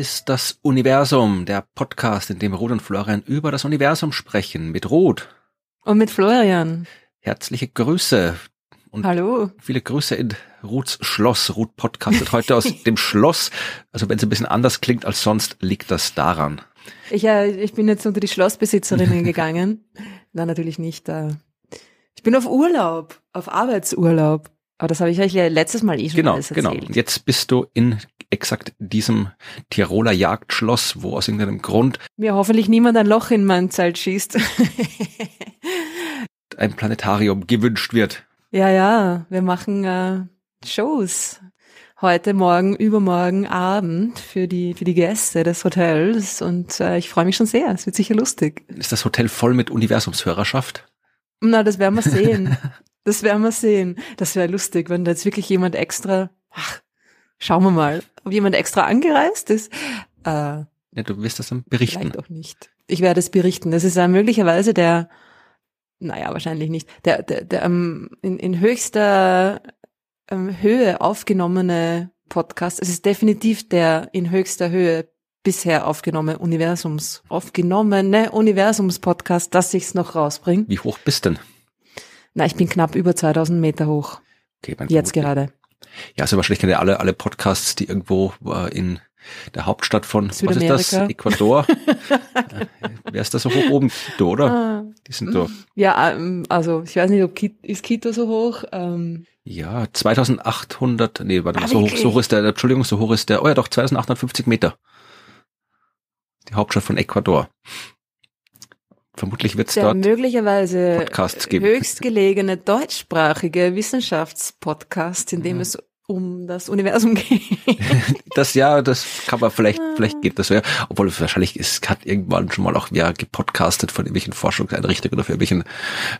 ist das Universum, der Podcast, in dem Ruth und Florian über das Universum sprechen. Mit Ruth. Und mit Florian. Herzliche Grüße. Und Hallo. Viele Grüße in Ruths Schloss. Ruth podcastet heute aus dem Schloss. Also wenn es ein bisschen anders klingt als sonst, liegt das daran. Ich, äh, ich bin jetzt unter die Schlossbesitzerinnen gegangen. Nein, natürlich nicht. Äh, ich bin auf Urlaub, auf Arbeitsurlaub. Aber das habe ich euch letztes Mal eh schon genau, alles genau. erzählt. Genau. Jetzt bist du in exakt diesem Tiroler Jagdschloss, wo aus irgendeinem Grund mir hoffentlich niemand ein Loch in mein Zelt schießt. ein Planetarium gewünscht wird. Ja, ja, wir machen äh, Shows heute Morgen, übermorgen Abend für die für die Gäste des Hotels und äh, ich freue mich schon sehr. Es wird sicher lustig. Ist das Hotel voll mit Universumshörerschaft? Na, das werden wir sehen. Das werden wir sehen. Das wäre lustig, wenn da jetzt wirklich jemand extra, ach, schauen wir mal, ob jemand extra angereist ist. Äh, ja, du wirst das dann berichten. Vielleicht auch nicht. Ich werde es berichten. Das ist äh, möglicherweise der, naja, wahrscheinlich nicht, der, der, der ähm, in, in höchster ähm, Höhe aufgenommene Podcast. Es ist definitiv der in höchster Höhe bisher aufgenommene Universums, aufgenommene Universums-Podcast, dass ich's noch rausbringe. Wie hoch bist denn? Na, ich bin knapp über 2000 Meter hoch. Okay, mein Jetzt Vermutlich. gerade. Ja, also wahrscheinlich kennt ihr alle, alle Podcasts, die irgendwo äh, in der Hauptstadt von, was ist das? Ecuador. äh, wer ist da so hoch oben? Quito, oder? Ah, die sind da. Ja, ähm, also ich weiß nicht, ob Quito, ist Quito so hoch? Ähm, ja, 2800, nee, warte mal, ah, so hoch, so hoch ist der, Entschuldigung, so hoch ist der, oh ja doch, 2850 Meter. Die Hauptstadt von Ecuador. Vermutlich wird es dort möglicherweise Podcasts geben. höchstgelegene deutschsprachige Wissenschaftspodcast, in dem ja. es um das Universum geht. das ja, das kann man vielleicht, vielleicht geht das ja. Obwohl wahrscheinlich ist, hat irgendwann schon mal auch wer gepodcastet von irgendwelchen Forschungseinrichtungen oder für irgendwelchen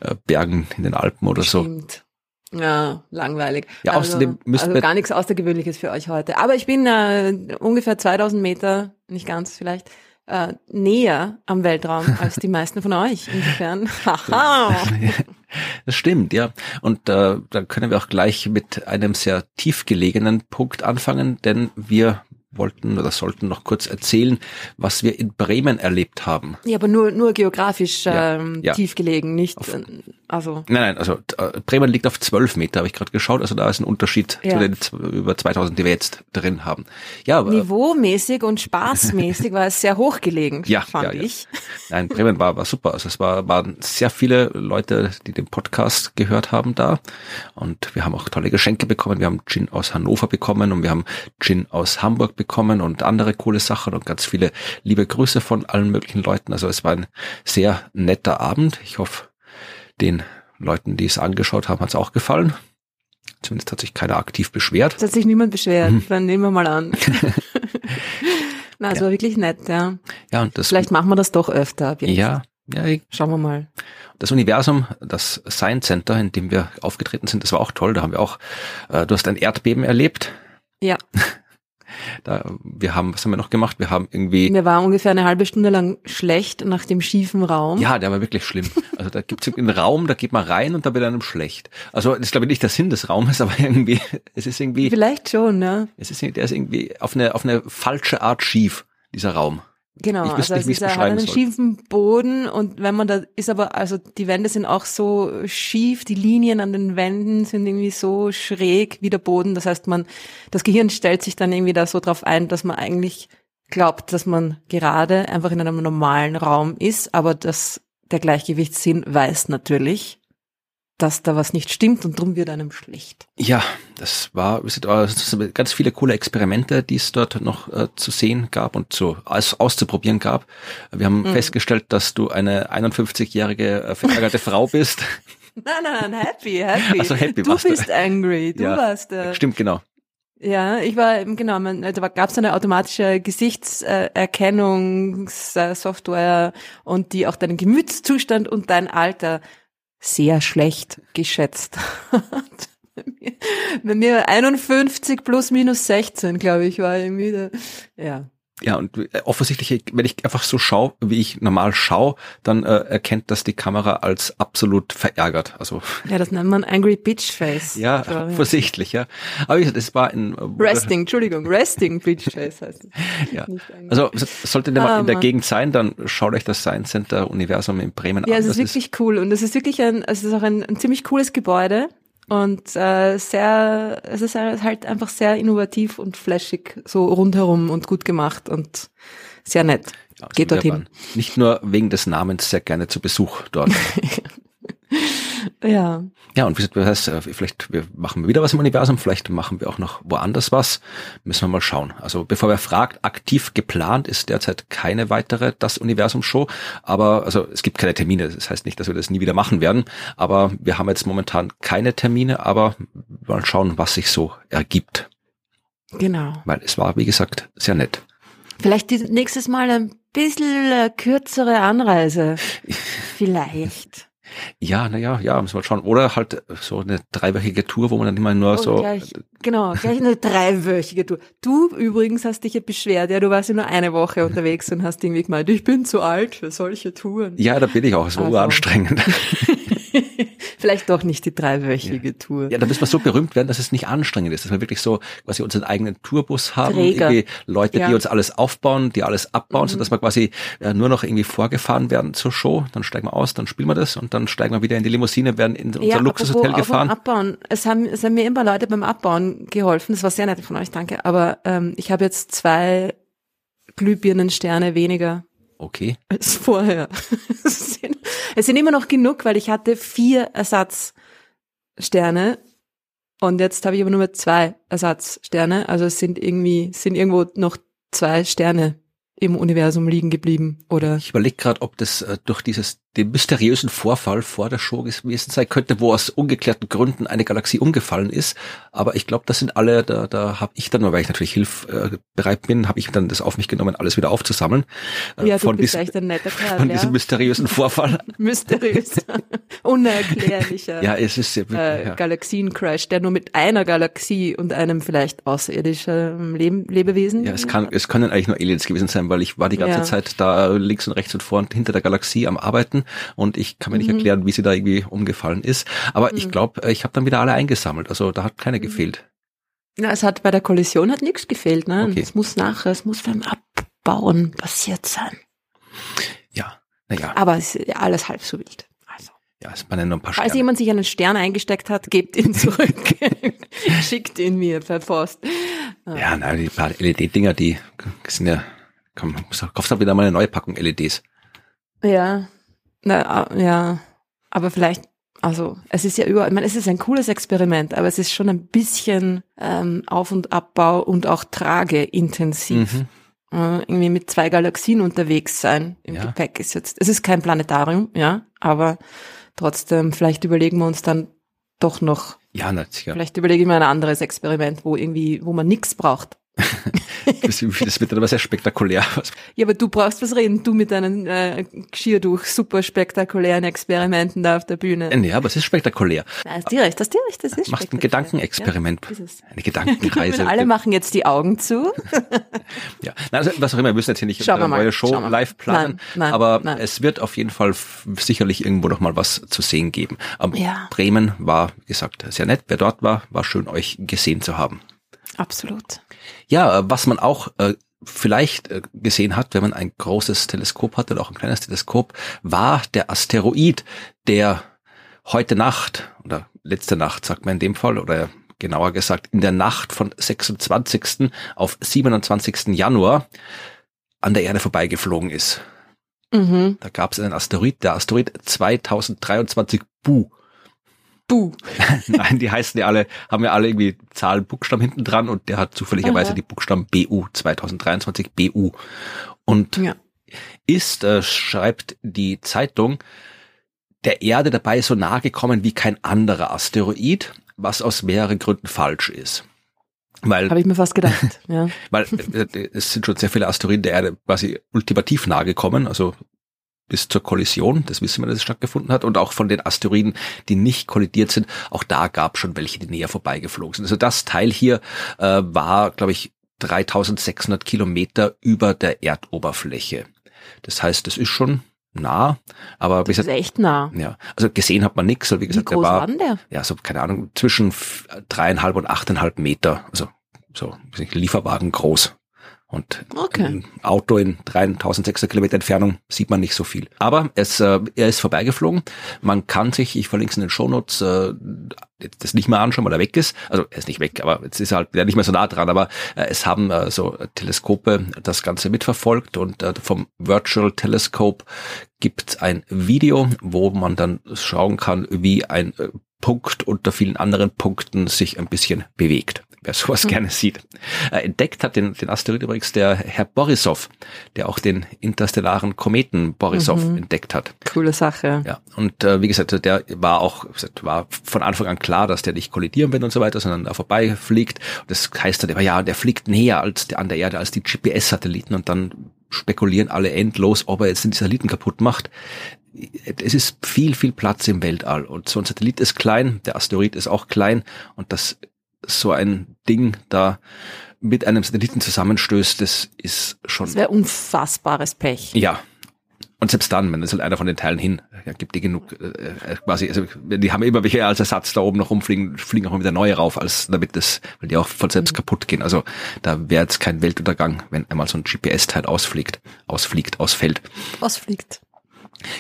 äh, Bergen in den Alpen oder Stimmt. so. Ja, langweilig. Ja, also, außerdem müssen also gar nichts Außergewöhnliches für euch heute. Aber ich bin äh, ungefähr 2000 Meter, nicht ganz vielleicht, äh, näher am Weltraum als die meisten von euch. Insofern. Das stimmt, ja. Und äh, dann können wir auch gleich mit einem sehr tiefgelegenen Punkt anfangen, denn wir wollten oder sollten noch kurz erzählen, was wir in Bremen erlebt haben. Ja, aber nur nur geografisch ähm, ja, ja. tief gelegen, nicht auf, äh, also. Nein, nein, also äh, Bremen liegt auf zwölf Meter, habe ich gerade geschaut. Also da ist ein Unterschied ja. zu den über 2000, die wir jetzt drin haben. Ja, aber, Niveaumäßig und spaßmäßig war es sehr hoch gelegen, ja, fand ich. Nein, Bremen war war super. Also es war waren sehr viele Leute, die den Podcast gehört haben da und wir haben auch tolle Geschenke bekommen. Wir haben Gin aus Hannover bekommen und wir haben Gin aus Hamburg bekommen und andere coole Sachen und ganz viele liebe Grüße von allen möglichen Leuten. Also es war ein sehr netter Abend. Ich hoffe, den Leuten, die es angeschaut haben, hat es auch gefallen. Zumindest hat sich keiner aktiv beschwert. Es hat sich niemand beschwert, mhm. dann nehmen wir mal an. Na, es ja. war wirklich nett, ja. Ja, und das. Vielleicht machen wir das doch öfter. Ja, ja. Ich, Schauen wir mal. Das Universum, das Science Center, in dem wir aufgetreten sind, das war auch toll. Da haben wir auch, äh, du hast ein Erdbeben erlebt. Ja. Da, wir haben, was haben wir noch gemacht? Wir haben irgendwie. Mir war ungefähr eine halbe Stunde lang schlecht nach dem schiefen Raum. Ja, der war wirklich schlimm. Also da gibt es einen Raum, da geht man rein und da wird einem schlecht. Also das ist glaube ich nicht der Sinn des Raumes, aber irgendwie, es ist irgendwie. Vielleicht schon, ne? Es ist, der ist irgendwie auf eine, auf eine falsche Art schief, dieser Raum. Genau, ich also nicht, wie es hat einen soll. schiefen Boden und wenn man da ist aber, also die Wände sind auch so schief, die Linien an den Wänden sind irgendwie so schräg wie der Boden. Das heißt, man, das Gehirn stellt sich dann irgendwie da so drauf ein, dass man eigentlich glaubt, dass man gerade einfach in einem normalen Raum ist, aber dass der Gleichgewichtssinn weiß natürlich, dass da was nicht stimmt und drum wird einem schlecht. Ja, das war das ganz viele coole Experimente, die es dort noch äh, zu sehen gab und zu aus, auszuprobieren gab. Wir haben mhm. festgestellt, dass du eine 51-jährige äh, verärgerte Frau bist. Nein, nein, nein, happy, happy. Also happy du bist du. angry, du ja, warst äh, Stimmt, genau. Ja, ich war, genau, man, da gab es eine automatische Gesichtserkennungssoftware und die auch deinen Gemütszustand und dein Alter sehr schlecht geschätzt. Bei mir 51 plus minus 16, glaube ich, war irgendwie da, ja. Ja, und äh, offensichtlich, wenn ich einfach so schaue, wie ich normal schaue, dann äh, erkennt das die Kamera als absolut verärgert. Also Ja, das nennt man Angry Bitch Face. Ja, offensichtlich, ja. Aber wie gesagt, es war ein äh, Resting, Entschuldigung, Resting Bitch Face heißt es. ja. Also sollte der mal in der Gegend sein, dann schaut euch das Science Center Universum in Bremen ja, an. Ja, es ist wirklich cool und es ist wirklich ein, es ist auch ein, ein ziemlich cooles Gebäude und äh, sehr, es ist halt einfach sehr innovativ und flashig, so rundherum und gut gemacht und sehr nett. Ja, Geht dorthin. Nicht nur wegen des Namens sehr gerne zu Besuch dort. Ja. Ja, und wie gesagt, das heißt, äh, vielleicht wir machen wieder was im Universum, vielleicht machen wir auch noch woanders was. Müssen wir mal schauen. Also bevor wer fragt, aktiv geplant ist derzeit keine weitere Das Universum-Show. Aber also es gibt keine Termine. Das heißt nicht, dass wir das nie wieder machen werden. Aber wir haben jetzt momentan keine Termine, aber mal schauen, was sich so ergibt. Genau. Weil es war, wie gesagt, sehr nett. Vielleicht nächstes Mal ein bisschen äh, kürzere Anreise. Vielleicht. Ja, naja, ja, müssen wir schauen. Oder halt so eine dreiwöchige Tour, wo man dann immer nur oh, so. Gleich, genau, gleich eine dreiwöchige Tour. Du übrigens hast dich ja beschwert, ja, du warst ja nur eine Woche unterwegs und hast irgendwie gemeint, ich bin zu alt für solche Touren. Ja, da bin ich auch, es war also. anstrengend. Vielleicht doch nicht die dreiwöchige ja. Tour. Ja, da müssen wir so berühmt werden, dass es nicht anstrengend ist, dass wir wirklich so quasi unseren eigenen Tourbus haben, Träger. irgendwie Leute, ja. die uns alles aufbauen, die alles abbauen, mhm. so dass wir quasi äh, nur noch irgendwie vorgefahren werden zur Show, dann steigen wir aus, dann spielen wir das und dann steigen wir wieder in die Limousine, werden in unser ja, Luxushotel gefahren. Abbauen. Es haben, es haben mir immer Leute beim Abbauen geholfen. Das war sehr nett von euch, danke. Aber ähm, ich habe jetzt zwei Glühbirnensterne weniger Okay. Als vorher. es, sind, es sind immer noch genug, weil ich hatte vier Ersatzsterne und jetzt habe ich aber nur mehr zwei Ersatzsterne. Also es sind irgendwie, sind irgendwo noch zwei Sterne im Universum liegen geblieben, oder? Ich überlege gerade, ob das äh, durch dieses den mysteriösen Vorfall vor der Show gewesen sein könnte, wo aus ungeklärten Gründen eine Galaxie umgefallen ist. Aber ich glaube, das sind alle, da, da habe ich dann, weil ich natürlich hilfbereit bin, habe ich dann das auf mich genommen, alles wieder aufzusammeln. Äh, ja, von netter Kerl, Von ja. diesem mysteriösen Vorfall. Mysteriös. Unerklärlicher ja, es ist, äh, ja. Galaxiencrash, der nur mit einer Galaxie und einem vielleicht außerirdischen Leb Lebewesen. Ja, es kann, es können eigentlich nur Aliens gewesen sein, weil ich war die ganze ja. Zeit da links und rechts und vor und hinter der Galaxie am Arbeiten und ich kann mir nicht mhm. erklären, wie sie da irgendwie umgefallen ist. Aber mhm. ich glaube, äh, ich habe dann wieder alle eingesammelt. Also da hat keine mhm. gefehlt. Ja, es hat bei der Kollision hat nichts gefehlt. Ne? Okay. Es muss nachher, es muss beim Abbauen passiert sein. Ja, naja. Aber es ist alles halb so wild. Also. Ja, es waren nur ein paar Sterne. Falls jemand sich einen Stern eingesteckt hat, gebt ihn zurück. Schickt ihn mir per Post. Ja, na, die paar LED-Dinger, die sind ja, komm, kaufst halt wieder mal eine neue Packung LEDs. Ja, na, ja, aber vielleicht, also es ist ja überall, ich meine, es ist ein cooles Experiment, aber es ist schon ein bisschen ähm, Auf- und Abbau und auch trageintensiv. Mhm. Äh, irgendwie mit zwei Galaxien unterwegs sein im ja. Gepäck ist jetzt, es ist kein Planetarium, ja, aber trotzdem, vielleicht überlegen wir uns dann doch noch. Ja, natürlich. Vielleicht überlege ich mir ein anderes Experiment, wo irgendwie, wo man nichts braucht. das, wird dann aber sehr spektakulär. Ja, aber du brauchst was reden, du mit deinen äh, Geschirrtuch super spektakulären Experimenten da auf der Bühne. Ja, aber es ist spektakulär. Da hast dir recht, hast dir recht, das ist Macht ein Gedankenexperiment. Ja, eine Gedankenreise. alle machen jetzt die Augen zu. ja, also was auch immer, wir müssen jetzt hier nicht eine neue Show live planen, nein, nein, aber nein. es wird auf jeden Fall sicherlich irgendwo noch mal was zu sehen geben. Aber ja. Bremen war, wie gesagt, sehr nett. Wer dort war, war schön, euch gesehen zu haben. Absolut. Ja, äh, was man auch äh, vielleicht äh, gesehen hat, wenn man ein großes Teleskop hatte oder auch ein kleines Teleskop, war der Asteroid, der heute Nacht oder letzte Nacht, sagt man in dem Fall, oder genauer gesagt in der Nacht von 26. auf 27. Januar an der Erde vorbeigeflogen ist. Mhm. Da gab es einen Asteroid, der Asteroid 2023 Bu. Bu. Nein, die heißen ja alle, haben ja alle irgendwie Zahlen, Buchstaben hinten dran und der hat zufälligerweise Aha. die Buchstaben BU 2023 BU. Und ja. ist, äh, schreibt die Zeitung, der Erde dabei so nahe gekommen wie kein anderer Asteroid, was aus mehreren Gründen falsch ist. Weil, Habe ich mir fast gedacht, ja. Weil äh, es sind schon sehr viele Asteroiden der Erde quasi ultimativ nahe gekommen, also bis zur Kollision, das wissen wir, dass es stattgefunden hat, und auch von den Asteroiden, die nicht kollidiert sind, auch da gab schon welche, die näher vorbeigeflogen sind. Also das Teil hier äh, war, glaube ich, 3600 Kilometer über der Erdoberfläche. Das heißt, das ist schon nah, aber das ist echt nah. Ja, also gesehen hat man nichts. Wie gesagt, wie groß der war, war der? ja so keine Ahnung zwischen dreieinhalb und achteinhalb Meter, also so Lieferwagen groß. Und okay. ein Auto in 3600 Kilometer Entfernung sieht man nicht so viel. Aber es, äh, er ist vorbeigeflogen. Man kann sich, ich verlinke es in den Shownotes, äh, das nicht mehr anschauen, weil er weg ist. Also er ist nicht weg, aber jetzt ist er halt nicht mehr so nah dran. Aber äh, es haben äh, so Teleskope das Ganze mitverfolgt und äh, vom Virtual Telescope gibt ein Video, wo man dann schauen kann, wie ein äh, Punkt unter vielen anderen Punkten sich ein bisschen bewegt wer sowas mhm. gerne sieht. Äh, entdeckt hat den, den Asteroid übrigens der Herr Borisov, der auch den interstellaren Kometen Borisov mhm. entdeckt hat. Coole Sache. Ja, und äh, wie gesagt, der war auch, war von Anfang an klar, dass der nicht kollidieren wird und so weiter, sondern da vorbeifliegt. Und das heißt dann immer, ja, der fliegt näher als der, an der Erde als die GPS-Satelliten und dann spekulieren alle endlos, ob er jetzt den Satelliten kaputt macht es ist viel, viel Platz im Weltall und so ein Satellit ist klein, der Asteroid ist auch klein und das so ein Ding da mit einem Satelliten zusammenstößt, das ist schon. Das wäre unfassbares Pech. Ja. Und selbst dann, wenn es halt einer von den Teilen hin, ja, gibt die genug, äh, äh, quasi, also die haben immer welche als Ersatz da oben noch rumfliegen, fliegen auch mal wieder neue rauf, als damit das, weil die auch von selbst mhm. kaputt gehen. Also da wäre jetzt kein Weltuntergang, wenn einmal so ein GPS-Teil ausfliegt, ausfliegt, ausfällt. Ausfliegt.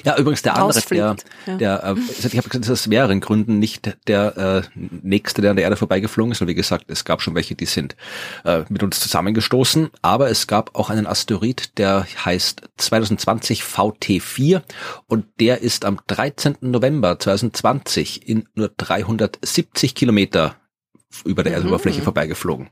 Ja, übrigens der andere, der, ja. der äh, ich habe gesagt, das ist aus mehreren Gründen nicht der äh, nächste, der an der Erde vorbeigeflogen ist. Und wie gesagt, es gab schon welche, die sind äh, mit uns zusammengestoßen. Aber es gab auch einen Asteroid, der heißt 2020 VT4 und der ist am 13. November 2020 in nur 370 Kilometer über der mhm. Erdoberfläche vorbeigeflogen.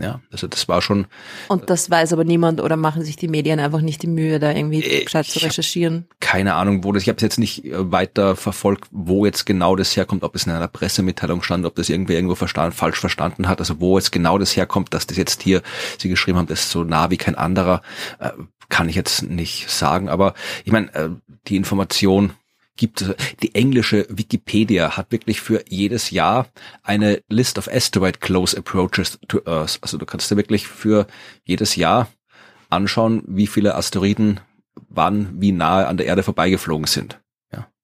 Ja, also das war schon. Und das weiß aber niemand oder machen sich die Medien einfach nicht die Mühe, da irgendwie äh, gescheit zu recherchieren? Keine Ahnung, wo das, ich habe es jetzt nicht äh, weiter verfolgt, wo jetzt genau das herkommt, ob es in einer Pressemitteilung stand, ob das irgendwer irgendwo verstanden, falsch verstanden hat, also wo jetzt genau das herkommt, dass das jetzt hier sie geschrieben haben, das ist so nah wie kein anderer, äh, kann ich jetzt nicht sagen, aber ich meine, äh, die Information gibt die englische Wikipedia hat wirklich für jedes Jahr eine List of Asteroid Close Approaches to Earth. Also du kannst dir wirklich für jedes Jahr anschauen, wie viele Asteroiden wann wie nahe an der Erde vorbeigeflogen sind.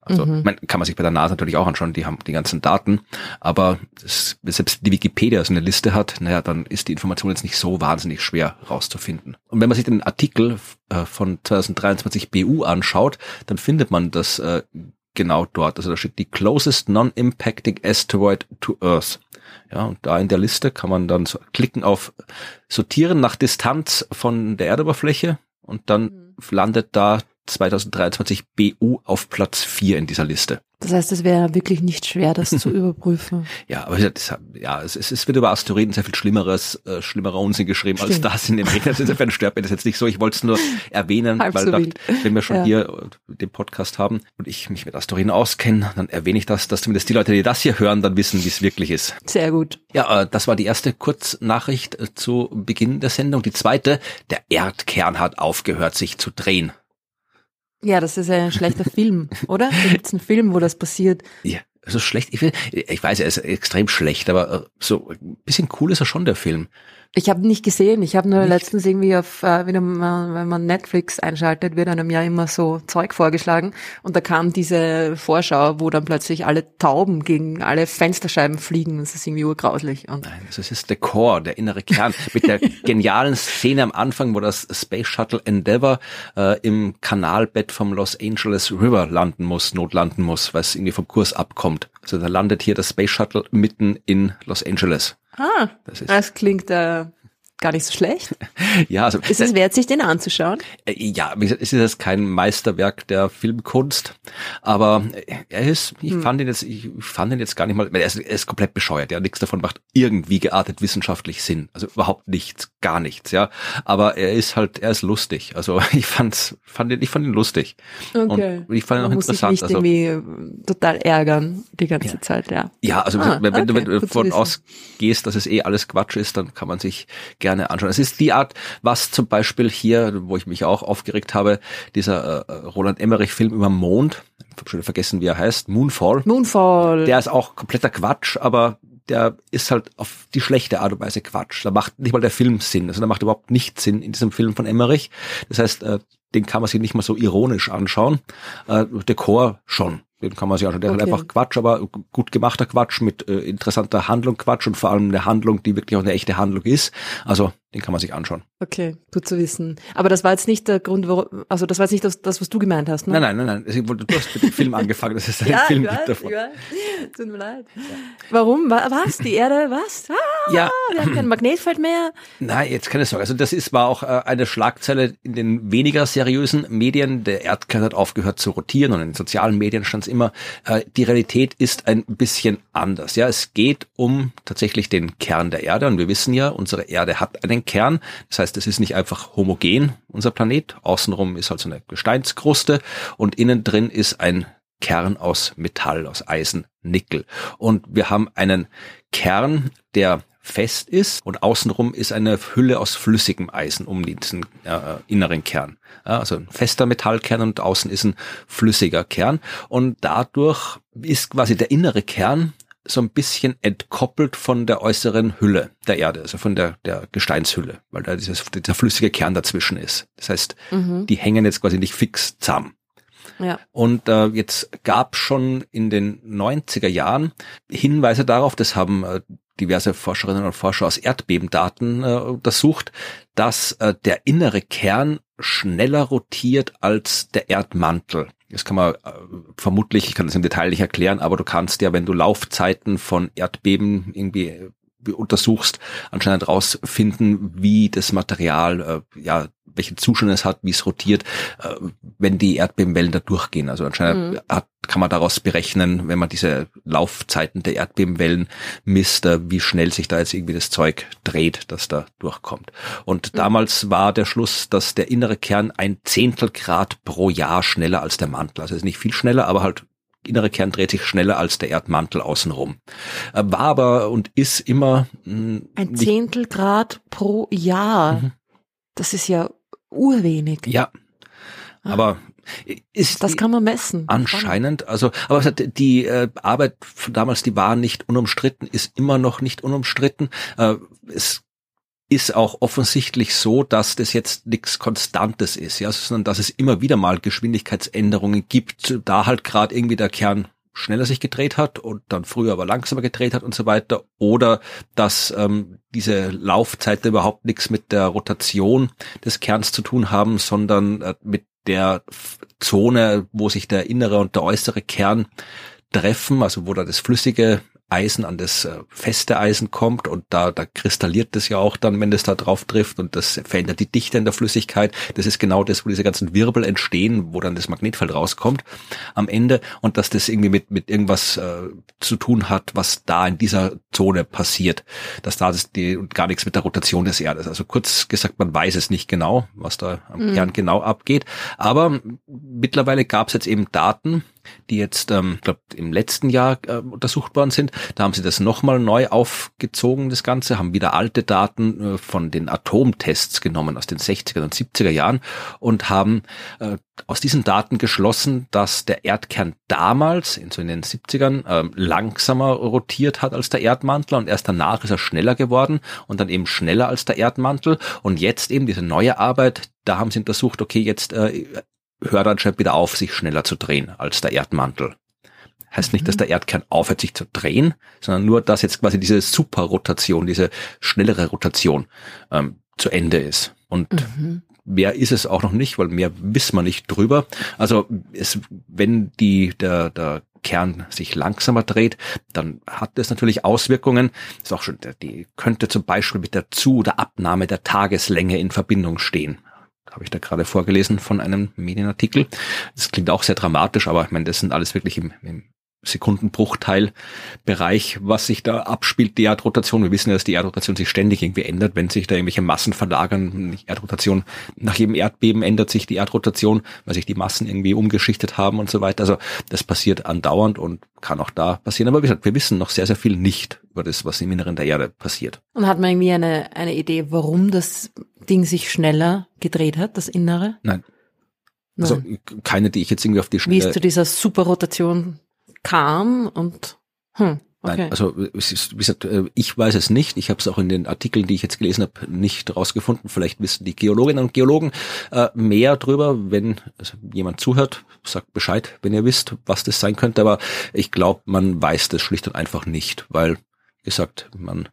Also mhm. man kann man sich bei der NASA natürlich auch anschauen, die haben die ganzen Daten, aber das, selbst die Wikipedia so eine Liste hat, naja, dann ist die Information jetzt nicht so wahnsinnig schwer rauszufinden. Und wenn man sich den Artikel äh, von 2023 BU anschaut, dann findet man das äh, genau dort. Also da steht die closest non-impacting asteroid to Earth. Ja, und da in der Liste kann man dann so klicken auf sortieren nach Distanz von der Erdoberfläche und dann mhm. landet da 2023 BU auf Platz 4 in dieser Liste. Das heißt, es wäre wirklich nicht schwer, das zu überprüfen. Ja, aber das, ja, es, es wird über Asteroiden sehr viel Schlimmeres, äh, schlimmerer Unsinn geschrieben Stimmt. als das in den Medien. Insofern stört mir das jetzt nicht so. Ich wollte es nur erwähnen, Halb weil so dachte, wenn wir schon ja. hier den Podcast haben und ich mich mit Asteroiden auskenne, dann erwähne ich das, dass zumindest die Leute, die das hier hören, dann wissen, wie es wirklich ist. Sehr gut. Ja, äh, das war die erste Kurznachricht äh, zu Beginn der Sendung. Die zweite, der Erdkern hat aufgehört, sich zu drehen. Ja, das ist ein schlechter Film, oder? Da gibt's einen Film, wo das passiert. Ja, also schlecht. Ich, ich weiß, er ist extrem schlecht, aber äh, so ein bisschen cool ist er schon, der Film. Ich habe nicht gesehen. Ich habe nur nicht? letztens irgendwie auf, äh, wenn man Netflix einschaltet, wird einem ja immer so Zeug vorgeschlagen. Und da kam diese Vorschau, wo dann plötzlich alle Tauben gegen alle Fensterscheiben fliegen. Das ist irgendwie urgrauslich. Und Nein, das ist der Core, der innere Kern. Mit der genialen Szene am Anfang, wo das Space Shuttle Endeavour äh, im Kanalbett vom Los Angeles River landen muss, notlanden muss, weil es irgendwie vom Kurs abkommt. Also da landet hier das Space Shuttle mitten in Los Angeles. Ah, das, ist, das klingt äh, gar nicht so schlecht. ja, also ist es wert, sich den anzuschauen? Äh, ja, wie gesagt, es ist jetzt kein Meisterwerk der Filmkunst, aber er ist, ich hm. fand ihn jetzt, ich fand ihn jetzt gar nicht mal, er ist, er ist komplett bescheuert, ja, nichts davon macht irgendwie geartet wissenschaftlich Sinn, also überhaupt nichts, gar nichts, ja, aber er ist halt, er ist lustig, also ich fand's, fand ihn, ich fand ihn lustig okay. und ich fand ihn auch Man interessant. Muss sich nicht also, irgendwie total ärgern die ganze ja. Zeit, ja. Ja, also ah, wenn, wenn, okay, wenn du davon ausgehst, dass es eh alles Quatsch ist, dann kann man sich gerne anschauen. Es ist die Art, was zum Beispiel hier, wo ich mich auch aufgeregt habe, dieser äh, Roland Emmerich-Film über Mond, ich habe schon vergessen, wie er heißt, Moonfall. Moonfall. Der ist auch kompletter Quatsch, aber der ist halt auf die schlechte Art und Weise Quatsch. Da macht nicht mal der Film Sinn. Also da macht überhaupt nichts Sinn in diesem Film von Emmerich. Das heißt, äh, den kann man sich nicht mal so ironisch anschauen. Äh, der Chor schon. Den kann man sich anschauen. Der okay. ist halt einfach Quatsch, aber gut gemachter Quatsch mit äh, interessanter Handlung Quatsch und vor allem eine Handlung, die wirklich auch eine echte Handlung ist. Also den kann man sich anschauen. Okay, gut zu wissen. Aber das war jetzt nicht der Grund, warum, also das war jetzt nicht das, das was du gemeint hast, ne? Nein, nein, nein, nein. Du hast mit dem Film angefangen, das ist ein ja, Film ich weiß, davon. Ich weiß. Tut mir leid. Ja. Warum? Was? Die Erde? Was? Ah, ja. Wir haben kein Magnetfeld mehr. Nein, jetzt keine Sorge. Also das ist, war auch äh, eine Schlagzeile in den weniger seriösen Medien. Der Erdkern hat aufgehört zu rotieren und in den sozialen Medien stand es immer, äh, die Realität ist ein bisschen anders. Ja, es geht um tatsächlich den Kern der Erde und wir wissen ja, unsere Erde hat einen Kern. Das heißt, es ist nicht einfach homogen, unser Planet. Außenrum ist halt so eine Gesteinskruste und innen drin ist ein Kern aus Metall, aus Eisen, Nickel. Und wir haben einen Kern, der fest ist und außenrum ist eine Hülle aus flüssigem Eisen um diesen äh, inneren Kern. Ja, also ein fester Metallkern und außen ist ein flüssiger Kern und dadurch ist quasi der innere Kern so ein bisschen entkoppelt von der äußeren Hülle der Erde, also von der, der Gesteinshülle, weil da dieses, dieser flüssige Kern dazwischen ist. Das heißt, mhm. die hängen jetzt quasi nicht fix zusammen. Ja. Und äh, jetzt gab schon in den 90er Jahren Hinweise darauf, das haben äh, diverse Forscherinnen und Forscher aus Erdbebendaten äh, untersucht, dass äh, der innere Kern schneller rotiert als der Erdmantel. Das kann man äh, vermutlich, ich kann das im Detail nicht erklären, aber du kannst ja, wenn du Laufzeiten von Erdbeben irgendwie äh, untersuchst, anscheinend rausfinden, wie das Material äh, ja welche Zustände es hat, wie es rotiert, äh, wenn die Erdbebenwellen da durchgehen. Also anscheinend mhm. hat, kann man daraus berechnen, wenn man diese Laufzeiten der Erdbebenwellen misst, äh, wie schnell sich da jetzt irgendwie das Zeug dreht, das da durchkommt. Und mhm. damals war der Schluss, dass der innere Kern ein Zehntelgrad pro Jahr schneller als der Mantel. Also ist nicht viel schneller, aber halt innere Kern dreht sich schneller als der Erdmantel außenrum. Äh, war aber und ist immer mh, ein Zehntelgrad pro Jahr. Mhm. Das ist ja urwenig. Ja. Ah. Aber ist das kann man messen. Anscheinend, also aber die äh, Arbeit damals, die war nicht unumstritten, ist immer noch nicht unumstritten. Äh, es ist auch offensichtlich so, dass das jetzt nichts Konstantes ist, ja, sondern dass es immer wieder mal Geschwindigkeitsänderungen gibt, da halt gerade irgendwie der Kern schneller sich gedreht hat und dann früher aber langsamer gedreht hat und so weiter, oder dass ähm, diese Laufzeiten überhaupt nichts mit der Rotation des Kerns zu tun haben, sondern äh, mit der Zone, wo sich der innere und der äußere Kern treffen, also wo da das flüssige Eisen an das äh, feste Eisen kommt und da, da kristalliert das ja auch dann, wenn das da drauf trifft und das verändert die Dichte in der Flüssigkeit. Das ist genau das, wo diese ganzen Wirbel entstehen, wo dann das Magnetfeld rauskommt am Ende und dass das irgendwie mit, mit irgendwas äh, zu tun hat, was da in dieser Zone passiert. Dass da das die, und gar nichts mit der Rotation des Erdes. Also kurz gesagt, man weiß es nicht genau, was da am mhm. Kern genau abgeht. Aber mittlerweile gab es jetzt eben Daten, die jetzt, ähm, glaube im letzten Jahr äh, untersucht worden sind. Da haben sie das nochmal neu aufgezogen, das Ganze, haben wieder alte Daten äh, von den Atomtests genommen aus den 60er und 70er Jahren und haben äh, aus diesen Daten geschlossen, dass der Erdkern damals, in so in den 70ern, äh, langsamer rotiert hat als der Erdmantel und erst danach ist er schneller geworden und dann eben schneller als der Erdmantel und jetzt eben diese neue Arbeit, da haben sie untersucht, okay, jetzt äh, hört anscheinend wieder auf, sich schneller zu drehen als der Erdmantel. Heißt nicht, dass mhm. der Erdkern aufhört, sich zu drehen, sondern nur, dass jetzt quasi diese Superrotation, diese schnellere Rotation ähm, zu Ende ist. Und mhm. mehr ist es auch noch nicht, weil mehr wissen wir nicht drüber. Also es, wenn die, der, der Kern sich langsamer dreht, dann hat das natürlich Auswirkungen. ist auch schon, die könnte zum Beispiel mit der Zu- oder Abnahme der Tageslänge in Verbindung stehen habe ich da gerade vorgelesen von einem Medienartikel. Das klingt auch sehr dramatisch, aber ich meine, das sind alles wirklich im, im Sekundenbruchteilbereich, was sich da abspielt, die Erdrotation. Wir wissen ja, dass die Erdrotation sich ständig irgendwie ändert, wenn sich da irgendwelche Massen verlagern. Die Erdrotation, nach jedem Erdbeben ändert sich die Erdrotation, weil sich die Massen irgendwie umgeschichtet haben und so weiter. Also das passiert andauernd und kann auch da passieren. Aber wie gesagt, wir wissen noch sehr, sehr viel nicht über das, was im Inneren der Erde passiert. Und hat man irgendwie eine, eine Idee, warum das Ding sich schneller gedreht hat, das Innere? Nein. Also keine, die ich jetzt irgendwie auf die Schnelle... Wie es zu dieser Superrotation kam und hm. Okay. Nein, also ist, wie gesagt, äh, ich weiß es nicht. Ich habe es auch in den Artikeln, die ich jetzt gelesen habe, nicht rausgefunden. Vielleicht wissen die Geologinnen und Geologen äh, mehr drüber. Wenn also jemand zuhört, sagt Bescheid, wenn ihr wisst, was das sein könnte. Aber ich glaube, man weiß das schlicht und einfach nicht, weil gesagt, man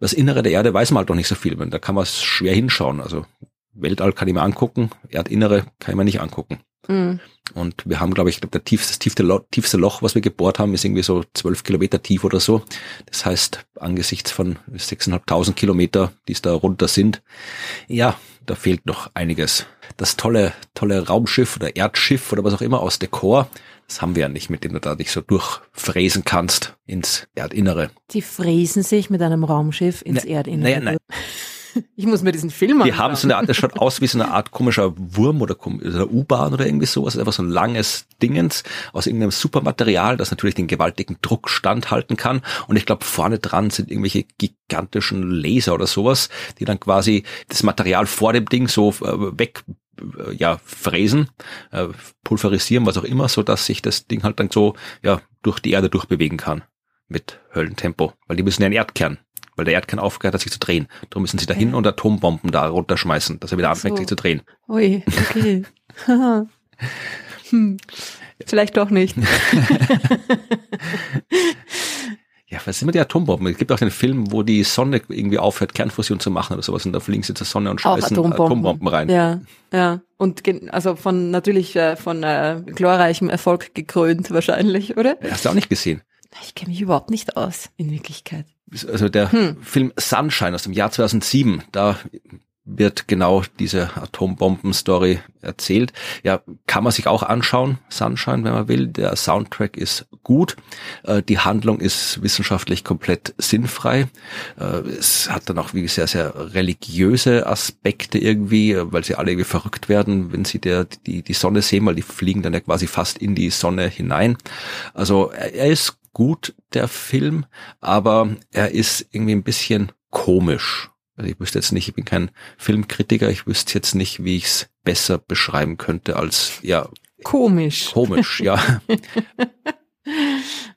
das Innere der Erde weiß man halt doch nicht so viel. Da kann man schwer hinschauen. Also Weltall kann ich mir angucken, Erdinnere kann ich mir nicht angucken. Mhm. Und wir haben, glaube ich, der tiefste, das tiefste Loch, tiefste Loch, was wir gebohrt haben, ist irgendwie so zwölf Kilometer tief oder so. Das heißt, angesichts von 6.500 Kilometer, die es da runter sind, ja, da fehlt noch einiges. Das tolle, tolle Raumschiff oder Erdschiff oder was auch immer aus Dekor, das haben wir ja nicht, mit dem du da dich so durchfräsen kannst ins Erdinnere. Die fräsen sich mit einem Raumschiff ins ne, Erdinnere. Naja, nein. Ich muss mir diesen Film anschauen. Die haben so eine Art, das schaut aus wie so eine Art komischer Wurm oder, oder U-Bahn oder irgendwie sowas. Einfach so ein langes Dingens aus irgendeinem Supermaterial, das natürlich den gewaltigen Druck standhalten kann. Und ich glaube, vorne dran sind irgendwelche gigantischen Laser oder sowas, die dann quasi das Material vor dem Ding so äh, weg äh, ja, fräsen, äh, pulverisieren, was auch immer, so dass sich das Ding halt dann so ja durch die Erde durchbewegen kann mit Höllentempo, weil die müssen ja einen Erdkern weil der Erdkern aufgehört hat, sich zu drehen. Darum müssen sie dahin ja. und Atombomben da runterschmeißen, dass er wieder anfängt, so. sich zu drehen. Ui, okay. hm. Vielleicht doch nicht. ja, was sind immer die Atombomben? Es gibt auch den Film, wo die Sonne irgendwie aufhört, Kernfusion zu machen oder sowas und da fliegen sie zur Sonne und schmeißen Atombomben. Atombomben. rein. Ja, ja. Und also von natürlich äh, von äh, glorreichem Erfolg gekrönt wahrscheinlich, oder? Hast du auch nicht gesehen? Ich kenne mich überhaupt nicht aus, in Wirklichkeit also der hm. Film Sunshine aus dem Jahr 2007, da wird genau diese Atombomben-Story erzählt. Ja, kann man sich auch anschauen, Sunshine, wenn man will. Der Soundtrack ist gut. Äh, die Handlung ist wissenschaftlich komplett sinnfrei. Äh, es hat dann auch wie sehr, sehr religiöse Aspekte irgendwie, weil sie alle irgendwie verrückt werden, wenn sie der, die, die Sonne sehen, weil die fliegen dann ja quasi fast in die Sonne hinein. Also er ist gut, der Film, aber er ist irgendwie ein bisschen komisch. Also ich wüsste jetzt nicht, ich bin kein Filmkritiker, ich wüsste jetzt nicht, wie ich es besser beschreiben könnte als, ja. Komisch. Komisch, ja.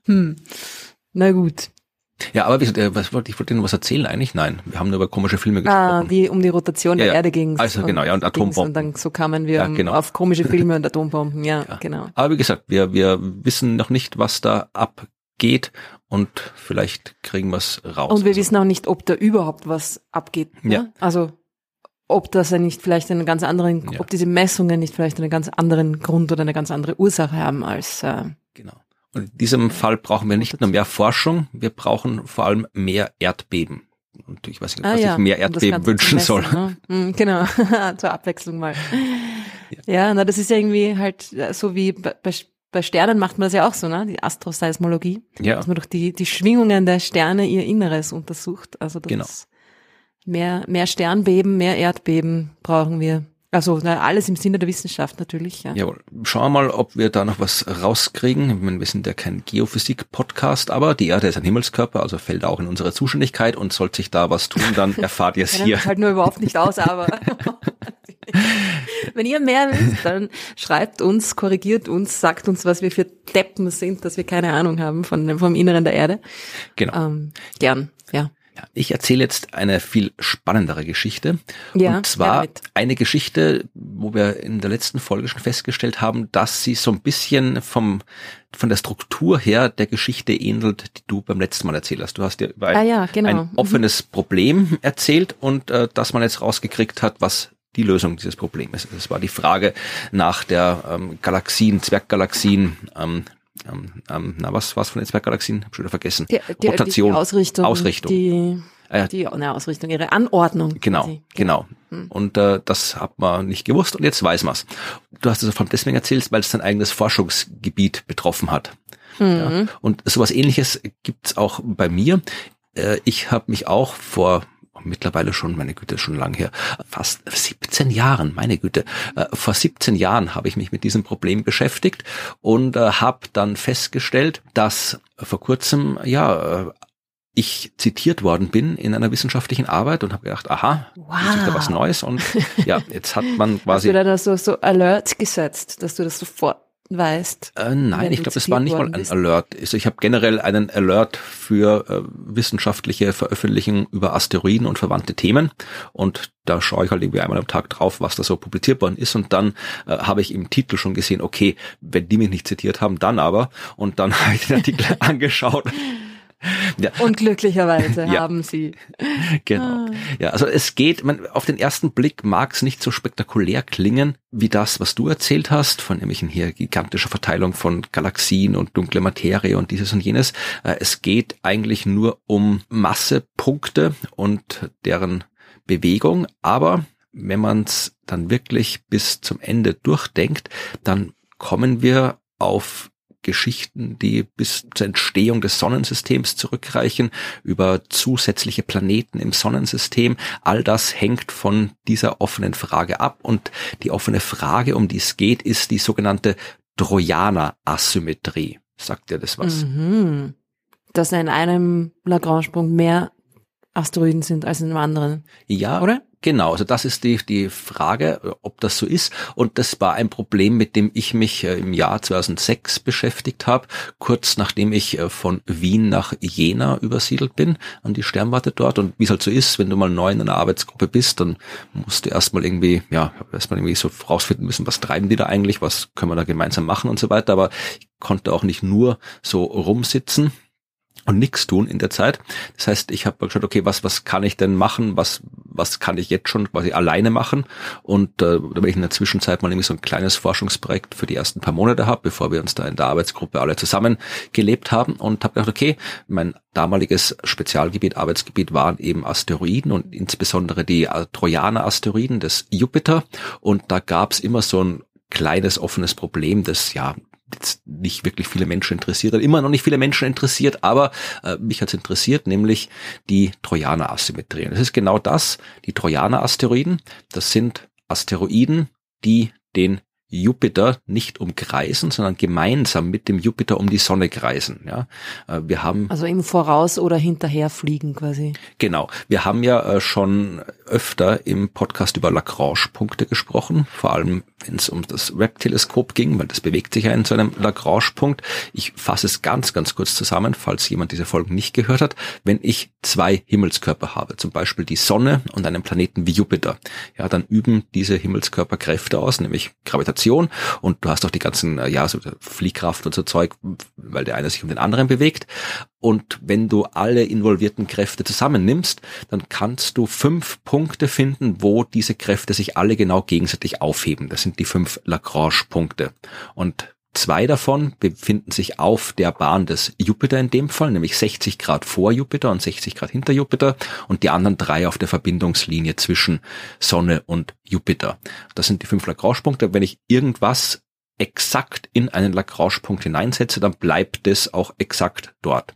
hm. Na gut. Ja, aber äh, was wollte ich wollte Ihnen was erzählen eigentlich? Nein, wir haben nur über komische Filme ah, gesprochen. Ah, die um die Rotation der ja, Erde ging. Also genau, ja und Atombomben. Und dann so kamen wir ja, genau. auf komische Filme und Atombomben. Ja, ja, genau. Aber wie gesagt, wir wir wissen noch nicht, was da ab geht und vielleicht kriegen wir es raus. Und wir also. wissen auch nicht, ob da überhaupt was abgeht. Ne? Ja. Also ob das ja nicht vielleicht einen ganz anderen, ja. ob diese Messungen nicht vielleicht einen ganz anderen Grund oder eine ganz andere Ursache haben als äh, genau. Und in diesem Fall brauchen wir nicht nur mehr Forschung, wir brauchen vor allem mehr Erdbeben. Und ich weiß nicht, ah, was ja. ich mehr Erdbeben wünschen messen, soll. Ne? Mhm, genau, zur Abwechslung mal. Ja. ja, na das ist ja irgendwie halt so wie bei, bei Sternen macht man das ja auch so, ne? Die Astroseismologie. Ja. Dass man durch die, die Schwingungen der Sterne ihr Inneres untersucht. Also das genau. mehr, mehr Sternbeben, mehr Erdbeben brauchen wir. Also na, alles im Sinne der Wissenschaft natürlich. Ja. Jawohl. Schauen wir mal, ob wir da noch was rauskriegen. Ich meine, wir sind ja kein Geophysik-Podcast, aber die Erde ist ein Himmelskörper, also fällt auch in unsere Zuständigkeit und sollte sich da was tun, dann erfahrt ihr es hier. Halt nur überhaupt nicht aus, aber Wenn ihr mehr wisst, dann schreibt uns, korrigiert uns, sagt uns, was wir für Deppen sind, dass wir keine Ahnung haben von, vom Inneren der Erde. Genau. Ähm, gern, ja. Ja, ich erzähle jetzt eine viel spannendere Geschichte. Ja, und zwar eine Geschichte, wo wir in der letzten Folge schon festgestellt haben, dass sie so ein bisschen vom, von der Struktur her der Geschichte ähnelt, die du beim letzten Mal erzählt hast. Du hast ja über ein, ah ja, genau. ein offenes mhm. Problem erzählt und äh, dass man jetzt rausgekriegt hat, was die Lösung dieses Problems. Das war die Frage nach der ähm, Galaxien, Zwerggalaxien, ähm, ähm, ähm, na was was von den Zwerggalaxien? Hab schon wieder vergessen. Die, die, Rotation, die Ausrichtung, Ausrichtung. Die, äh, die ne, Ausrichtung, ihre Anordnung. Genau, quasi. genau. Hm. Und äh, das hat man nicht gewusst und jetzt weiß man's. Du hast es von deswegen erzählt, weil es dein eigenes Forschungsgebiet betroffen hat. Mhm. Ja, und sowas ähnliches gibt's auch bei mir. Äh, ich habe mich auch vor mittlerweile schon, meine Güte, schon lang her, fast 17 Jahren, meine Güte, äh, vor 17 Jahren habe ich mich mit diesem Problem beschäftigt und äh, habe dann festgestellt, dass vor kurzem, ja, äh, ich zitiert worden bin in einer wissenschaftlichen Arbeit und habe gedacht, aha, wow. jetzt ist da was Neues und ja, jetzt hat man quasi. Hast du da so, so Alert gesetzt, dass du das sofort weißt. Äh, nein, ich glaube, es war nicht mal ein. Alert. Also ich habe generell einen Alert für äh, wissenschaftliche Veröffentlichungen über Asteroiden und verwandte Themen und da schaue ich halt irgendwie einmal am Tag drauf, was da so publiziert worden ist und dann äh, habe ich im Titel schon gesehen, okay, wenn die mich nicht zitiert haben, dann aber und dann habe ich den Artikel angeschaut ja. Und glücklicherweise ja. haben sie. Genau. Ah. Ja, also es geht, man, auf den ersten Blick mag es nicht so spektakulär klingen, wie das, was du erzählt hast, von nämlich hier gigantischer Verteilung von Galaxien und dunkle Materie und dieses und jenes. Äh, es geht eigentlich nur um Massepunkte und deren Bewegung, aber wenn man es dann wirklich bis zum Ende durchdenkt, dann kommen wir auf Geschichten, die bis zur Entstehung des Sonnensystems zurückreichen, über zusätzliche Planeten im Sonnensystem. All das hängt von dieser offenen Frage ab und die offene Frage, um die es geht, ist die sogenannte Trojaner-Asymmetrie. Sagt dir das was? Mhm. Dass in einem Lagrange-Punkt mehr Asteroiden sind als in einem anderen. Ja, oder? Genau, also das ist die, die Frage, ob das so ist. Und das war ein Problem, mit dem ich mich äh, im Jahr 2006 beschäftigt habe, kurz nachdem ich äh, von Wien nach Jena übersiedelt bin, an die Sternwarte dort. Und wie es halt so ist, wenn du mal neu in einer Arbeitsgruppe bist, dann musst du erstmal irgendwie, ja, erstmal irgendwie so rausfinden müssen, was treiben die da eigentlich, was können wir da gemeinsam machen und so weiter. Aber ich konnte auch nicht nur so rumsitzen und nichts tun in der Zeit. Das heißt, ich habe geschaut, okay, was was kann ich denn machen? Was was kann ich jetzt schon quasi alleine machen? Und äh, damit ich in der Zwischenzeit mal irgendwie so ein kleines Forschungsprojekt für die ersten paar Monate habe, bevor wir uns da in der Arbeitsgruppe alle zusammen gelebt haben und habe gedacht, okay, mein damaliges Spezialgebiet, Arbeitsgebiet waren eben Asteroiden und insbesondere die Trojaner-Asteroiden des Jupiter. Und da gab es immer so ein kleines offenes Problem, das ja nicht wirklich viele Menschen interessiert, hat immer noch nicht viele Menschen interessiert, aber äh, mich hat's interessiert, nämlich die Trojaner-Asymmetrien. Das ist genau das, die Trojaner-Asteroiden, das sind Asteroiden, die den Jupiter nicht umkreisen, sondern gemeinsam mit dem Jupiter um die Sonne kreisen. Ja, äh, wir haben also im Voraus oder hinterher fliegen quasi. Genau, wir haben ja äh, schon öfter im Podcast über Lagrange-Punkte gesprochen, vor allem wenn es um das Webb-Teleskop ging, weil das bewegt sich ja in so einem Lagrange-Punkt. Ich fasse es ganz, ganz kurz zusammen, falls jemand diese Folgen nicht gehört hat. Wenn ich zwei Himmelskörper habe, zum Beispiel die Sonne und einen Planeten wie Jupiter, ja, dann üben diese Himmelskörper Kräfte aus, nämlich Gravitation Gravitation und du hast auch die ganzen, äh, ja, so Fliehkraft und so Zeug, weil der eine sich um den anderen bewegt. Und wenn du alle involvierten Kräfte zusammennimmst, dann kannst du fünf Punkte finden, wo diese Kräfte sich alle genau gegenseitig aufheben. Das sind die fünf Lagrange-Punkte. Und Zwei davon befinden sich auf der Bahn des Jupiter in dem Fall, nämlich 60 Grad vor Jupiter und 60 Grad hinter Jupiter und die anderen drei auf der Verbindungslinie zwischen Sonne und Jupiter. Das sind die fünf Lagrange-Punkte. Wenn ich irgendwas exakt in einen Lagrange-Punkt hineinsetze, dann bleibt es auch exakt dort.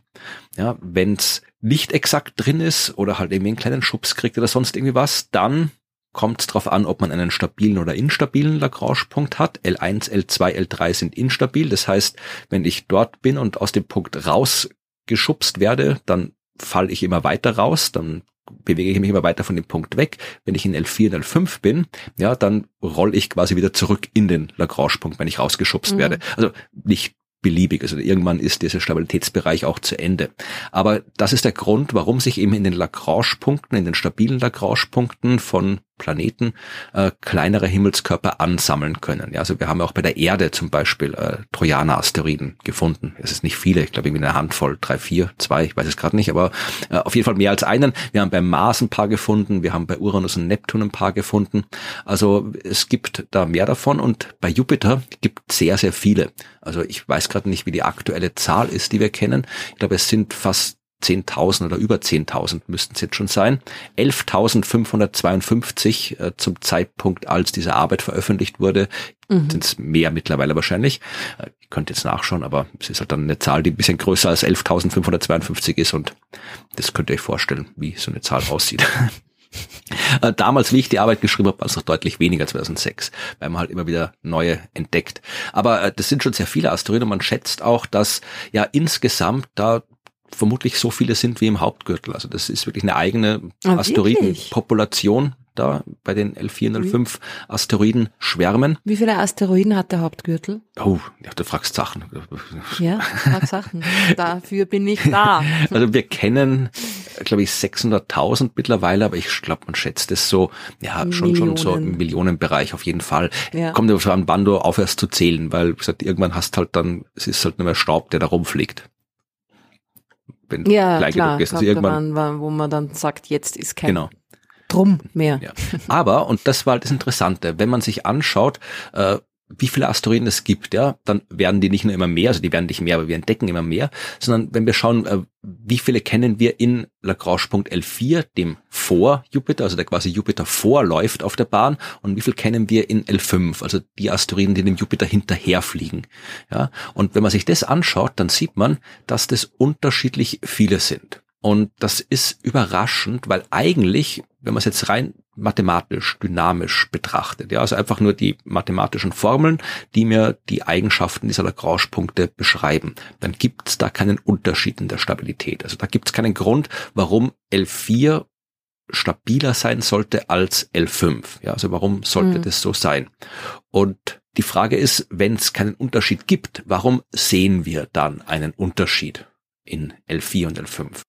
Ja, wenn es nicht exakt drin ist oder halt irgendwie einen kleinen Schubs kriegt oder sonst irgendwie was, dann kommt es darauf an, ob man einen stabilen oder instabilen Lagrange-Punkt hat. L1, L2, L3 sind instabil. Das heißt, wenn ich dort bin und aus dem Punkt rausgeschubst werde, dann falle ich immer weiter raus, dann bewege ich mich immer weiter von dem Punkt weg. Wenn ich in L4 und L5 bin, ja, dann roll ich quasi wieder zurück in den Lagrange-Punkt, wenn ich rausgeschubst mhm. werde. Also nicht beliebig. Also irgendwann ist dieser Stabilitätsbereich auch zu Ende. Aber das ist der Grund, warum sich eben in den Lagrange-Punkten, in den stabilen Lagrange-Punkten von Planeten äh, kleinere Himmelskörper ansammeln können. Ja, also wir haben auch bei der Erde zum Beispiel äh, Trojaner-Asteroiden gefunden. Es ist nicht viele, ich glaube irgendwie eine Handvoll, drei, vier, zwei, ich weiß es gerade nicht, aber äh, auf jeden Fall mehr als einen. Wir haben beim Mars ein paar gefunden, wir haben bei Uranus und Neptun ein paar gefunden. Also es gibt da mehr davon und bei Jupiter gibt sehr, sehr viele. Also ich weiß gerade nicht, wie die aktuelle Zahl ist, die wir kennen. Ich glaube, es sind fast 10.000 oder über 10.000 müssten es jetzt schon sein. 11.552 äh, zum Zeitpunkt, als diese Arbeit veröffentlicht wurde, mhm. sind es mehr mittlerweile wahrscheinlich. Äh, ich könnte jetzt nachschauen, aber es ist halt dann eine Zahl, die ein bisschen größer als 11.552 ist und das könnt ihr euch vorstellen, wie so eine Zahl aussieht. Äh, damals, wie ich die Arbeit geschrieben habe, war es noch deutlich weniger, 2006, weil man halt immer wieder neue entdeckt. Aber äh, das sind schon sehr viele Asteroiden und man schätzt auch, dass ja insgesamt da vermutlich so viele sind wie im Hauptgürtel. Also das ist wirklich eine eigene ah, Asteroidenpopulation, da bei den L4 und L5 Asteroiden schwärmen. Wie viele Asteroiden hat der Hauptgürtel? Oh, ja, du fragst Sachen. Ja, frag Sachen. Dafür bin ich da. Also wir kennen, glaube ich, 600.000 mittlerweile, aber ich glaube, man schätzt es so, ja, schon, Millionen. schon so im Millionenbereich auf jeden Fall. Ja. Kommt aber an, wann du aufhörst zu zählen, weil, wie gesagt, irgendwann hast halt dann, es ist halt nur mehr Staub, der da rumfliegt wenn ja, klein klar, genug ist. Also irgendwann, man, wo man dann sagt, jetzt ist kein genau. Drum mehr. Ja. Aber, und das war halt das Interessante, wenn man sich anschaut, äh, wie viele Asteroiden es gibt, ja, dann werden die nicht nur immer mehr, also die werden nicht mehr, aber wir entdecken immer mehr, sondern wenn wir schauen, äh, wie viele kennen wir in Lagrange-Punkt L4, dem vor Jupiter, also der quasi Jupiter vorläuft auf der Bahn, und wie viel kennen wir in L5, also die Asteroiden, die dem Jupiter hinterherfliegen, ja. Und wenn man sich das anschaut, dann sieht man, dass das unterschiedlich viele sind. Und das ist überraschend, weil eigentlich, wenn man es jetzt rein mathematisch, dynamisch betrachtet, ja, also einfach nur die mathematischen Formeln, die mir die Eigenschaften dieser Lagrange-Punkte beschreiben, dann gibt es da keinen Unterschied in der Stabilität. Also da gibt es keinen Grund, warum L4 stabiler sein sollte als L5. Ja, also warum sollte mhm. das so sein? Und die Frage ist, wenn es keinen Unterschied gibt, warum sehen wir dann einen Unterschied in L4 und L5?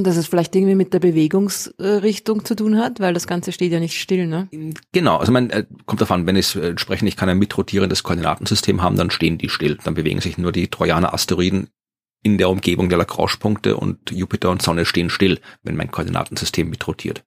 Und dass es vielleicht irgendwie mit der Bewegungsrichtung zu tun hat, weil das Ganze steht ja nicht still, ne? Genau, also man äh, kommt davon, wenn es äh, entsprechend, ich kann ein mitrotierendes Koordinatensystem haben, dann stehen die still. Dann bewegen sich nur die Trojaner Asteroiden in der Umgebung der Lagrange-Punkte und Jupiter und Sonne stehen still, wenn mein Koordinatensystem mitrotiert.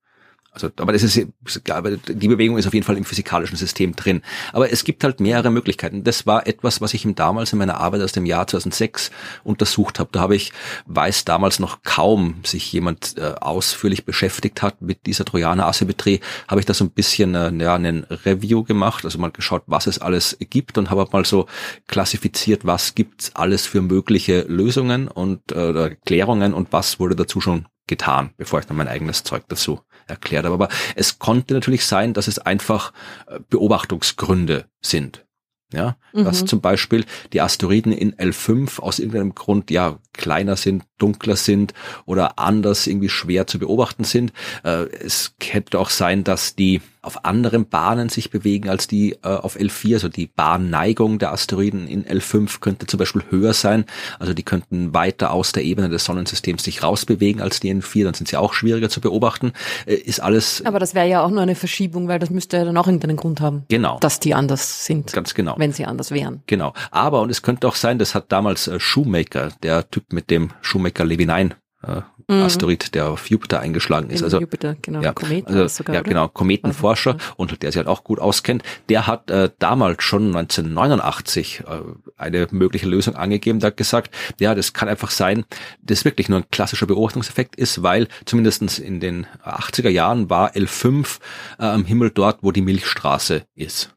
Also, aber das ist, die Bewegung ist auf jeden Fall im physikalischen System drin. Aber es gibt halt mehrere Möglichkeiten. Das war etwas, was ich damals in meiner Arbeit aus dem Jahr 2006 untersucht habe. Da habe ich, weiß damals noch kaum sich jemand äh, ausführlich beschäftigt hat mit dieser Trojaner-Asymmetrie, habe ich da so ein bisschen äh, ja, einen Review gemacht, also mal geschaut, was es alles gibt und habe mal so klassifiziert, was gibt's alles für mögliche Lösungen und äh, Erklärungen und was wurde dazu schon getan, bevor ich dann mein eigenes Zeug dazu erklärt habe. Aber es konnte natürlich sein, dass es einfach äh, Beobachtungsgründe sind. Ja, mhm. dass zum Beispiel die Asteroiden in L5 aus irgendeinem Grund ja kleiner sind, dunkler sind oder anders irgendwie schwer zu beobachten sind. Äh, es könnte auch sein, dass die auf anderen Bahnen sich bewegen als die äh, auf L4. Also die Bahnneigung der Asteroiden in L5 könnte zum Beispiel höher sein. Also die könnten weiter aus der Ebene des Sonnensystems sich rausbewegen als die in 4. Dann sind sie auch schwieriger zu beobachten. Äh, ist alles. Aber das wäre ja auch nur eine Verschiebung, weil das müsste ja dann auch irgendeinen Grund haben. Genau. Dass die anders sind. Ganz genau. Wenn sie anders wären. Genau. Aber, und es könnte auch sein, das hat damals äh, Shoemaker, der Typ mit dem Shoemaker-Levy-9 äh, mhm. Asteroid, der auf Jupiter eingeschlagen ist. In also Jupiter, genau. Ja, Kometen also, sogar, ja, oder? genau, Kometenforscher und der sich halt auch gut auskennt. Der hat äh, damals schon 1989 äh, eine mögliche Lösung angegeben. Der hat gesagt, ja, das kann einfach sein, dass wirklich nur ein klassischer Beobachtungseffekt ist, weil zumindestens in den 80er Jahren war L5 äh, am Himmel dort, wo die Milchstraße ist.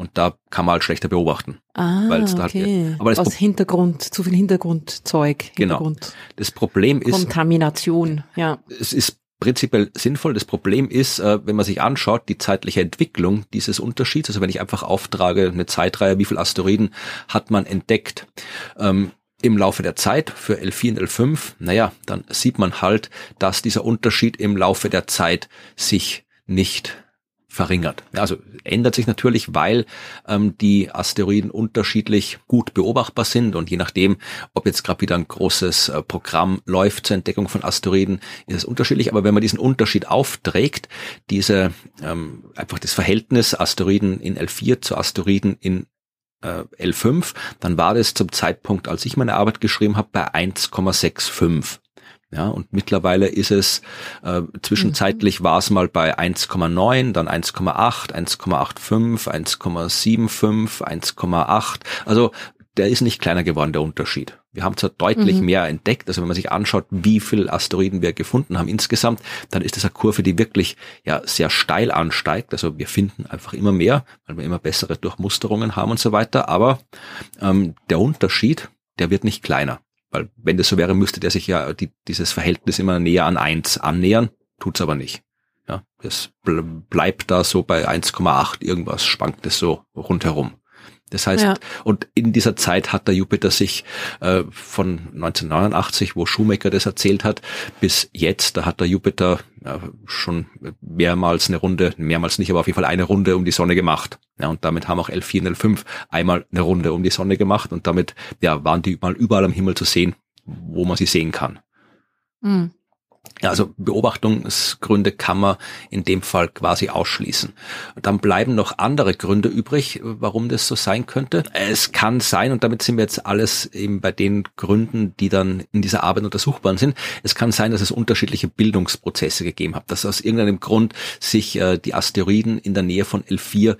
Und da kann man halt schlechter beobachten. Ah, halt okay. Halt, aber das Aus Hintergrund, zu viel Hintergrundzeug. Genau. Hintergrund das Problem ist. Kontamination, ja. Es ist prinzipiell sinnvoll. Das Problem ist, äh, wenn man sich anschaut, die zeitliche Entwicklung dieses Unterschieds, also wenn ich einfach auftrage, eine Zeitreihe, wie viel Asteroiden hat man entdeckt, ähm, im Laufe der Zeit für L4 und L5, naja, dann sieht man halt, dass dieser Unterschied im Laufe der Zeit sich nicht verringert. Also ändert sich natürlich, weil ähm, die Asteroiden unterschiedlich gut beobachtbar sind und je nachdem, ob jetzt gerade wieder ein großes äh, Programm läuft zur Entdeckung von Asteroiden, ist es unterschiedlich. Aber wenn man diesen Unterschied aufträgt, diese ähm, einfach das Verhältnis Asteroiden in L4 zu Asteroiden in äh, L5, dann war das zum Zeitpunkt, als ich meine Arbeit geschrieben habe, bei 1,65. Ja, und mittlerweile ist es, äh, zwischenzeitlich mhm. war es mal bei 1,9, dann 1,8, 1,85, 1,75, 1,8. Also der ist nicht kleiner geworden, der Unterschied. Wir haben zwar deutlich mhm. mehr entdeckt, also wenn man sich anschaut, wie viel Asteroiden wir gefunden haben insgesamt, dann ist das eine Kurve, die wirklich ja sehr steil ansteigt. Also wir finden einfach immer mehr, weil wir immer bessere Durchmusterungen haben und so weiter. Aber ähm, der Unterschied, der wird nicht kleiner. Weil wenn das so wäre, müsste der sich ja die, dieses Verhältnis immer näher an eins annähern, tut's aber nicht. Ja, es bleibt da so bei 1,8 irgendwas, schwankt es so rundherum. Das heißt, ja. und in dieser Zeit hat der Jupiter sich äh, von 1989, wo Schumacher das erzählt hat, bis jetzt, da hat der Jupiter ja, schon mehrmals eine Runde, mehrmals nicht, aber auf jeden Fall eine Runde um die Sonne gemacht. Ja, und damit haben auch L4 und L5 einmal eine Runde um die Sonne gemacht und damit ja, waren die mal überall am Himmel zu sehen, wo man sie sehen kann. Mhm. Also Beobachtungsgründe kann man in dem Fall quasi ausschließen. Dann bleiben noch andere Gründe übrig, warum das so sein könnte. Es kann sein, und damit sind wir jetzt alles eben bei den Gründen, die dann in dieser Arbeit untersuchbar sind. Es kann sein, dass es unterschiedliche Bildungsprozesse gegeben hat, dass aus irgendeinem Grund sich äh, die Asteroiden in der Nähe von L4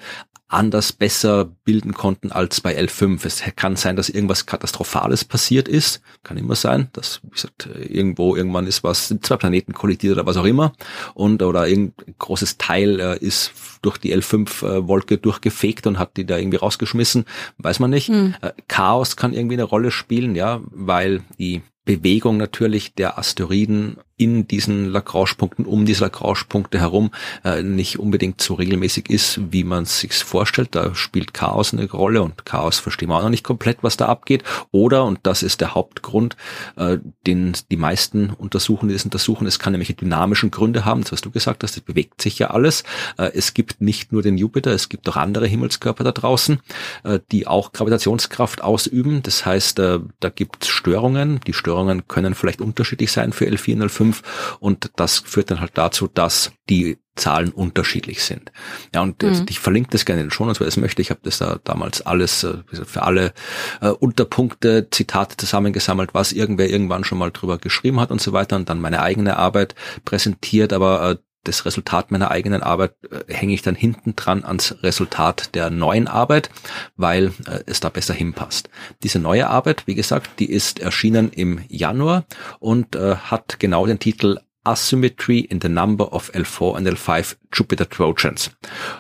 anders besser bilden konnten als bei L5. Es kann sein, dass irgendwas Katastrophales passiert ist. Kann immer sein, dass, wie gesagt, irgendwo irgendwann ist was, zwei Planeten kollidiert oder was auch immer. Und, oder irgendein großes Teil äh, ist durch die L5-Wolke äh, durchgefegt und hat die da irgendwie rausgeschmissen. Weiß man nicht. Hm. Äh, Chaos kann irgendwie eine Rolle spielen, ja, weil die Bewegung natürlich der Asteroiden in diesen Lagrange-Punkten, um diese Lagrange-Punkte herum äh, nicht unbedingt so regelmäßig ist, wie man es sich vorstellt. Da spielt Chaos eine Rolle und Chaos verstehen wir auch noch nicht komplett, was da abgeht. Oder, und das ist der Hauptgrund, äh, den die meisten untersuchen, die das untersuchen, es kann nämlich dynamischen Gründe haben, das was du gesagt hast, es bewegt sich ja alles. Äh, es gibt nicht nur den Jupiter, es gibt auch andere Himmelskörper da draußen, äh, die auch Gravitationskraft ausüben. Das heißt, äh, da gibt es Störungen. Die Störungen können vielleicht unterschiedlich sein für L4 und L5 5 und das führt dann halt dazu, dass die Zahlen unterschiedlich sind. Ja, und mhm. ich verlinke das gerne in den Show Notes, weil es möchte. Ich habe das da damals alles äh, für alle äh, Unterpunkte, Zitate zusammengesammelt, was irgendwer irgendwann schon mal drüber geschrieben hat und so weiter und dann meine eigene Arbeit präsentiert. Aber äh, das Resultat meiner eigenen Arbeit äh, hänge ich dann hinten dran ans Resultat der neuen Arbeit, weil äh, es da besser hinpasst. Diese neue Arbeit, wie gesagt, die ist erschienen im Januar und äh, hat genau den Titel Asymmetry in the Number of L4 and L5 Jupiter Trojans.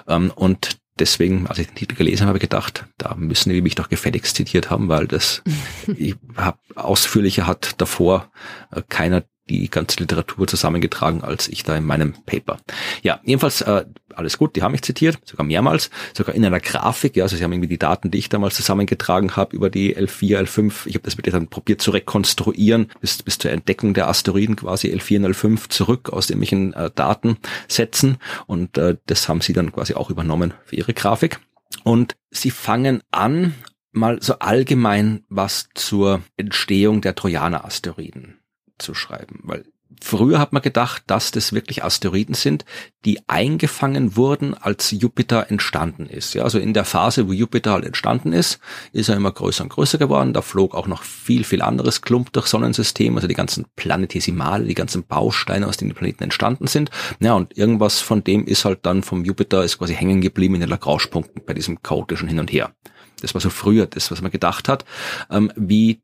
Ähm, und deswegen, als ich den Titel gelesen habe, gedacht, da müssen die mich doch gefälligst zitiert haben, weil das ich hab, ausführlicher hat davor äh, keiner die ganze Literatur zusammengetragen als ich da in meinem Paper. Ja, jedenfalls äh, alles gut, die haben mich zitiert, sogar mehrmals, sogar in einer Grafik, ja, also sie haben irgendwie die Daten, die ich damals zusammengetragen habe über die L4, L5, ich habe das bitte dann probiert zu rekonstruieren, bis, bis zur Entdeckung der Asteroiden quasi L4 und L5 zurück aus irgendwelchen äh, Datensätzen und äh, das haben sie dann quasi auch übernommen für ihre Grafik. Und sie fangen an, mal so allgemein was zur Entstehung der Trojaner-Asteroiden zu schreiben, weil Früher hat man gedacht, dass das wirklich Asteroiden sind, die eingefangen wurden, als Jupiter entstanden ist. Ja, also in der Phase, wo Jupiter halt entstanden ist, ist er immer größer und größer geworden. Da flog auch noch viel, viel anderes Klump durch Sonnensystem, also die ganzen Planetesimale, die ganzen Bausteine, aus denen die Planeten entstanden sind. Ja, und irgendwas von dem ist halt dann vom Jupiter ist quasi hängen geblieben in den Lagrange-Punkten bei diesem chaotischen Hin und Her. Das war so früher das, was man gedacht hat, ähm, wie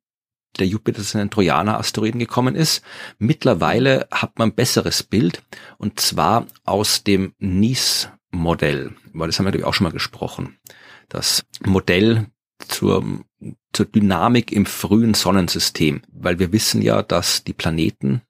der Jupiter zu den Trojaner-Asteroiden gekommen ist. Mittlerweile hat man ein besseres Bild und zwar aus dem NIS-Modell, weil das haben wir natürlich auch schon mal gesprochen. Das Modell zur, zur Dynamik im frühen Sonnensystem, weil wir wissen ja, dass die Planeten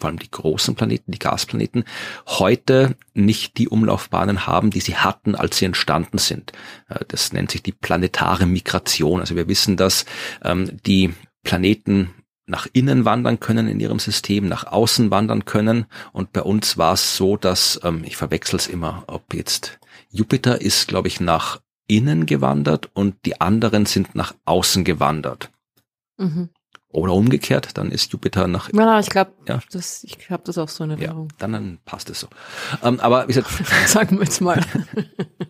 vor allem die großen Planeten, die Gasplaneten, heute nicht die Umlaufbahnen haben, die sie hatten, als sie entstanden sind. Äh, das nennt sich die planetare Migration. Also wir wissen, dass ähm, die Planeten nach innen wandern können in ihrem System, nach außen wandern können. Und bei uns war es so, dass, ähm, ich verwechsel es immer, ob jetzt Jupiter ist, glaube ich, nach innen gewandert und die anderen sind nach außen gewandert. Mhm. Oder umgekehrt, dann ist Jupiter nach. Ja, ich glaube, ja. das, ich habe das auch so in Erinnerung. Ja, dann, dann passt es so. Ähm, aber wie gesagt, sagen wir jetzt mal.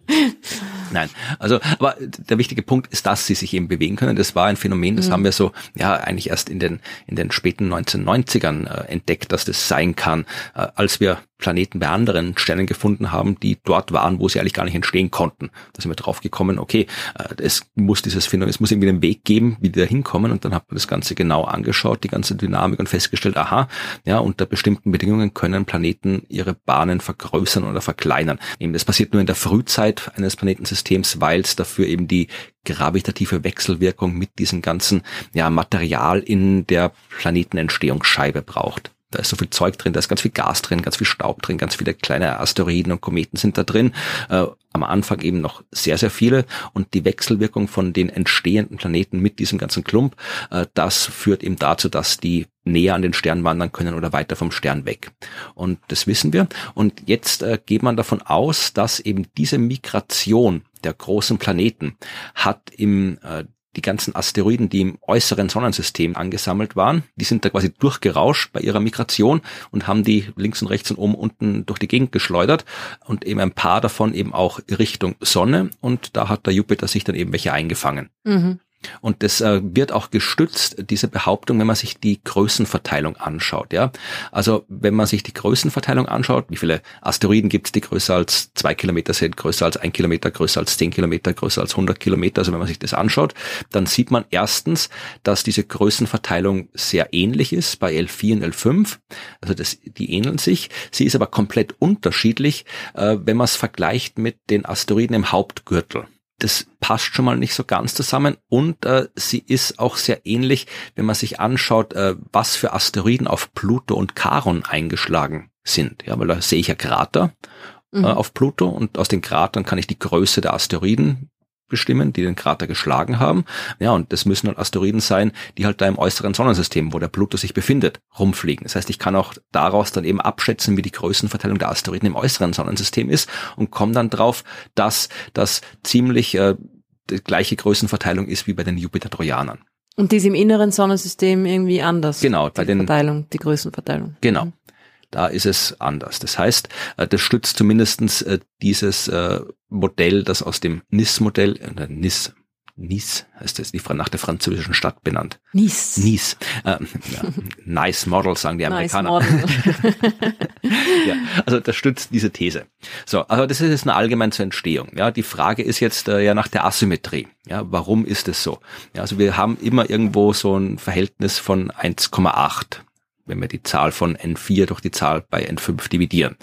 Nein, also, aber der wichtige Punkt ist, dass sie sich eben bewegen können. Das war ein Phänomen, das mhm. haben wir so, ja, eigentlich erst in den in den späten 1990ern äh, entdeckt, dass das sein kann, äh, als wir Planeten bei anderen Sternen gefunden haben, die dort waren, wo sie eigentlich gar nicht entstehen konnten. Da sind wir drauf gekommen, okay, äh, es muss dieses Phänomen, es muss irgendwie einen Weg geben, wie die da hinkommen und dann hat man das Ganze genau angeschaut, die ganze Dynamik und festgestellt, aha, ja, unter bestimmten Bedingungen können Planeten ihre Bahnen vergrößern oder verkleinern. Eben, das passiert nur in der Frühzeit eines Planetensystems, weil es dafür eben die gravitative Wechselwirkung mit diesem ganzen ja, Material in der Planetenentstehungsscheibe braucht. Da ist so viel Zeug drin, da ist ganz viel Gas drin, ganz viel Staub drin, ganz viele kleine Asteroiden und Kometen sind da drin. Äh, am Anfang eben noch sehr, sehr viele. Und die Wechselwirkung von den entstehenden Planeten mit diesem ganzen Klump, äh, das führt eben dazu, dass die näher an den Stern wandern können oder weiter vom Stern weg. Und das wissen wir. Und jetzt äh, geht man davon aus, dass eben diese Migration der großen Planeten hat im äh, die ganzen Asteroiden, die im äußeren Sonnensystem angesammelt waren, die sind da quasi durchgerauscht bei ihrer Migration und haben die links und rechts und oben unten durch die Gegend geschleudert und eben ein paar davon eben auch Richtung Sonne und da hat der Jupiter sich dann eben welche eingefangen. Mhm. Und das äh, wird auch gestützt, diese Behauptung, wenn man sich die Größenverteilung anschaut. Ja, Also wenn man sich die Größenverteilung anschaut, wie viele Asteroiden gibt es, die größer als zwei Kilometer sind, größer als ein Kilometer, größer als zehn Kilometer, größer als 100 Kilometer. Also wenn man sich das anschaut, dann sieht man erstens, dass diese Größenverteilung sehr ähnlich ist bei L4 und L5. Also das, die ähneln sich. Sie ist aber komplett unterschiedlich, äh, wenn man es vergleicht mit den Asteroiden im Hauptgürtel das passt schon mal nicht so ganz zusammen und äh, sie ist auch sehr ähnlich, wenn man sich anschaut, äh, was für Asteroiden auf Pluto und Charon eingeschlagen sind. Ja, weil da sehe ich ja Krater äh, mhm. auf Pluto und aus den Kratern kann ich die Größe der Asteroiden bestimmen, die den Krater geschlagen haben. Ja, und das müssen halt Asteroiden sein, die halt da im äußeren Sonnensystem, wo der Pluto sich befindet, rumfliegen. Das heißt, ich kann auch daraus dann eben abschätzen, wie die Größenverteilung der Asteroiden im äußeren Sonnensystem ist und komme dann drauf, dass das ziemlich äh, die gleiche Größenverteilung ist wie bei den Jupiter-Trojanern. Und die ist im inneren Sonnensystem irgendwie anders. Genau, bei den Verteilung, die Größenverteilung. Genau. Da ist es anders. Das heißt, äh, das stützt zumindestens äh, dieses äh, Modell, das aus dem NIS-Modell, NIS, Nice heißt es, die nach der französischen Stadt benannt. Nice. Nice. Äh, ja, nice Model, sagen die Amerikaner. Nice Model. ja, also das stützt diese These. So, also das ist jetzt eine allgemeine zur Entstehung. Ja, die Frage ist jetzt äh, ja nach der Asymmetrie. Ja, warum ist es so? Ja, also wir haben immer irgendwo so ein Verhältnis von 1,8 wenn wir die Zahl von N4 durch die Zahl bei N5 dividieren.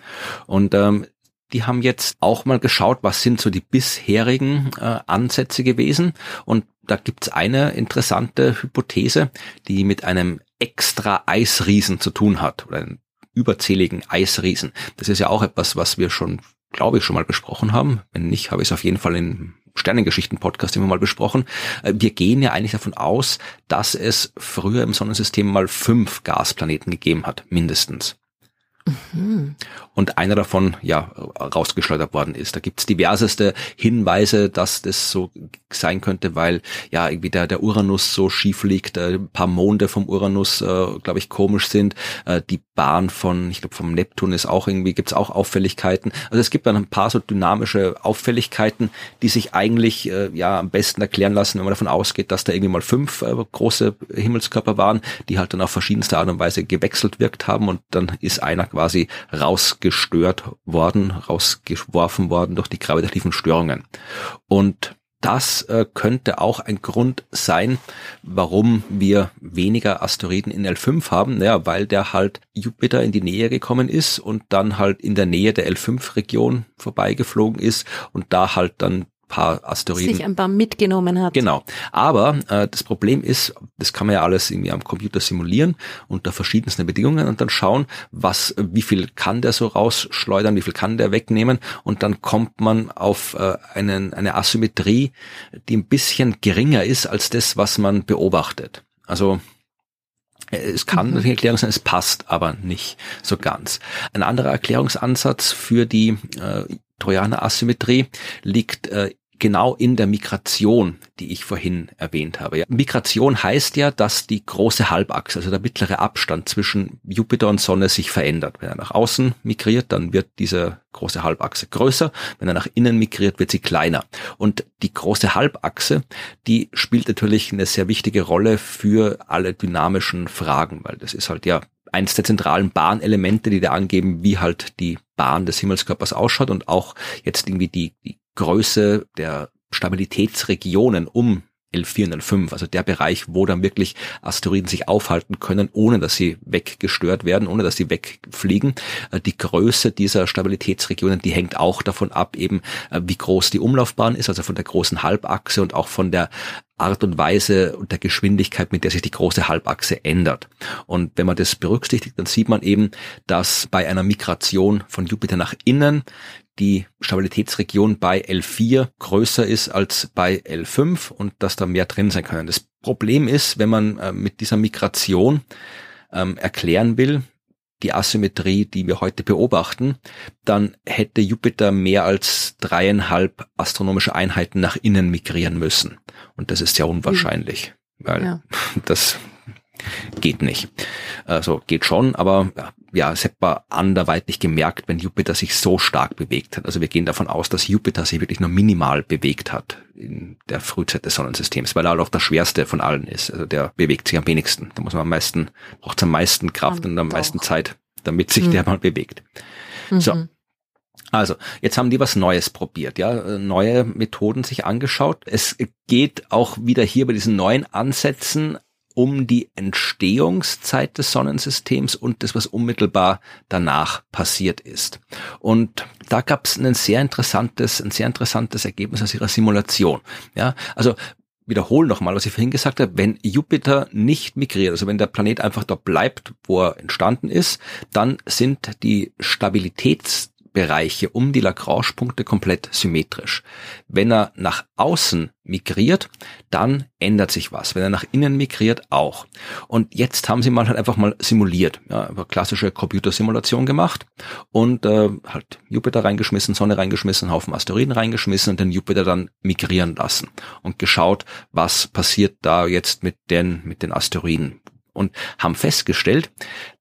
Und ähm, die haben jetzt auch mal geschaut, was sind so die bisherigen äh, Ansätze gewesen. Und da gibt's eine interessante Hypothese, die mit einem extra Eisriesen zu tun hat oder einem überzähligen Eisriesen. Das ist ja auch etwas, was wir schon, glaube ich, schon mal besprochen haben. Wenn nicht, habe ich es auf jeden Fall in Sternengeschichten-Podcast immer mal besprochen. Äh, wir gehen ja eigentlich davon aus, dass es früher im Sonnensystem mal fünf Gasplaneten gegeben hat, mindestens. Mhm. Und einer davon ja rausgeschleudert worden ist. Da gibt's diverseste Hinweise, dass das so sein könnte, weil ja irgendwie der, der Uranus so schief liegt, äh, ein paar Monde vom Uranus, äh, glaube ich, komisch sind. Äh, die Bahn von, ich glaube, vom Neptun ist auch irgendwie, gibt's auch Auffälligkeiten. Also es gibt dann ein paar so dynamische Auffälligkeiten, die sich eigentlich äh, ja am besten erklären lassen, wenn man davon ausgeht, dass da irgendwie mal fünf äh, große Himmelskörper waren, die halt dann auf verschiedenste Art und Weise gewechselt wirkt haben und dann ist einer quasi rausgestört worden, rausgeworfen worden durch die gravitativen Störungen. Und das äh, könnte auch ein Grund sein, warum wir weniger Asteroiden in L5 haben, naja, weil der halt Jupiter in die Nähe gekommen ist und dann halt in der Nähe der L5-Region vorbeigeflogen ist und da halt dann paar Asteroiden. Sich ein paar mitgenommen hat. Genau. Aber äh, das Problem ist, das kann man ja alles irgendwie am Computer simulieren unter verschiedensten Bedingungen und dann schauen, was, wie viel kann der so rausschleudern, wie viel kann der wegnehmen und dann kommt man auf äh, einen, eine Asymmetrie, die ein bisschen geringer ist als das, was man beobachtet. Also es kann mhm. natürlich Erklärung sein, es passt aber nicht so ganz. Ein anderer Erklärungsansatz für die äh, Trojaner Asymmetrie liegt äh, genau in der Migration, die ich vorhin erwähnt habe. Migration heißt ja, dass die große Halbachse, also der mittlere Abstand zwischen Jupiter und Sonne sich verändert. Wenn er nach außen migriert, dann wird diese große Halbachse größer. Wenn er nach innen migriert, wird sie kleiner. Und die große Halbachse, die spielt natürlich eine sehr wichtige Rolle für alle dynamischen Fragen, weil das ist halt ja eines der zentralen Bahnelemente, die da angeben, wie halt die Bahn des Himmelskörpers ausschaut und auch jetzt irgendwie die, die Größe der Stabilitätsregionen um L4 und L5, also der Bereich, wo dann wirklich Asteroiden sich aufhalten können, ohne dass sie weggestört werden, ohne dass sie wegfliegen. Äh, die Größe dieser Stabilitätsregionen, die hängt auch davon ab, eben äh, wie groß die Umlaufbahn ist, also von der großen Halbachse und auch von der Art und Weise und der Geschwindigkeit, mit der sich die große Halbachse ändert. Und wenn man das berücksichtigt, dann sieht man eben, dass bei einer Migration von Jupiter nach innen die Stabilitätsregion bei L4 größer ist als bei L5 und dass da mehr drin sein können. Das Problem ist, wenn man äh, mit dieser Migration ähm, erklären will, die Asymmetrie, die wir heute beobachten, dann hätte Jupiter mehr als dreieinhalb astronomische Einheiten nach innen migrieren müssen. Und das ist sehr unwahrscheinlich, weil ja. das geht nicht. Also geht schon, aber ja, es hätte man anderweitig gemerkt, wenn Jupiter sich so stark bewegt hat. Also wir gehen davon aus, dass Jupiter sich wirklich nur minimal bewegt hat in der Frühzeit des Sonnensystems, weil er halt auch der schwerste von allen ist. Also der bewegt sich am wenigsten. Da muss man am meisten, braucht es am meisten Kraft und, und am meisten Zeit, damit sich mhm. der mal bewegt. Mhm. So. Also, jetzt haben die was Neues probiert, ja, neue Methoden sich angeschaut. Es geht auch wieder hier bei diesen neuen Ansätzen um die Entstehungszeit des Sonnensystems und das, was unmittelbar danach passiert ist. Und da gab es ein sehr interessantes, ein sehr interessantes Ergebnis aus ihrer Simulation. Ja, also wiederhole nochmal, was ich vorhin gesagt habe, wenn Jupiter nicht migriert, also wenn der Planet einfach dort bleibt, wo er entstanden ist, dann sind die Stabilitäts Bereiche um die Lagrange-Punkte komplett symmetrisch. Wenn er nach außen migriert, dann ändert sich was. Wenn er nach innen migriert, auch. Und jetzt haben sie mal halt einfach mal simuliert, ja, klassische Computersimulation gemacht und äh, halt Jupiter reingeschmissen, Sonne reingeschmissen, Haufen Asteroiden reingeschmissen und den Jupiter dann migrieren lassen und geschaut, was passiert da jetzt mit den mit den Asteroiden und haben festgestellt,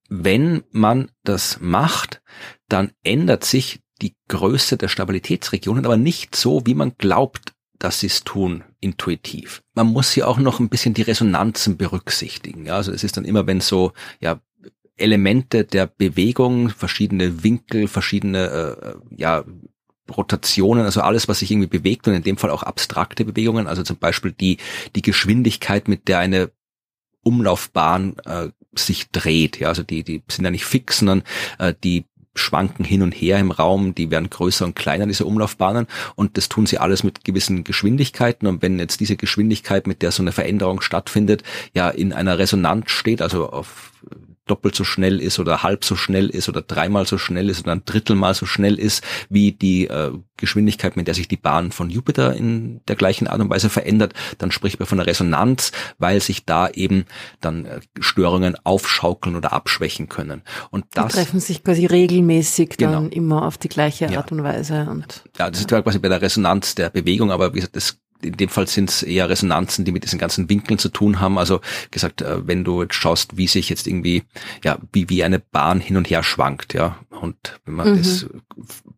wenn man das macht, dann ändert sich die Größe der Stabilitätsregionen, aber nicht so, wie man glaubt, dass sie es tun, intuitiv. Man muss hier auch noch ein bisschen die Resonanzen berücksichtigen. Ja, also es ist dann immer, wenn so, ja, Elemente der Bewegung, verschiedene Winkel, verschiedene, äh, ja, Rotationen, also alles, was sich irgendwie bewegt und in dem Fall auch abstrakte Bewegungen, also zum Beispiel die, die Geschwindigkeit, mit der eine Umlaufbahn äh, sich dreht. Ja, also die, die sind ja nicht fix, sondern äh, die schwanken hin und her im Raum, die werden größer und kleiner, diese Umlaufbahnen, und das tun sie alles mit gewissen Geschwindigkeiten. Und wenn jetzt diese Geschwindigkeit, mit der so eine Veränderung stattfindet, ja in einer Resonanz steht, also auf doppelt so schnell ist oder halb so schnell ist oder dreimal so schnell ist oder ein Drittelmal so schnell ist wie die äh, Geschwindigkeit, mit der sich die Bahn von Jupiter in der gleichen Art und Weise verändert, dann spricht man von einer Resonanz, weil sich da eben dann äh, Störungen aufschaukeln oder abschwächen können. Und das die treffen sich quasi regelmäßig genau. dann immer auf die gleiche Art ja. und Weise. Und, ja, das ja. ist quasi bei der Resonanz der Bewegung, aber wie gesagt, das in dem Fall sind es eher Resonanzen, die mit diesen ganzen Winkeln zu tun haben. Also gesagt, äh, wenn du jetzt schaust, wie sich jetzt irgendwie, ja, wie, wie eine Bahn hin und her schwankt, ja. Und wenn man mhm. das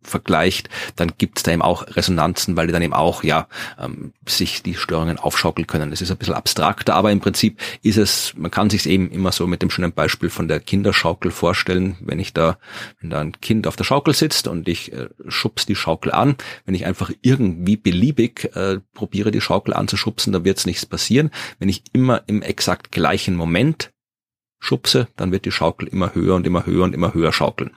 vergleicht, dann gibt es da eben auch Resonanzen, weil die dann eben auch, ja, ähm, sich die Störungen aufschaukeln können. Das ist ein bisschen abstrakter, aber im Prinzip ist es, man kann sich eben immer so mit dem schönen Beispiel von der Kinderschaukel vorstellen, wenn ich da, wenn da ein Kind auf der Schaukel sitzt und ich äh, schubs die Schaukel an, wenn ich einfach irgendwie beliebig äh, probiere, die Schaukel anzuschubsen, dann wird es nichts passieren. Wenn ich immer im exakt gleichen Moment schubse, dann wird die Schaukel immer höher und immer höher und immer höher schaukeln.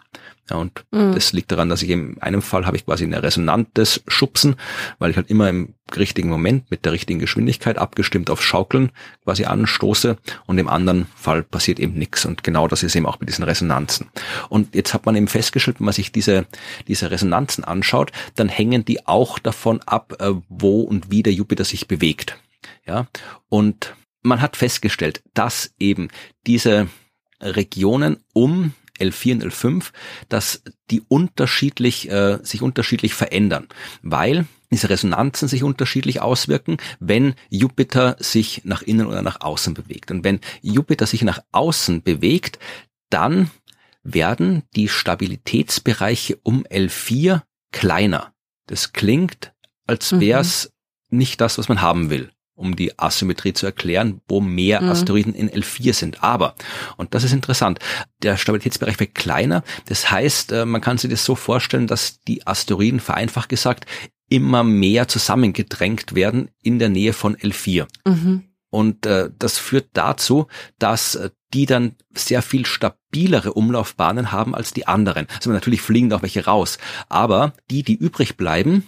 Ja, und mhm. das liegt daran, dass ich in einem Fall habe ich quasi eine resonantes Schubsen, weil ich halt immer im richtigen Moment mit der richtigen Geschwindigkeit abgestimmt auf Schaukeln quasi anstoße und im anderen Fall passiert eben nichts. Und genau das ist eben auch mit diesen Resonanzen. Und jetzt hat man eben festgestellt, wenn man sich diese, diese Resonanzen anschaut, dann hängen die auch davon ab, äh, wo und wie der Jupiter sich bewegt. Ja, und man hat festgestellt, dass eben diese Regionen um L4 und L5, dass die unterschiedlich, äh, sich unterschiedlich verändern, weil diese Resonanzen sich unterschiedlich auswirken, wenn Jupiter sich nach innen oder nach außen bewegt. Und wenn Jupiter sich nach außen bewegt, dann werden die Stabilitätsbereiche um L4 kleiner. Das klingt, als wäre es mhm. nicht das, was man haben will um die Asymmetrie zu erklären, wo mehr mhm. Asteroiden in L4 sind. Aber, und das ist interessant, der Stabilitätsbereich wird kleiner. Das heißt, äh, man kann sich das so vorstellen, dass die Asteroiden vereinfacht gesagt immer mehr zusammengedrängt werden in der Nähe von L4. Mhm. Und äh, das führt dazu, dass äh, die dann sehr viel stabilere Umlaufbahnen haben als die anderen. Also natürlich fliegen auch welche raus. Aber die, die übrig bleiben,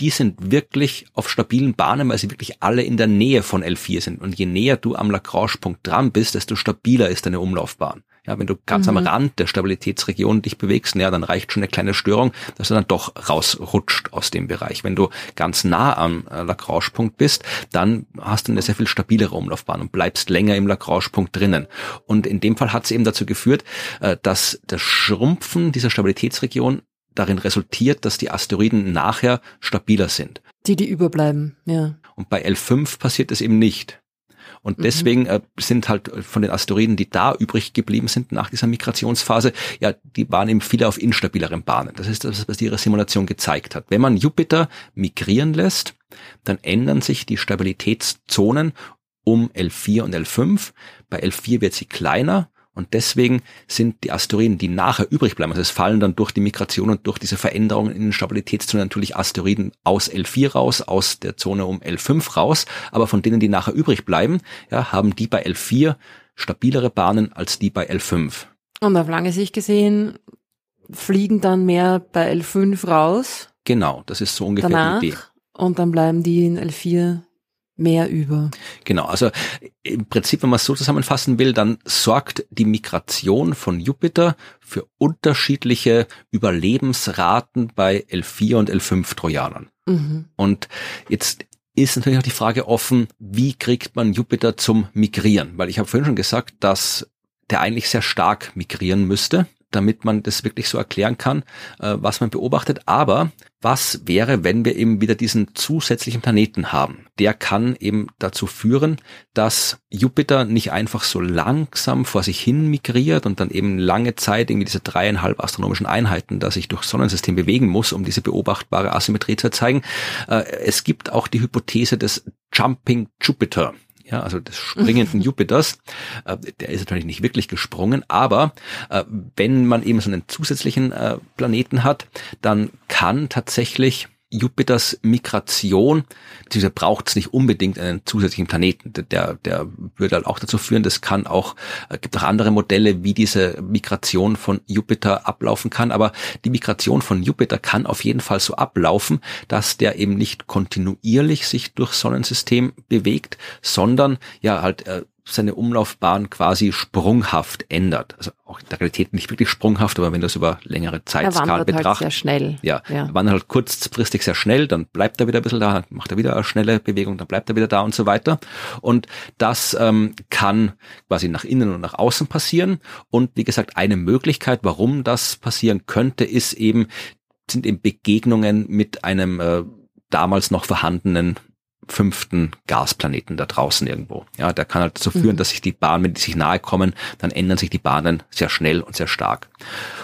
die sind wirklich auf stabilen Bahnen, weil sie wirklich alle in der Nähe von L4 sind. Und je näher du am Lagrange-Punkt dran bist, desto stabiler ist deine Umlaufbahn. Ja, wenn du ganz mhm. am Rand der Stabilitätsregion dich bewegst, ja, dann reicht schon eine kleine Störung, dass du dann doch rausrutscht aus dem Bereich. Wenn du ganz nah am äh, Lagrange-Punkt bist, dann hast du eine sehr viel stabilere Umlaufbahn und bleibst länger im Lagrange-Punkt drinnen. Und in dem Fall hat es eben dazu geführt, äh, dass das Schrumpfen dieser Stabilitätsregion darin resultiert, dass die Asteroiden nachher stabiler sind. Die, die überbleiben, ja. Und bei L5 passiert es eben nicht. Und mhm. deswegen äh, sind halt von den Asteroiden, die da übrig geblieben sind nach dieser Migrationsphase, ja, die waren eben viele auf instabileren Bahnen. Das ist das, was ihre Simulation gezeigt hat. Wenn man Jupiter migrieren lässt, dann ändern sich die Stabilitätszonen um L4 und L5. Bei L4 wird sie kleiner und deswegen sind die Asteroiden, die nachher übrig bleiben, also es fallen dann durch die Migration und durch diese Veränderungen in den Stabilitätszonen natürlich Asteroiden aus L4 raus, aus der Zone um L5 raus, aber von denen, die nachher übrig bleiben, ja, haben die bei L4 stabilere Bahnen als die bei L5. Und auf lange Sicht gesehen fliegen dann mehr bei L5 raus. Genau, das ist so ungefähr danach, die Idee. Und dann bleiben die in L4 mehr über. Genau, also im Prinzip, wenn man es so zusammenfassen will, dann sorgt die Migration von Jupiter für unterschiedliche Überlebensraten bei L4 und L5 Trojanern. Mhm. Und jetzt ist natürlich auch die Frage offen, wie kriegt man Jupiter zum Migrieren? Weil ich habe vorhin schon gesagt, dass der eigentlich sehr stark migrieren müsste damit man das wirklich so erklären kann, äh, was man beobachtet. Aber was wäre, wenn wir eben wieder diesen zusätzlichen Planeten haben? Der kann eben dazu führen, dass Jupiter nicht einfach so langsam vor sich hin migriert und dann eben lange Zeit irgendwie diese dreieinhalb astronomischen Einheiten, da sich durch Sonnensystem bewegen muss, um diese beobachtbare Asymmetrie zu erzeigen. Äh, es gibt auch die Hypothese des Jumping Jupiter ja, also des springenden Jupiters. Äh, der ist natürlich nicht wirklich gesprungen, aber äh, wenn man eben so einen zusätzlichen äh, Planeten hat, dann kann tatsächlich Jupiters Migration, beziehungsweise braucht es nicht unbedingt einen zusätzlichen Planeten. Der, der würde halt auch dazu führen, das kann auch, äh, gibt auch andere Modelle, wie diese Migration von Jupiter ablaufen kann. Aber die Migration von Jupiter kann auf jeden Fall so ablaufen, dass der eben nicht kontinuierlich sich durch Sonnensystem bewegt, sondern ja halt äh, seine Umlaufbahn quasi sprunghaft ändert. Also auch in der Realität nicht wirklich sprunghaft, aber wenn das über längere Zeitskalen betrachtet. Halt sehr schnell. Ja, ja. Er wandert halt kurzfristig sehr schnell, dann bleibt er wieder ein bisschen da, dann macht er wieder eine schnelle Bewegung, dann bleibt er wieder da und so weiter. Und das ähm, kann quasi nach innen und nach außen passieren. Und wie gesagt, eine Möglichkeit, warum das passieren könnte, ist eben, sind eben Begegnungen mit einem äh, damals noch vorhandenen fünften Gasplaneten da draußen irgendwo. Ja, der kann halt dazu führen, mhm. dass sich die Bahnen, wenn die sich nahe kommen, dann ändern sich die Bahnen sehr schnell und sehr stark.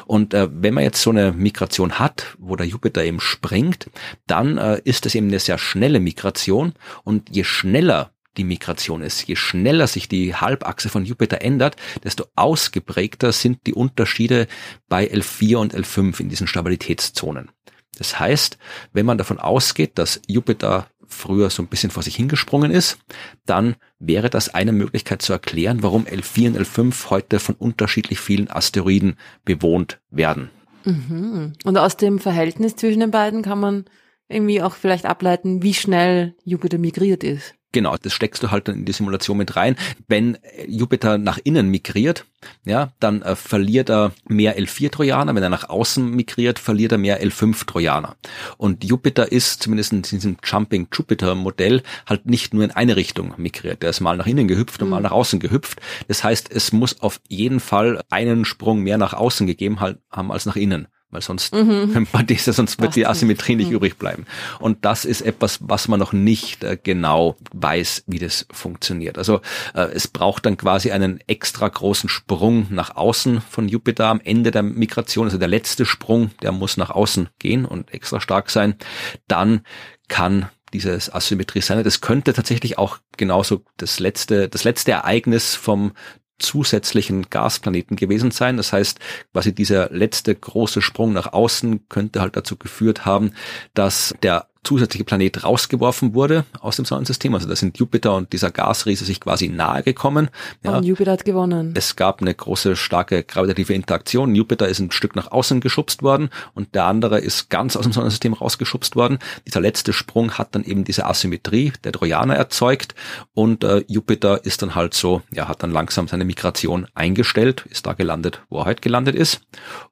Und äh, wenn man jetzt so eine Migration hat, wo der Jupiter eben springt, dann äh, ist es eben eine sehr schnelle Migration und je schneller die Migration ist. Je schneller sich die Halbachse von Jupiter ändert, desto ausgeprägter sind die Unterschiede bei L4 und L5 in diesen Stabilitätszonen. Das heißt, wenn man davon ausgeht, dass Jupiter früher so ein bisschen vor sich hingesprungen ist, dann wäre das eine Möglichkeit zu erklären, warum L4 und L5 heute von unterschiedlich vielen Asteroiden bewohnt werden. Mhm. Und aus dem Verhältnis zwischen den beiden kann man irgendwie auch vielleicht ableiten, wie schnell Jupiter migriert ist. Genau, das steckst du halt dann in die Simulation mit rein. Wenn Jupiter nach innen migriert, ja, dann äh, verliert er mehr L4-Trojaner. Wenn er nach außen migriert, verliert er mehr L5-Trojaner. Und Jupiter ist zumindest in diesem Jumping Jupiter-Modell halt nicht nur in eine Richtung migriert. Der ist mal nach innen gehüpft und mal mhm. nach außen gehüpft. Das heißt, es muss auf jeden Fall einen Sprung mehr nach außen gegeben haben als nach innen weil sonst mhm. man diese, sonst wird die Asymmetrie nicht mhm. übrig bleiben. Und das ist etwas, was man noch nicht äh, genau weiß, wie das funktioniert. Also äh, es braucht dann quasi einen extra großen Sprung nach außen von Jupiter am Ende der Migration, also der letzte Sprung, der muss nach außen gehen und extra stark sein. Dann kann dieses Asymmetrie sein. Das könnte tatsächlich auch genauso das letzte, das letzte Ereignis vom zusätzlichen Gasplaneten gewesen sein. Das heißt, quasi dieser letzte große Sprung nach außen könnte halt dazu geführt haben, dass der zusätzliche Planet rausgeworfen wurde aus dem Sonnensystem. Also da sind Jupiter und dieser Gasriese sich quasi nahe gekommen. Ja. Und Jupiter hat gewonnen. Es gab eine große, starke gravitative Interaktion. Jupiter ist ein Stück nach außen geschubst worden und der andere ist ganz aus dem Sonnensystem rausgeschubst worden. Dieser letzte Sprung hat dann eben diese Asymmetrie der Trojaner erzeugt und äh, Jupiter ist dann halt so, ja, hat dann langsam seine Migration eingestellt, ist da gelandet, wo er heute gelandet ist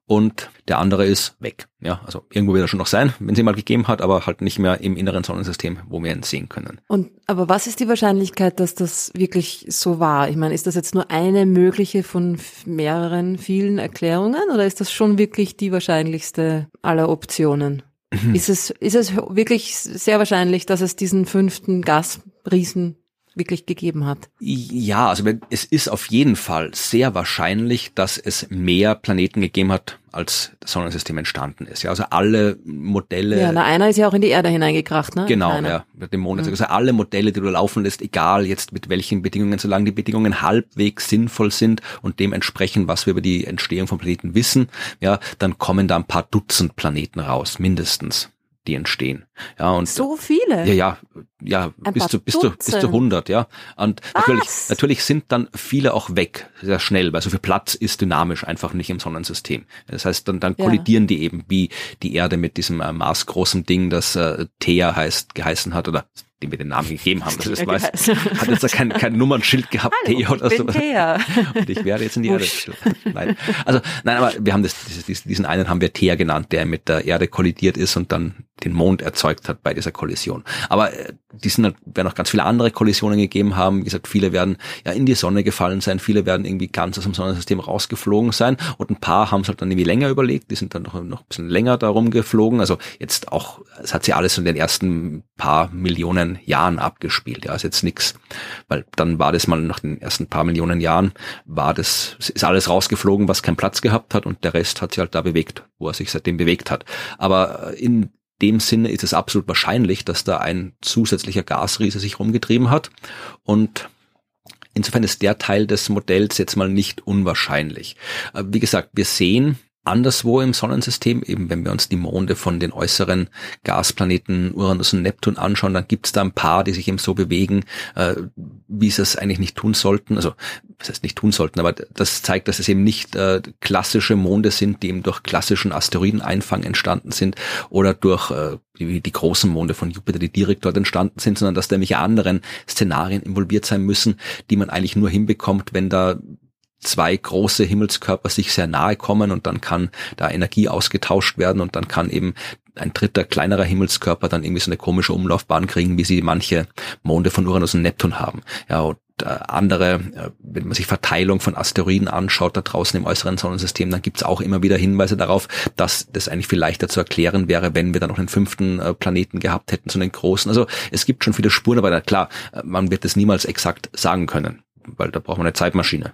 und der andere ist weg. Ja, also irgendwo wird er schon noch sein, wenn sie mal gegeben hat, aber halt nicht mehr im inneren Sonnensystem, wo wir ihn sehen können. Und aber was ist die Wahrscheinlichkeit, dass das wirklich so war? Ich meine, ist das jetzt nur eine mögliche von mehreren, vielen Erklärungen oder ist das schon wirklich die wahrscheinlichste aller Optionen? Mhm. Ist es, ist es wirklich sehr wahrscheinlich, dass es diesen fünften Gasriesen wirklich gegeben hat. Ja, also es ist auf jeden Fall sehr wahrscheinlich, dass es mehr Planeten gegeben hat, als das Sonnensystem entstanden ist. Ja, also alle Modelle. Ja, na, einer ist ja auch in die Erde hineingekracht, ne? Genau, einer. ja, mit dem Mond. Mhm. Also alle Modelle, die du laufen lässt, egal jetzt mit welchen Bedingungen, solange die Bedingungen halbwegs sinnvoll sind und dementsprechend, was wir über die Entstehung von Planeten wissen, ja, dann kommen da ein paar Dutzend Planeten raus, mindestens die entstehen. Ja, und so viele? Ja, ja, ja, bis zu, bis zu, bis zu 100, ja. Und natürlich, natürlich sind dann viele auch weg, sehr schnell, weil so viel Platz ist dynamisch einfach nicht im Sonnensystem. Das heißt, dann, dann kollidieren ja. die eben wie die Erde mit diesem äh, maßgroßen Ding, das äh, Thea heißt, geheißen hat, oder dem wir den Namen gegeben haben. Das ist weiß, hat jetzt kein, kein Nummernschild gehabt, Hallo, Thea oder so. Thea. Und ich werde jetzt in die Erde. Nein. Also, nein, aber wir haben das, diesen einen haben wir Thea genannt, der mit der Erde kollidiert ist und dann den Mond erzeugt hat bei dieser Kollision. Aber äh, die sind, werden auch ganz viele andere Kollisionen gegeben haben. Wie gesagt, viele werden ja in die Sonne gefallen sein, viele werden irgendwie ganz aus dem Sonnensystem rausgeflogen sein und ein paar haben es halt dann irgendwie länger überlegt, die sind dann noch, noch ein bisschen länger darum geflogen. Also jetzt auch, es hat sich alles in den ersten paar Millionen Jahren abgespielt. Ja, ist jetzt nichts, weil dann war das mal nach den ersten paar Millionen Jahren, war das, ist alles rausgeflogen, was keinen Platz gehabt hat und der Rest hat sich halt da bewegt, wo er sich seitdem bewegt hat. Aber in dem Sinne ist es absolut wahrscheinlich, dass da ein zusätzlicher Gasriese sich rumgetrieben hat. Und insofern ist der Teil des Modells jetzt mal nicht unwahrscheinlich. Äh, wie gesagt, wir sehen anderswo im Sonnensystem, eben wenn wir uns die Monde von den äußeren Gasplaneten Uranus und Neptun anschauen, dann gibt es da ein paar, die sich eben so bewegen, äh, wie sie es eigentlich nicht tun sollten. Also was heißt nicht tun sollten, aber das zeigt, dass es eben nicht äh, klassische Monde sind, die eben durch klassischen Asteroideneinfang entstanden sind oder durch äh, die, die großen Monde von Jupiter, die direkt dort entstanden sind, sondern dass da nämlich anderen Szenarien involviert sein müssen, die man eigentlich nur hinbekommt, wenn da zwei große Himmelskörper sich sehr nahe kommen und dann kann da Energie ausgetauscht werden und dann kann eben ein dritter kleinerer Himmelskörper dann irgendwie so eine komische Umlaufbahn kriegen, wie sie manche Monde von Uranus und Neptun haben. Ja, und äh, andere, äh, wenn man sich Verteilung von Asteroiden anschaut, da draußen im äußeren Sonnensystem, dann gibt's auch immer wieder Hinweise darauf, dass das eigentlich viel leichter zu erklären wäre, wenn wir dann noch einen fünften äh, Planeten gehabt hätten, so einen großen. Also es gibt schon viele Spuren, aber klar, man wird es niemals exakt sagen können, weil da braucht man eine Zeitmaschine.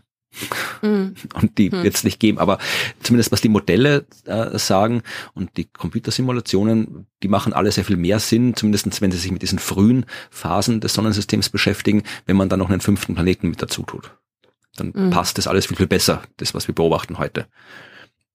Mhm. Und die mhm. es nicht geben. Aber zumindest was die Modelle äh, sagen und die Computersimulationen, die machen alle sehr viel mehr Sinn, zumindest wenn sie sich mit diesen frühen Phasen des Sonnensystems beschäftigen, wenn man dann noch einen fünften Planeten mit dazu tut. Dann mhm. passt das alles viel, viel besser, das, was wir beobachten heute.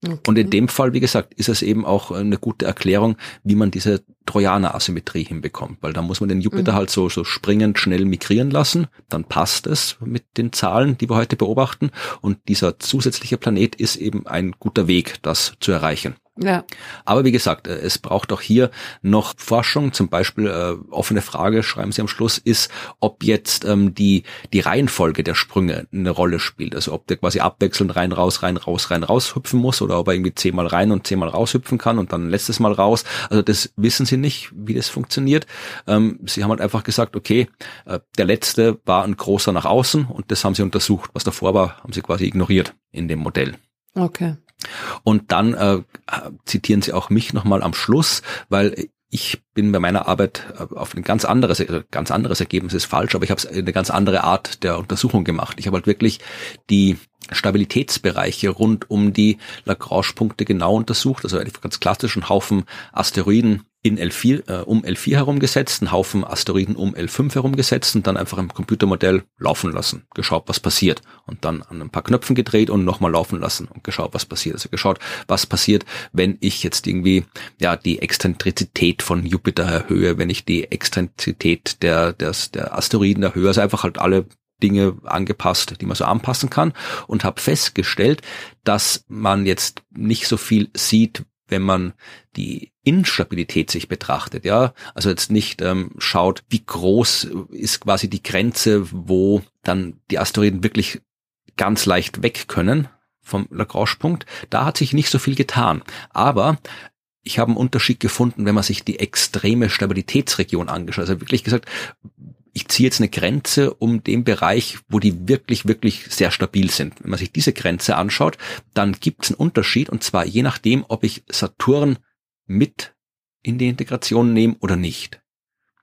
Okay. Und in dem Fall, wie gesagt, ist es eben auch eine gute Erklärung, wie man diese Trojaner-Asymmetrie hinbekommt, weil da muss man den Jupiter mhm. halt so, so springend schnell migrieren lassen, dann passt es mit den Zahlen, die wir heute beobachten und dieser zusätzliche Planet ist eben ein guter Weg, das zu erreichen. Ja. Aber wie gesagt, äh, es braucht auch hier noch Forschung. Zum Beispiel äh, offene Frage, schreiben Sie am Schluss, ist, ob jetzt ähm, die die Reihenfolge der Sprünge eine Rolle spielt. Also ob der quasi abwechselnd rein raus rein raus rein raus hüpfen muss oder ob er irgendwie zehnmal rein und zehnmal raus hüpfen kann und dann letztes Mal raus. Also das wissen Sie nicht, wie das funktioniert. Ähm, Sie haben halt einfach gesagt, okay, äh, der letzte war ein großer nach außen und das haben Sie untersucht. Was davor war, haben Sie quasi ignoriert in dem Modell. Okay. Und dann äh, zitieren Sie auch mich nochmal am Schluss, weil ich bin bei meiner Arbeit äh, auf ein ganz anderes, also ganz anderes Ergebnis ist falsch, aber ich habe eine ganz andere Art der Untersuchung gemacht. Ich habe halt wirklich die Stabilitätsbereiche rund um die Lagrange-Punkte genau untersucht, also einen ganz klassischen Haufen Asteroiden in L4, äh, um L4 herumgesetzt, einen Haufen Asteroiden um L5 herumgesetzt und dann einfach im Computermodell laufen lassen, geschaut, was passiert. Und dann an ein paar Knöpfen gedreht und nochmal laufen lassen und geschaut, was passiert. Also geschaut, was passiert, wenn ich jetzt irgendwie ja die Exzentrizität von Jupiter erhöhe, wenn ich die Exzentrizität der, des, der Asteroiden erhöhe, also einfach halt alle Dinge angepasst, die man so anpassen kann. Und habe festgestellt, dass man jetzt nicht so viel sieht, wenn man die Instabilität sich betrachtet, ja, also jetzt nicht ähm, schaut, wie groß ist quasi die Grenze, wo dann die Asteroiden wirklich ganz leicht weg können vom Lagrange-Punkt, da hat sich nicht so viel getan. Aber ich habe einen Unterschied gefunden, wenn man sich die extreme Stabilitätsregion angeschaut. Also wirklich gesagt, ich ziehe jetzt eine Grenze um den Bereich, wo die wirklich, wirklich sehr stabil sind. Wenn man sich diese Grenze anschaut, dann gibt es einen Unterschied und zwar je nachdem, ob ich Saturn mit in die Integration nehme oder nicht.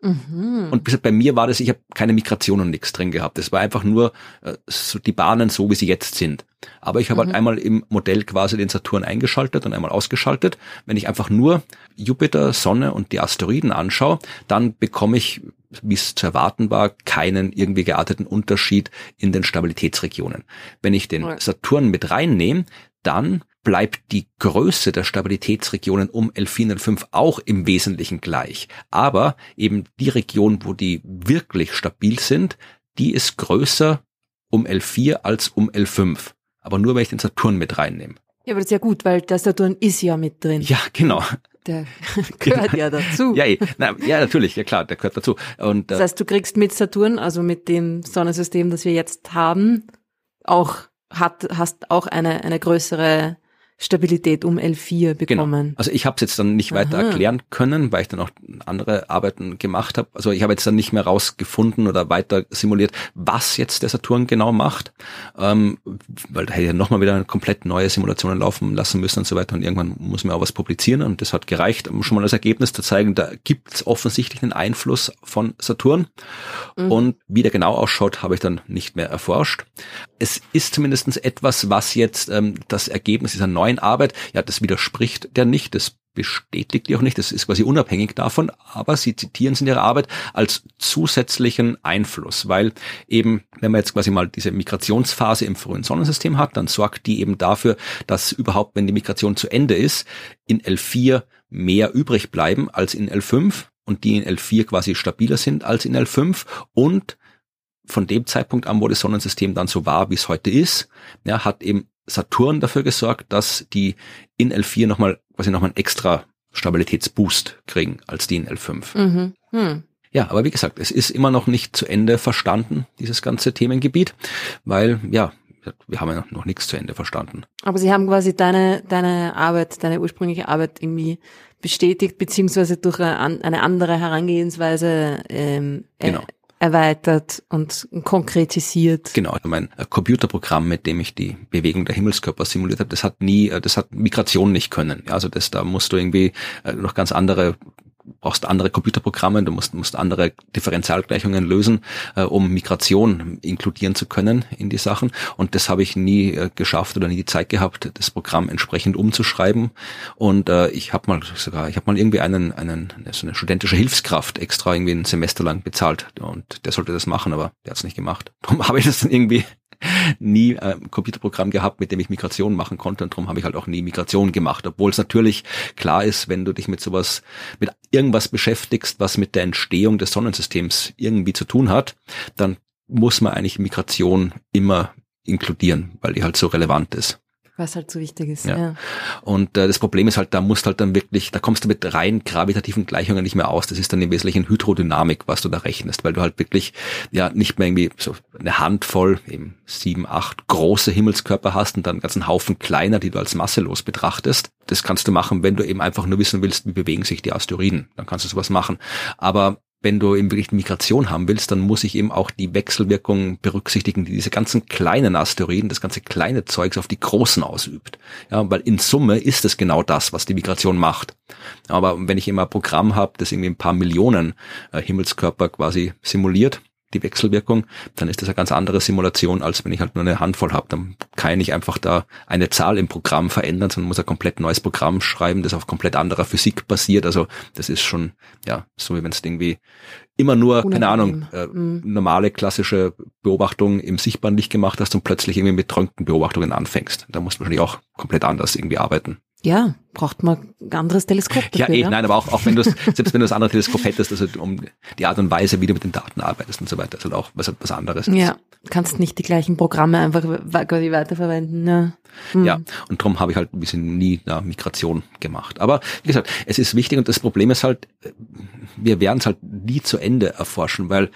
Mhm. Und bei mir war das, ich habe keine Migration und nichts drin gehabt. Es war einfach nur äh, so die Bahnen so, wie sie jetzt sind. Aber ich habe halt mhm. halt einmal im Modell quasi den Saturn eingeschaltet und einmal ausgeschaltet. Wenn ich einfach nur Jupiter, Sonne und die Asteroiden anschaue, dann bekomme ich, wie es zu erwarten war, keinen irgendwie gearteten Unterschied in den Stabilitätsregionen. Wenn ich den Saturn mit reinnehme, dann bleibt die Größe der Stabilitätsregionen um L4 und L5 auch im Wesentlichen gleich. Aber eben die Region, wo die wirklich stabil sind, die ist größer um L4 als um L5. Aber nur, wenn ich den Saturn mit reinnehme. Ja, aber das ist ja gut, weil der Saturn ist ja mit drin. Ja, genau. Der gehört ja dazu. Ja, eh. na, ja, natürlich, ja klar, der gehört dazu. Und, das heißt, du kriegst mit Saturn, also mit dem Sonnensystem, das wir jetzt haben, auch hat, hast auch eine, eine größere Stabilität um L4 bekommen. Genau. Also ich habe es jetzt dann nicht weiter Aha. erklären können, weil ich dann auch andere Arbeiten gemacht habe. Also ich habe jetzt dann nicht mehr rausgefunden oder weiter simuliert, was jetzt der Saturn genau macht, ähm, weil da hätte ich ja nochmal wieder eine komplett neue Simulationen laufen lassen müssen und so weiter. Und irgendwann muss man auch was publizieren und das hat gereicht, um schon mal das Ergebnis zu zeigen, da gibt es offensichtlich einen Einfluss von Saturn. Mhm. Und wie der genau ausschaut, habe ich dann nicht mehr erforscht. Es ist zumindestens etwas, was jetzt ähm, das Ergebnis dieser neuen neuen Arbeit, ja, das widerspricht der nicht, das bestätigt die auch nicht, das ist quasi unabhängig davon, aber sie zitieren es in ihrer Arbeit als zusätzlichen Einfluss, weil eben, wenn man jetzt quasi mal diese Migrationsphase im frühen Sonnensystem hat, dann sorgt die eben dafür, dass überhaupt, wenn die Migration zu Ende ist, in L4 mehr übrig bleiben als in L5 und die in L4 quasi stabiler sind als in L5 und von dem Zeitpunkt an, wo das Sonnensystem dann so war, wie es heute ist, ja, hat eben Saturn dafür gesorgt, dass die in L4 nochmal quasi nochmal einen extra Stabilitätsboost kriegen als die in L5. Mhm. Hm. Ja, aber wie gesagt, es ist immer noch nicht zu Ende verstanden, dieses ganze Themengebiet, weil ja, wir haben ja noch nichts zu Ende verstanden. Aber Sie haben quasi deine, deine Arbeit, deine ursprüngliche Arbeit irgendwie bestätigt, beziehungsweise durch eine andere Herangehensweise ähm, genau erweitert und konkretisiert. Genau, also mein äh, Computerprogramm, mit dem ich die Bewegung der Himmelskörper simuliert habe, das hat nie, äh, das hat Migration nicht können. Also das, da musst du irgendwie äh, noch ganz andere brauchst andere Computerprogramme, du musst, musst andere Differentialgleichungen lösen, äh, um Migration inkludieren zu können in die Sachen. Und das habe ich nie äh, geschafft oder nie die Zeit gehabt, das Programm entsprechend umzuschreiben. Und äh, ich habe mal sogar, ich habe mal irgendwie einen, einen, so eine studentische Hilfskraft extra irgendwie ein Semester lang bezahlt und der sollte das machen, aber der hat es nicht gemacht. Darum habe ich das dann irgendwie nie äh, ein Computerprogramm gehabt, mit dem ich Migration machen konnte und darum habe ich halt auch nie Migration gemacht, obwohl es natürlich klar ist, wenn du dich mit sowas, mit irgendwas beschäftigst, was mit der Entstehung des Sonnensystems irgendwie zu tun hat, dann muss man eigentlich Migration immer inkludieren, weil die halt so relevant ist. Was halt so wichtig ist. Ja. ja. Und äh, das Problem ist halt, da musst halt dann wirklich, da kommst du mit rein gravitativen Gleichungen nicht mehr aus. Das ist dann im Wesentlichen Hydrodynamik, was du da rechnest, weil du halt wirklich ja nicht mehr irgendwie so eine Handvoll, eben sieben, acht große Himmelskörper hast und dann einen ganzen Haufen kleiner, die du als masselos betrachtest. Das kannst du machen, wenn du eben einfach nur wissen willst, wie bewegen sich die Asteroiden. Dann kannst du sowas machen. Aber wenn du eben wirklich Migration haben willst, dann muss ich eben auch die Wechselwirkung berücksichtigen, die diese ganzen kleinen Asteroiden, das ganze kleine Zeugs auf die großen ausübt. Ja, weil in Summe ist es genau das, was die Migration macht. Aber wenn ich immer ein Programm habe, das irgendwie ein paar Millionen äh, Himmelskörper quasi simuliert, die Wechselwirkung, dann ist das eine ganz andere Simulation, als wenn ich halt nur eine Handvoll habe. Dann kann ich einfach da eine Zahl im Programm verändern, sondern muss ein komplett neues Programm schreiben, das auf komplett anderer Physik basiert. Also das ist schon, ja, so wie wenn es irgendwie immer nur, Unangenehm. keine Ahnung, äh, mhm. normale klassische Beobachtung im sichtbaren Licht gemacht hast und plötzlich irgendwie mit Röntgenbeobachtungen anfängst. Da muss man wahrscheinlich auch komplett anders irgendwie arbeiten. Ja, braucht man ein anderes Teleskop dafür, Ja, eh, ja? nein, aber auch, auch wenn du selbst wenn du das andere Teleskop hättest, also um die Art und Weise, wie du mit den Daten arbeitest und so weiter, ist halt auch was, was anderes. Ja, kannst nicht die gleichen Programme einfach quasi weiterverwenden. Ja, hm. ja und darum habe ich halt ein bisschen nie eine Migration gemacht. Aber wie gesagt, es ist wichtig und das Problem ist halt, wir werden es halt nie zu Ende erforschen, weil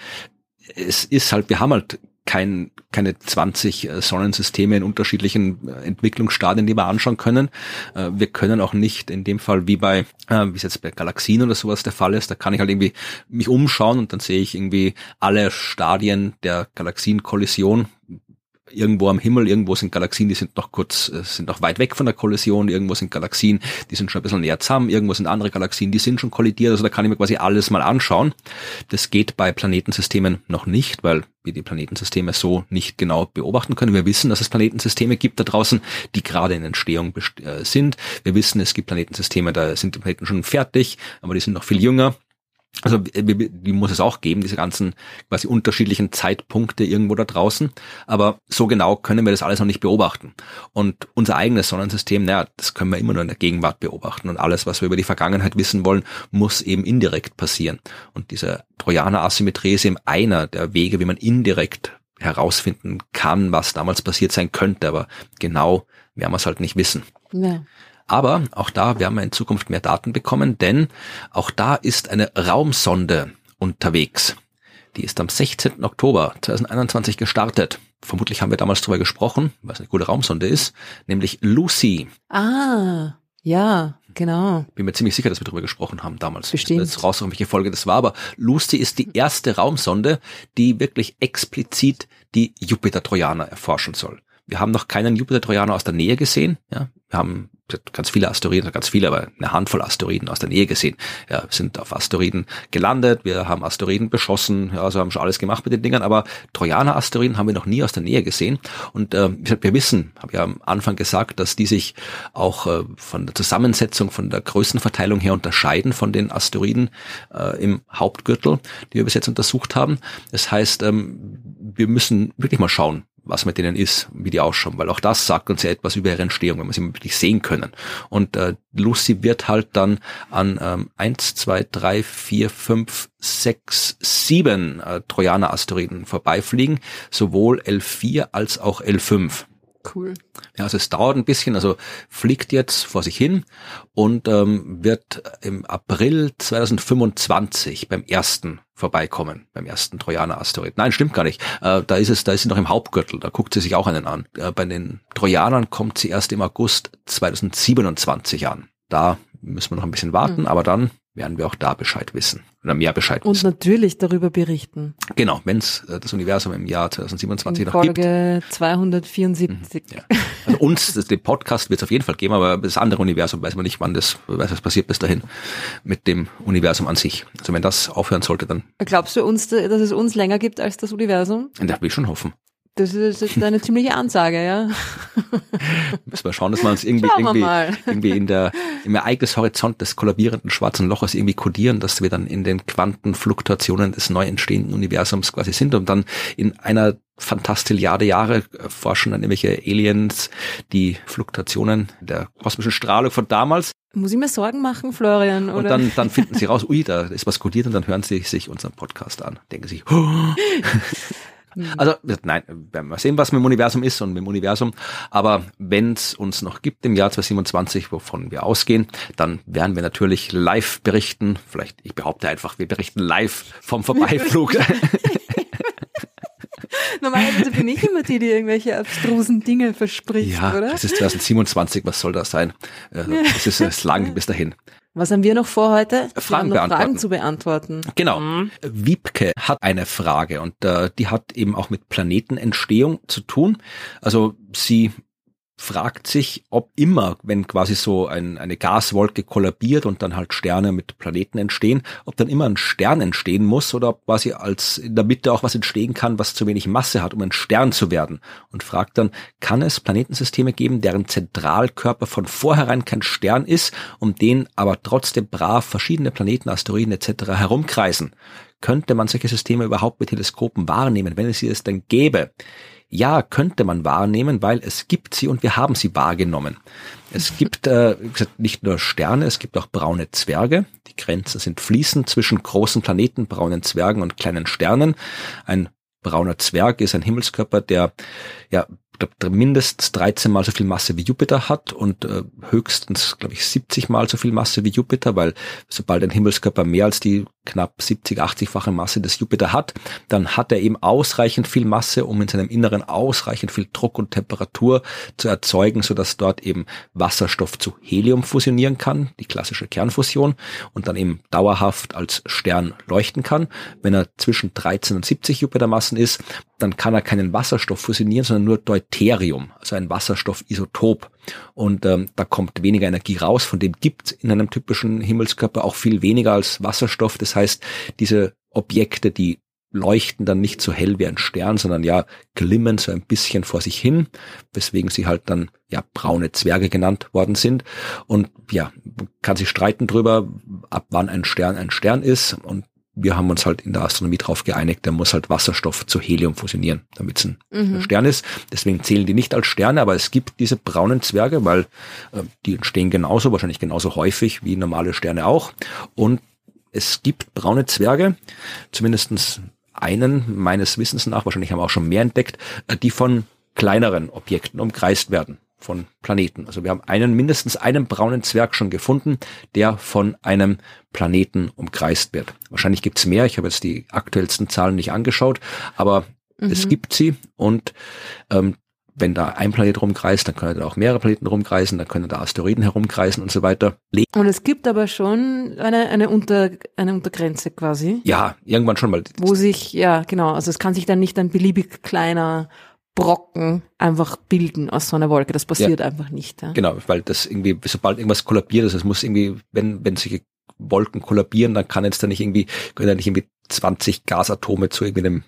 es ist halt, wir haben halt kein, keine 20 äh, Sonnensysteme in unterschiedlichen äh, Entwicklungsstadien, die wir anschauen können. Äh, wir können auch nicht in dem Fall wie bei, wie es jetzt bei Galaxien oder sowas der Fall ist, da kann ich halt irgendwie mich umschauen und dann sehe ich irgendwie alle Stadien der Galaxienkollision irgendwo am Himmel, irgendwo sind Galaxien, die sind noch kurz, äh, sind noch weit weg von der Kollision, irgendwo sind Galaxien, die sind schon ein bisschen näher zusammen, irgendwo sind andere Galaxien, die sind schon kollidiert, also da kann ich mir quasi alles mal anschauen. Das geht bei Planetensystemen noch nicht, weil wir die Planetensysteme so nicht genau beobachten können. Wir wissen, dass es Planetensysteme gibt da draußen, die gerade in Entstehung äh, sind. Wir wissen, es gibt Planetensysteme, da sind die Planeten schon fertig, aber die sind noch viel jünger. Also die muss es auch geben, diese ganzen quasi unterschiedlichen Zeitpunkte irgendwo da draußen. Aber so genau können wir das alles noch nicht beobachten. Und unser eigenes Sonnensystem, naja, das können wir immer nur in der Gegenwart beobachten. Und alles, was wir über die Vergangenheit wissen wollen, muss eben indirekt passieren. Und diese Trojaner-Asymmetrie ist eben einer der Wege, wie man indirekt herausfinden kann, was damals passiert sein könnte. Aber genau werden wir es halt nicht wissen. Ja. Aber auch da werden wir in Zukunft mehr Daten bekommen, denn auch da ist eine Raumsonde unterwegs. Die ist am 16. Oktober 2021 gestartet. Vermutlich haben wir damals darüber gesprochen, was eine gute Raumsonde ist, nämlich Lucy. Ah, ja, genau. Bin mir ziemlich sicher, dass wir darüber gesprochen haben damals. Bestimmt. Jetzt raus, welche Folge das war, aber Lucy ist die erste Raumsonde, die wirklich explizit die Jupiter-Trojaner erforschen soll. Wir haben noch keinen Jupiter-Trojaner aus der Nähe gesehen. Ja, wir haben ganz viele Asteroiden, ganz viele, aber eine Handvoll Asteroiden aus der Nähe gesehen. Ja, sind auf Asteroiden gelandet, wir haben Asteroiden beschossen, ja, also haben schon alles gemacht mit den Dingern, aber Trojaner-Asteroiden haben wir noch nie aus der Nähe gesehen. Und äh, wir wissen, habe ja am Anfang gesagt, dass die sich auch äh, von der Zusammensetzung, von der Größenverteilung her unterscheiden von den Asteroiden äh, im Hauptgürtel, die wir bis jetzt untersucht haben. Das heißt, ähm, wir müssen wirklich mal schauen, was mit denen ist, wie die ausschauen, weil auch das sagt uns ja etwas über ihre Entstehung, wenn wir sie wirklich sehen können. Und äh, Lucy wird halt dann an ähm, 1, 2, 3, 4, 5, 6, 7 äh, Trojaner-Asteroiden vorbeifliegen, sowohl L4 als auch L5. Cool. Ja, also es dauert ein bisschen, also fliegt jetzt vor sich hin und ähm, wird im April 2025 beim ersten vorbeikommen, beim ersten Trojaner-Asteroid. Nein, stimmt gar nicht. Äh, da ist es, da ist sie noch im Hauptgürtel, da guckt sie sich auch einen an. Äh, bei den Trojanern kommt sie erst im August 2027 an. Da müssen wir noch ein bisschen warten, mhm. aber dann werden wir auch da Bescheid wissen oder mehr Bescheid wissen. Und natürlich darüber berichten. Genau, wenn es äh, das Universum im Jahr 2027 In noch Folge gibt. Folge 274. Mhm, ja. Also uns, das, den Podcast wird es auf jeden Fall geben, aber das andere Universum weiß man nicht, wann das, weiß was passiert bis dahin mit dem Universum an sich. Also wenn das aufhören sollte, dann. Glaubst du uns, dass es uns länger gibt als das Universum? Da will ich schon hoffen. Das ist jetzt eine ziemliche Ansage, ja. Müssen wir schauen, dass wir uns irgendwie, irgendwie, irgendwie in der, im Ereignishorizont des kollabierenden schwarzen Loches irgendwie kodieren, dass wir dann in den Quantenfluktuationen des neu entstehenden Universums quasi sind und dann in einer Fantastilliarde Jahre forschen dann irgendwelche Aliens die Fluktuationen der kosmischen Strahlung von damals. Muss ich mir Sorgen machen, Florian? Oder? Und dann, dann finden sie raus, ui, da ist was kodiert und dann hören sie sich unseren Podcast an. Denken sich, oh. Mhm. Also nein, werden wir sehen, was mit dem Universum ist und mit dem Universum. Aber wenn es uns noch gibt im Jahr 2027, wovon wir ausgehen, dann werden wir natürlich live berichten. Vielleicht, ich behaupte einfach, wir berichten live vom Vorbeiflug. Normalerweise bin ich immer die, die irgendwelche abstrusen Dinge verspricht, ja, oder? Es ist 2027, was soll das sein? Also, es ist es lang bis dahin. Was haben wir noch vor heute? Fragen, beantworten. Fragen zu beantworten. Genau. Mhm. Wiebke hat eine Frage und äh, die hat eben auch mit Planetenentstehung zu tun. Also sie fragt sich, ob immer, wenn quasi so ein, eine Gaswolke kollabiert und dann halt Sterne mit Planeten entstehen, ob dann immer ein Stern entstehen muss oder ob quasi als in der Mitte auch was entstehen kann, was zu wenig Masse hat, um ein Stern zu werden. Und fragt dann, kann es Planetensysteme geben, deren Zentralkörper von vornherein kein Stern ist, um den aber trotzdem brav verschiedene Planeten, Asteroiden etc. herumkreisen? Könnte man solche Systeme überhaupt mit Teleskopen wahrnehmen, wenn es sie es denn gäbe? Ja, könnte man wahrnehmen, weil es gibt sie und wir haben sie wahrgenommen. Es gibt äh, nicht nur Sterne, es gibt auch braune Zwerge. Die Grenzen sind fließend zwischen großen Planeten, braunen Zwergen und kleinen Sternen. Ein brauner Zwerg ist ein Himmelskörper, der ja mindestens 13 mal so viel Masse wie Jupiter hat und äh, höchstens, glaube ich, 70 mal so viel Masse wie Jupiter, weil sobald ein Himmelskörper mehr als die knapp 70, 80-fache Masse des Jupiter hat, dann hat er eben ausreichend viel Masse, um in seinem Inneren ausreichend viel Druck und Temperatur zu erzeugen, sodass dort eben Wasserstoff zu Helium fusionieren kann, die klassische Kernfusion, und dann eben dauerhaft als Stern leuchten kann. Wenn er zwischen 13 und 70 Jupitermassen ist, dann kann er keinen Wasserstoff fusionieren, sondern nur Deuterium, also ein Wasserstoffisotop. Und ähm, da kommt weniger Energie raus, von dem gibt in einem typischen Himmelskörper auch viel weniger als Wasserstoff. Das heißt, diese Objekte, die leuchten dann nicht so hell wie ein Stern, sondern ja glimmen so ein bisschen vor sich hin, weswegen sie halt dann ja braune Zwerge genannt worden sind. Und ja, kann sich streiten drüber, ab wann ein Stern ein Stern ist. Und wir haben uns halt in der Astronomie darauf geeinigt, der muss halt Wasserstoff zu Helium fusionieren, damit es ein mhm. Stern ist. Deswegen zählen die nicht als Sterne, aber es gibt diese braunen Zwerge, weil äh, die entstehen genauso, wahrscheinlich genauso häufig wie normale Sterne auch. Und es gibt braune Zwerge, zumindestens einen meines Wissens nach, wahrscheinlich haben wir auch schon mehr entdeckt, äh, die von kleineren Objekten umkreist werden von Planeten. Also wir haben einen, mindestens einen braunen Zwerg schon gefunden, der von einem Planeten umkreist wird. Wahrscheinlich gibt's mehr, ich habe jetzt die aktuellsten Zahlen nicht angeschaut, aber mhm. es gibt sie und ähm, wenn da ein Planet rumkreist, dann können da auch mehrere Planeten rumkreisen, dann können da Asteroiden herumkreisen und so weiter. Und es gibt aber schon eine, eine, Unter, eine Untergrenze quasi. Ja, irgendwann schon mal. Wo sich, ja, genau, also es kann sich dann nicht ein beliebig kleiner Brocken einfach bilden aus so einer Wolke. Das passiert ja, einfach nicht. Ja. Genau, weil das irgendwie, sobald irgendwas kollabiert ist, es muss irgendwie, wenn, wenn solche Wolken kollabieren, dann kann jetzt da nicht irgendwie, können da nicht irgendwie 20 Gasatome zu irgendwie einem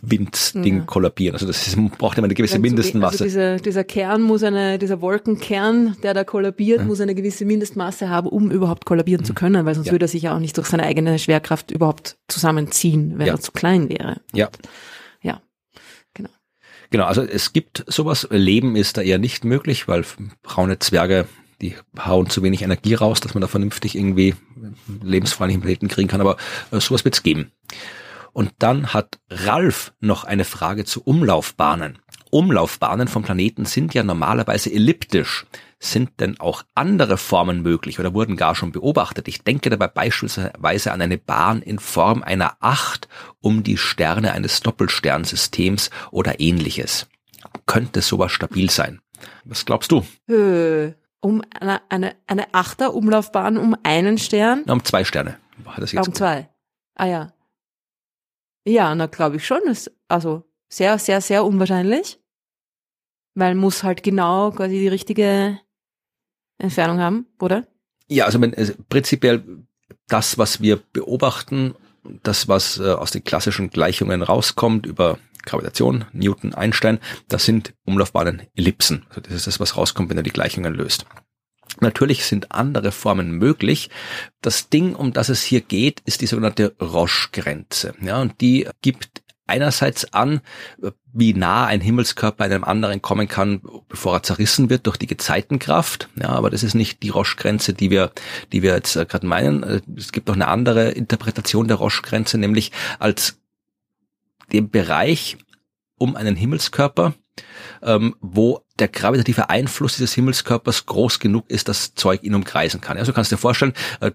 Windding ja. kollabieren. Also das ist, braucht immer eine gewisse Mindestmasse. Also dieser, dieser Kern muss eine, dieser Wolkenkern, der da kollabiert, ja. muss eine gewisse Mindestmasse haben, um überhaupt kollabieren zu können, weil sonst ja. würde er sich ja auch nicht durch seine eigene Schwerkraft überhaupt zusammenziehen, wenn er zu klein wäre. Ja. Genau, also es gibt sowas. Leben ist da eher nicht möglich, weil braune Zwerge, die hauen zu wenig Energie raus, dass man da vernünftig irgendwie lebensfreundlichen Planeten kriegen kann. Aber äh, sowas wird es geben. Und dann hat Ralf noch eine Frage zu Umlaufbahnen. Umlaufbahnen von Planeten sind ja normalerweise elliptisch. Sind denn auch andere Formen möglich oder wurden gar schon beobachtet? Ich denke dabei beispielsweise an eine Bahn in Form einer Acht um die Sterne eines Doppelsternsystems oder ähnliches. Könnte sowas stabil sein? Was glaubst du? Äh, um eine, eine, eine Achter-Umlaufbahn um einen Stern? Um zwei Sterne. Hat das jetzt um zwei. Ah ja. Ja, na glaube ich schon. Ist also sehr, sehr, sehr unwahrscheinlich. Weil muss halt genau quasi die richtige Entfernung haben, oder? Ja, also, wenn, also prinzipiell das, was wir beobachten, das, was äh, aus den klassischen Gleichungen rauskommt über Gravitation, Newton, Einstein, das sind Umlaufbahnen Ellipsen. Also das ist das, was rauskommt, wenn er die Gleichungen löst. Natürlich sind andere Formen möglich. Das Ding, um das es hier geht, ist die sogenannte Roche-Grenze. Ja, und die gibt einerseits an, wie nah ein Himmelskörper einem anderen kommen kann, bevor er zerrissen wird durch die Gezeitenkraft. Ja, aber das ist nicht die Roche-Grenze, die wir, die wir jetzt äh, gerade meinen. Äh, es gibt noch eine andere Interpretation der Roche-Grenze, nämlich als dem Bereich um einen Himmelskörper, ähm, wo der gravitative Einfluss dieses Himmelskörpers groß genug ist, dass Zeug ihn umkreisen kann. Also kannst du dir vorstellen, äh,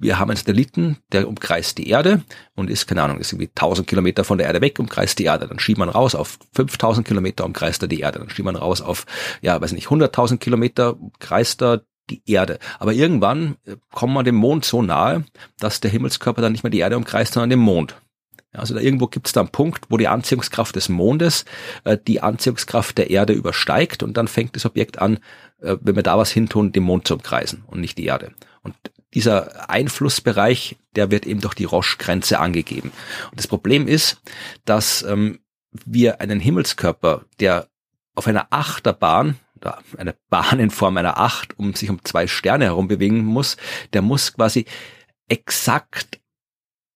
wir haben einen Satelliten, der umkreist die Erde und ist, keine Ahnung, ist irgendwie 1000 Kilometer von der Erde weg, umkreist die Erde. Dann schiebt man raus auf 5000 Kilometer, umkreist er die Erde. Dann schiebt man raus auf, ja, weiß nicht, 100.000 Kilometer, umkreist er die Erde. Aber irgendwann äh, kommt man dem Mond so nahe, dass der Himmelskörper dann nicht mehr die Erde umkreist, sondern den Mond. Also da irgendwo gibt es da einen Punkt, wo die Anziehungskraft des Mondes äh, die Anziehungskraft der Erde übersteigt und dann fängt das Objekt an, äh, wenn wir da was hintun, den Mond zu umkreisen und nicht die Erde. Und dieser Einflussbereich, der wird eben durch die Roche-Grenze angegeben. Und das Problem ist, dass ähm, wir einen Himmelskörper, der auf einer Achterbahn, eine Bahn in Form einer Acht, um sich um zwei Sterne herum bewegen muss, der muss quasi exakt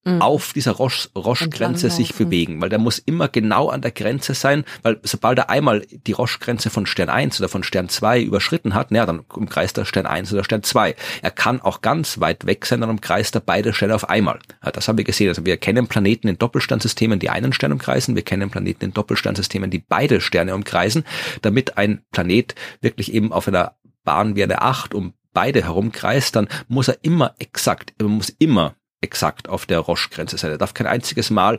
mhm. auf dieser Roche-Grenze sich bewegen, weil der muss immer genau an der Grenze sein, weil sobald er einmal die Roche-Grenze von Stern 1 oder von Stern 2 überschritten hat, naja, dann umkreist er Stern 1 oder Stern 2. Er kann auch ganz weit weg sein, dann umkreist er beide Sterne auf einmal. Ja, das haben wir gesehen. Also wir kennen Planeten in Doppelsternsystemen, die einen Stern umkreisen, wir kennen Planeten in Doppelsternsystemen, die beide Sterne umkreisen, damit ein Planet wirklich eben auf einer Bahn wie eine Acht um beide herumkreist, dann muss er immer exakt, er muss immer exakt auf der Roche-Grenze sein. Er darf kein einziges Mal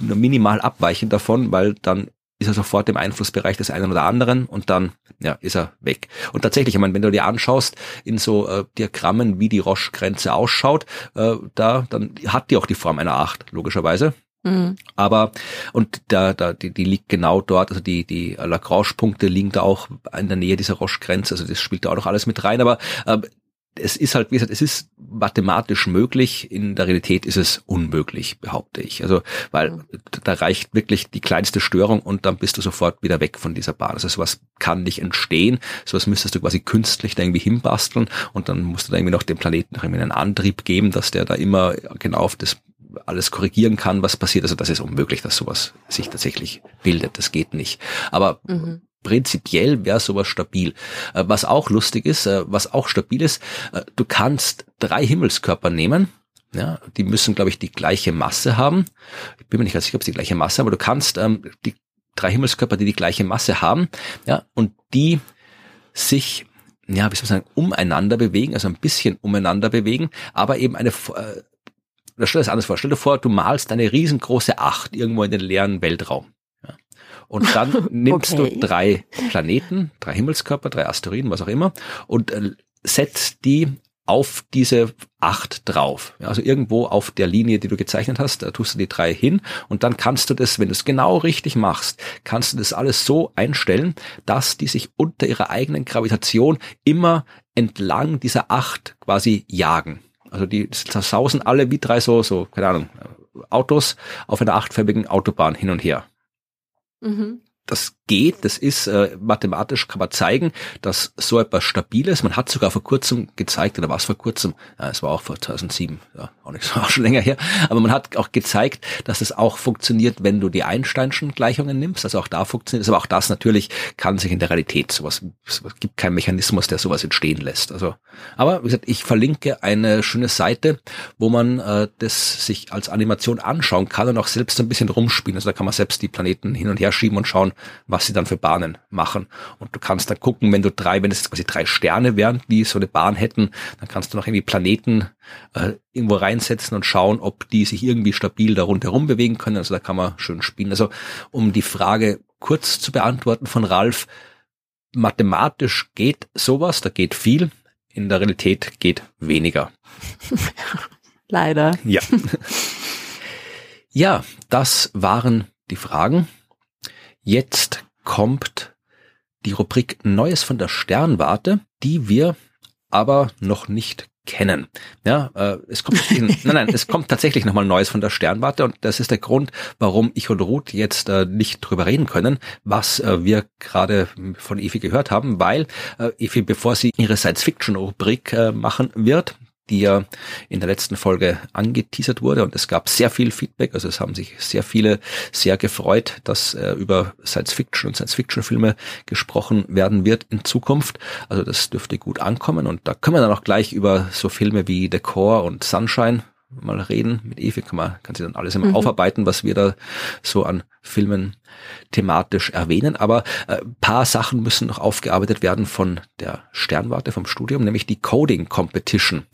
nur minimal abweichen davon, weil dann ist er sofort im Einflussbereich des einen oder anderen und dann ja, ist er weg. Und tatsächlich, ich meine, wenn du dir anschaust in so äh, Diagrammen, wie die Roche-Grenze ausschaut, äh, da dann hat die auch die Form einer Acht, logischerweise. Mhm. Aber und da, da die, die liegt genau dort, also die die Lagrange-Punkte liegen da auch in der Nähe dieser Roche-Grenze, also das spielt da auch noch alles mit rein. Aber äh, es ist halt, wie gesagt, es ist mathematisch möglich, in der Realität ist es unmöglich, behaupte ich. Also, weil da reicht wirklich die kleinste Störung und dann bist du sofort wieder weg von dieser Bahn. Also sowas kann nicht entstehen, sowas müsstest du quasi künstlich da irgendwie hinbasteln und dann musst du da irgendwie noch dem Planeten noch irgendwie einen Antrieb geben, dass der da immer genau auf das alles korrigieren kann, was passiert. Also das ist unmöglich, dass sowas sich tatsächlich bildet. Das geht nicht. Aber mhm prinzipiell wäre sowas stabil. Äh, was auch lustig ist, äh, was auch stabil ist, äh, du kannst drei Himmelskörper nehmen, ja, die müssen, glaube ich, die gleiche Masse haben. Ich bin mir nicht ganz sicher, ob sie die gleiche Masse haben, aber du kannst ähm, die drei Himmelskörper, die die gleiche Masse haben, ja, und die sich, ja, wie soll man sagen, umeinander bewegen, also ein bisschen umeinander bewegen, aber eben eine, äh, stell dir das anders vor, stell dir vor, du malst eine riesengroße Acht irgendwo in den leeren Weltraum. Und dann nimmst okay. du drei Planeten, drei Himmelskörper, drei Asteroiden, was auch immer, und äh, setzt die auf diese acht drauf. Ja, also irgendwo auf der Linie, die du gezeichnet hast, da tust du die drei hin und dann kannst du das, wenn du es genau richtig machst, kannst du das alles so einstellen, dass die sich unter ihrer eigenen Gravitation immer entlang dieser acht quasi jagen. Also die sausen alle wie drei so, so, keine Ahnung, Autos auf einer achtförmigen Autobahn hin und her. Mhm. Das geht, das ist äh, mathematisch kann man zeigen, dass so etwas stabil ist. Man hat sogar vor kurzem gezeigt, oder was vor kurzem, ja, es war auch vor 2007, ja, auch nicht so auch schon länger her, aber man hat auch gezeigt, dass es auch funktioniert, wenn du die Einsteinschen Gleichungen nimmst, also auch da funktioniert es, aber auch das natürlich kann sich in der Realität sowas, es gibt keinen Mechanismus, der sowas entstehen lässt. Also, aber wie gesagt, ich verlinke eine schöne Seite, wo man äh, das sich als Animation anschauen kann und auch selbst ein bisschen rumspielen. Also da kann man selbst die Planeten hin und her schieben und schauen, was sie dann für Bahnen machen. Und du kannst dann gucken, wenn du drei, wenn es quasi drei Sterne wären, die so eine Bahn hätten, dann kannst du noch irgendwie Planeten äh, irgendwo reinsetzen und schauen, ob die sich irgendwie stabil da rundherum bewegen können. Also da kann man schön spielen. Also um die Frage kurz zu beantworten von Ralf, mathematisch geht sowas, da geht viel, in der Realität geht weniger. Leider. Ja. Ja, das waren die Fragen. Jetzt kommt die Rubrik Neues von der Sternwarte, die wir aber noch nicht kennen. Ja, äh, es kommt nein, nein, es kommt tatsächlich nochmal Neues von der Sternwarte und das ist der Grund, warum ich und Ruth jetzt äh, nicht drüber reden können, was äh, wir gerade von Evi gehört haben, weil äh, Evi, bevor sie ihre Science-Fiction-Rubrik äh, machen wird, die ja in der letzten Folge angeteasert wurde und es gab sehr viel Feedback, also es haben sich sehr viele sehr gefreut, dass äh, über Science Fiction und Science Fiction Filme gesprochen werden wird in Zukunft. Also das dürfte gut ankommen und da können wir dann auch gleich über so Filme wie The Core und Sunshine mal reden. Mit Evi kann man, kann sie dann alles immer mhm. aufarbeiten, was wir da so an Filmen thematisch erwähnen, aber äh, paar Sachen müssen noch aufgearbeitet werden von der Sternwarte, vom Studium, nämlich die Coding Competition,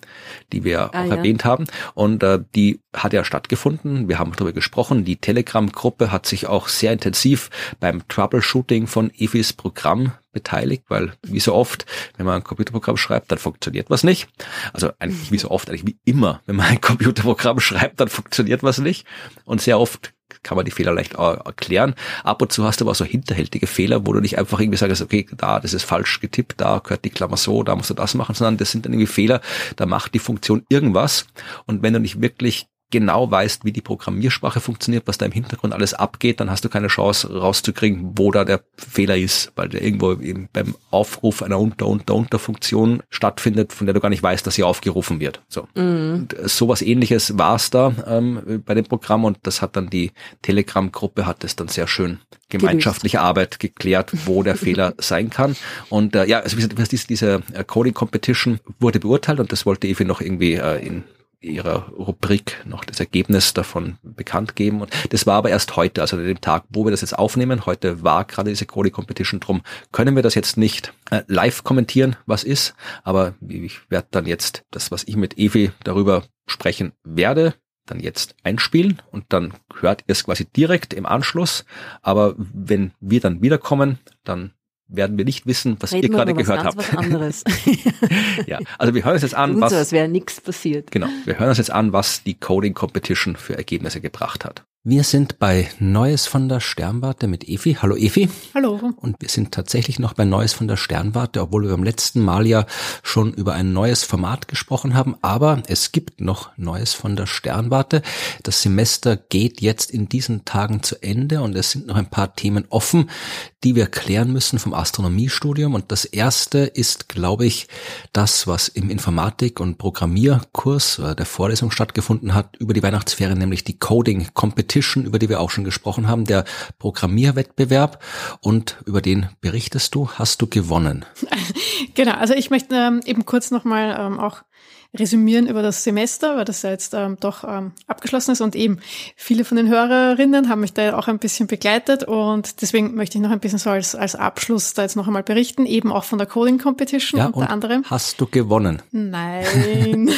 die wir ah, auch ja. erwähnt haben. Und äh, die hat ja stattgefunden. Wir haben darüber gesprochen. Die Telegram-Gruppe hat sich auch sehr intensiv beim Troubleshooting von EFIs Programm beteiligt, weil wie so oft, wenn man ein Computerprogramm schreibt, dann funktioniert was nicht. Also eigentlich wie so oft, eigentlich wie immer, wenn man ein Computerprogramm schreibt, dann funktioniert was nicht. Und sehr oft kann man die Fehler leicht erklären. Ab und zu hast du aber so hinterhältige Fehler, wo du nicht einfach irgendwie sagst, okay, da, das ist falsch getippt, da gehört die Klammer so, da musst du das machen, sondern das sind dann irgendwie Fehler, da macht die Funktion irgendwas. Und wenn du nicht wirklich genau weißt, wie die Programmiersprache funktioniert, was da im Hintergrund alles abgeht, dann hast du keine Chance rauszukriegen, wo da der Fehler ist, weil der irgendwo eben beim Aufruf einer Unter-Unter-Unter-Funktion stattfindet, von der du gar nicht weißt, dass sie aufgerufen wird. So. Mhm. Und sowas ähnliches war es da ähm, bei dem Programm und das hat dann die Telegram-Gruppe hat es dann sehr schön gemeinschaftliche Gelöst. Arbeit geklärt, wo der Fehler sein kann. Und äh, ja, also wie gesagt, diese, diese äh, Coding Competition wurde beurteilt und das wollte Evi noch irgendwie äh, in ihrer Rubrik noch das Ergebnis davon bekannt geben. Und das war aber erst heute, also an dem Tag, wo wir das jetzt aufnehmen. Heute war gerade diese Crowley Competition drum. Können wir das jetzt nicht äh, live kommentieren, was ist. Aber ich werde dann jetzt das, was ich mit Evi darüber sprechen werde, dann jetzt einspielen und dann hört ihr es quasi direkt im Anschluss. Aber wenn wir dann wiederkommen, dann werden wir nicht wissen, was Reden ihr gerade gehört habt. Ja, also wir hören uns jetzt an, Gut was. So, als wäre nichts passiert. Genau, wir hören uns jetzt an, was die Coding Competition für Ergebnisse gebracht hat. Wir sind bei Neues von der Sternwarte mit Efi. Hallo Efi. Hallo. Und wir sind tatsächlich noch bei Neues von der Sternwarte, obwohl wir beim letzten Mal ja schon über ein neues Format gesprochen haben. Aber es gibt noch Neues von der Sternwarte. Das Semester geht jetzt in diesen Tagen zu Ende und es sind noch ein paar Themen offen, die wir klären müssen vom Astronomiestudium. Und das erste ist, glaube ich, das, was im Informatik- und Programmierkurs äh, der Vorlesung stattgefunden hat über die Weihnachtsferien, nämlich die Coding Competition, über die wir auch schon gesprochen haben, der Programmierwettbewerb und über den berichtest du, hast du gewonnen. Genau, also ich möchte ähm, eben kurz nochmal ähm, auch resümieren über das Semester, weil das ja jetzt ähm, doch ähm, abgeschlossen ist und eben viele von den Hörerinnen haben mich da auch ein bisschen begleitet und deswegen möchte ich noch ein bisschen so als, als Abschluss da jetzt noch einmal berichten, eben auch von der Coding Competition ja, unter anderem. Hast du gewonnen? Nein.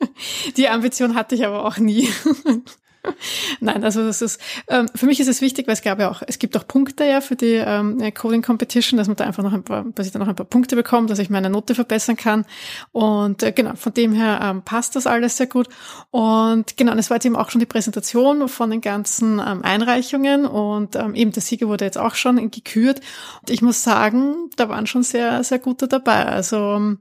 Die Ambition hatte ich aber auch nie. Nein, also das ist, ähm, für mich ist es wichtig, weil es gab ja auch, es gibt auch Punkte ja für die ähm, Coding Competition, dass man da einfach noch ein paar, dass ich da noch ein paar Punkte bekomme, dass ich meine Note verbessern kann. Und äh, genau, von dem her ähm, passt das alles sehr gut. Und genau, und es war jetzt eben auch schon die Präsentation von den ganzen ähm, Einreichungen und ähm, eben der Sieger wurde jetzt auch schon gekürt. Und ich muss sagen, da waren schon sehr, sehr gute dabei. Also ähm,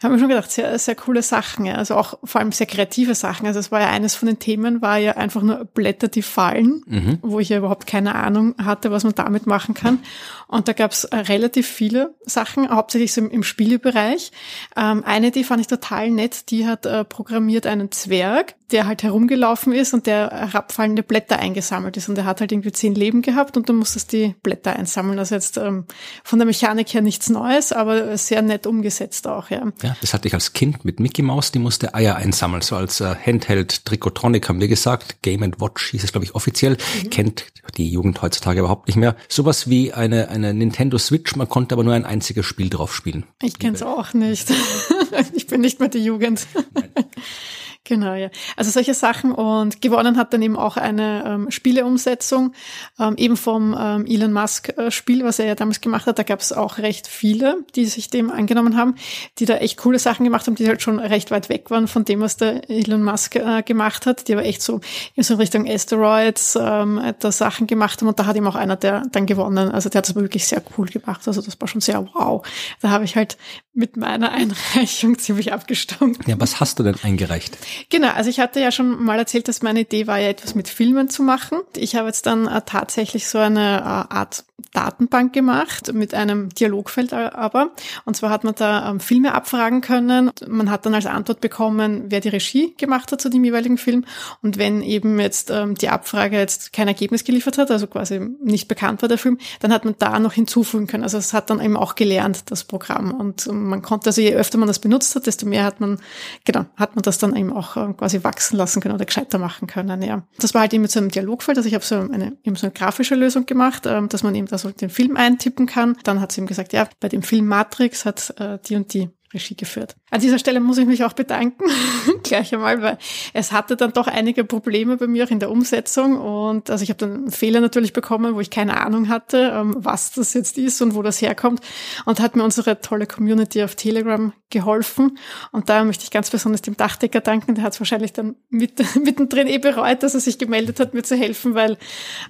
haben wir schon gedacht, sehr, sehr coole Sachen. Ja. Also auch vor allem sehr kreative Sachen. Also es war ja eines von den Themen, war ja einfach nur Blätter, die fallen, mhm. wo ich ja überhaupt keine Ahnung hatte, was man damit machen kann. Und da gab es äh, relativ viele Sachen, hauptsächlich so im, im Spielebereich. Ähm, eine, die fand ich total nett, die hat äh, programmiert einen Zwerg, der halt herumgelaufen ist und der herabfallende Blätter eingesammelt ist. Und der hat halt irgendwie zehn Leben gehabt und du musstest die Blätter einsammeln. Also jetzt ähm, von der Mechanik her nichts Neues, aber sehr nett umgesetzt auch, ja. Ja, das hatte ich als Kind mit Mickey Mouse, die musste Eier einsammeln, so als äh, Handheld Tricotronic haben wir gesagt. Game and Watch hieß es, glaube ich, offiziell. Mhm. Kennt die Jugend heutzutage überhaupt nicht mehr. Sowas wie eine, eine Nintendo Switch, man konnte aber nur ein einziges Spiel drauf spielen. Ich kenn's auch nicht. ich bin nicht mehr die Jugend. Nein. Genau, ja. Also solche Sachen und gewonnen hat dann eben auch eine ähm, Spieleumsetzung, ähm, eben vom ähm, Elon Musk äh, was er ja damals gemacht hat. Da gab es auch recht viele, die sich dem angenommen haben, die da echt coole Sachen gemacht haben, die halt schon recht weit weg waren von dem, was der Elon Musk äh, gemacht hat, die aber echt so in so Richtung Asteroids ähm, da Sachen gemacht haben und da hat ihm auch einer der dann gewonnen. Also der hat das wirklich sehr cool gemacht. Also das war schon sehr wow. Da habe ich halt mit meiner Einreichung ziemlich abgestimmt. Ja, was hast du denn eingereicht? Genau, also ich hatte ja schon mal erzählt, dass meine Idee war ja etwas mit Filmen zu machen. Ich habe jetzt dann äh, tatsächlich so eine äh, Art Datenbank gemacht mit einem Dialogfeld aber. Und zwar hat man da ähm, Filme abfragen können. Man hat dann als Antwort bekommen, wer die Regie gemacht hat zu dem jeweiligen Film. Und wenn eben jetzt ähm, die Abfrage jetzt kein Ergebnis geliefert hat, also quasi nicht bekannt war der Film, dann hat man da noch hinzufügen können. Also es hat dann eben auch gelernt, das Programm. Und ähm, man konnte, also je öfter man das benutzt hat, desto mehr hat man, genau, hat man das dann eben auch noch äh, quasi wachsen lassen können oder gescheiter machen können. Ja. Das war halt eben mit so einem Dialogfeld, also ich habe so eine, eben so eine grafische Lösung gemacht, ähm, dass man eben da so den Film eintippen kann. Dann hat sie ihm gesagt, ja, bei dem Film Matrix hat äh, die und die Regie geführt. An dieser Stelle muss ich mich auch bedanken, gleich einmal, weil es hatte dann doch einige Probleme bei mir auch in der Umsetzung und also ich habe dann Fehler natürlich bekommen, wo ich keine Ahnung hatte, ähm, was das jetzt ist und wo das herkommt und hat mir unsere tolle Community auf Telegram geholfen und da möchte ich ganz besonders dem Dachdecker danken, der hat es wahrscheinlich dann mit, mittendrin eh bereut, dass er sich gemeldet hat, mir zu helfen, weil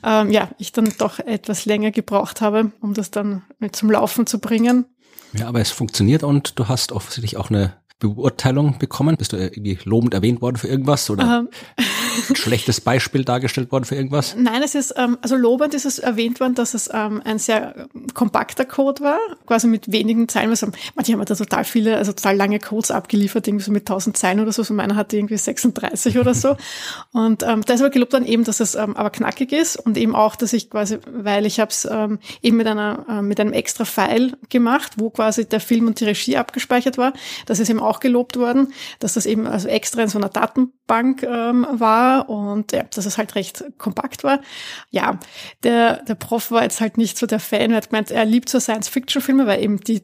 ähm, ja ich dann doch etwas länger gebraucht habe, um das dann mit zum Laufen zu bringen ja, aber es funktioniert und du hast offensichtlich auch eine Beurteilung bekommen? Bist du irgendwie lobend erwähnt worden für irgendwas oder ähm. Ein schlechtes Beispiel dargestellt worden für irgendwas? Nein, es ist, ähm, also lobend ist es erwähnt worden, dass es ähm, ein sehr kompakter Code war, quasi mit wenigen Zeilen. Also, manche haben da total viele, also total lange Codes abgeliefert, irgendwie so mit 1000 Zeilen oder so. So meiner hatte irgendwie 36 oder so. Und ähm, da ist aber gelobt dann eben, dass es ähm, aber knackig ist und eben auch, dass ich quasi, weil ich habe es ähm, eben mit einer äh, mit einem extra File gemacht, wo quasi der Film und die Regie abgespeichert war, dass es eben auch gelobt worden, dass das eben also extra in so einer Datenbank ähm, war und ja, dass es halt recht kompakt war. Ja, der, der Prof war jetzt halt nicht so der Fan, er hat gemeint, er liebt so Science-Fiction-Filme, weil eben die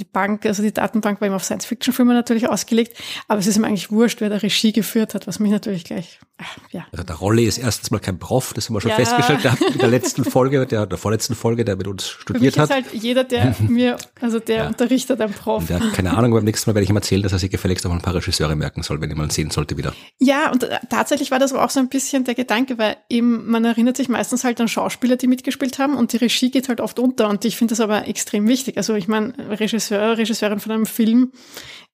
die Bank, also die Datenbank war immer auf Science-Fiction-Filme natürlich ausgelegt, aber es ist ihm eigentlich wurscht, wer da Regie geführt hat, was mich natürlich gleich, ach, ja. Also der Rolle ist erstens mal kein Prof, das haben wir schon ja. festgestellt, der in der letzten Folge, der, der vorletzten Folge, der mit uns studiert hat. Ist halt jeder, der mir, also der ja. unterrichtet, ein Prof. Der keine Ahnung, beim nächsten Mal werde ich ihm erzählen, dass er sich gefälligst auch ein paar Regisseure merken soll, wenn jemand sehen sollte wieder. Ja, und äh, tatsächlich war das aber auch so ein bisschen der Gedanke, weil eben, man erinnert sich meistens halt an Schauspieler, die mitgespielt haben und die Regie geht halt oft unter und ich finde das aber extrem wichtig. Also ich meine, Regisseur, Regisseurin von einem Film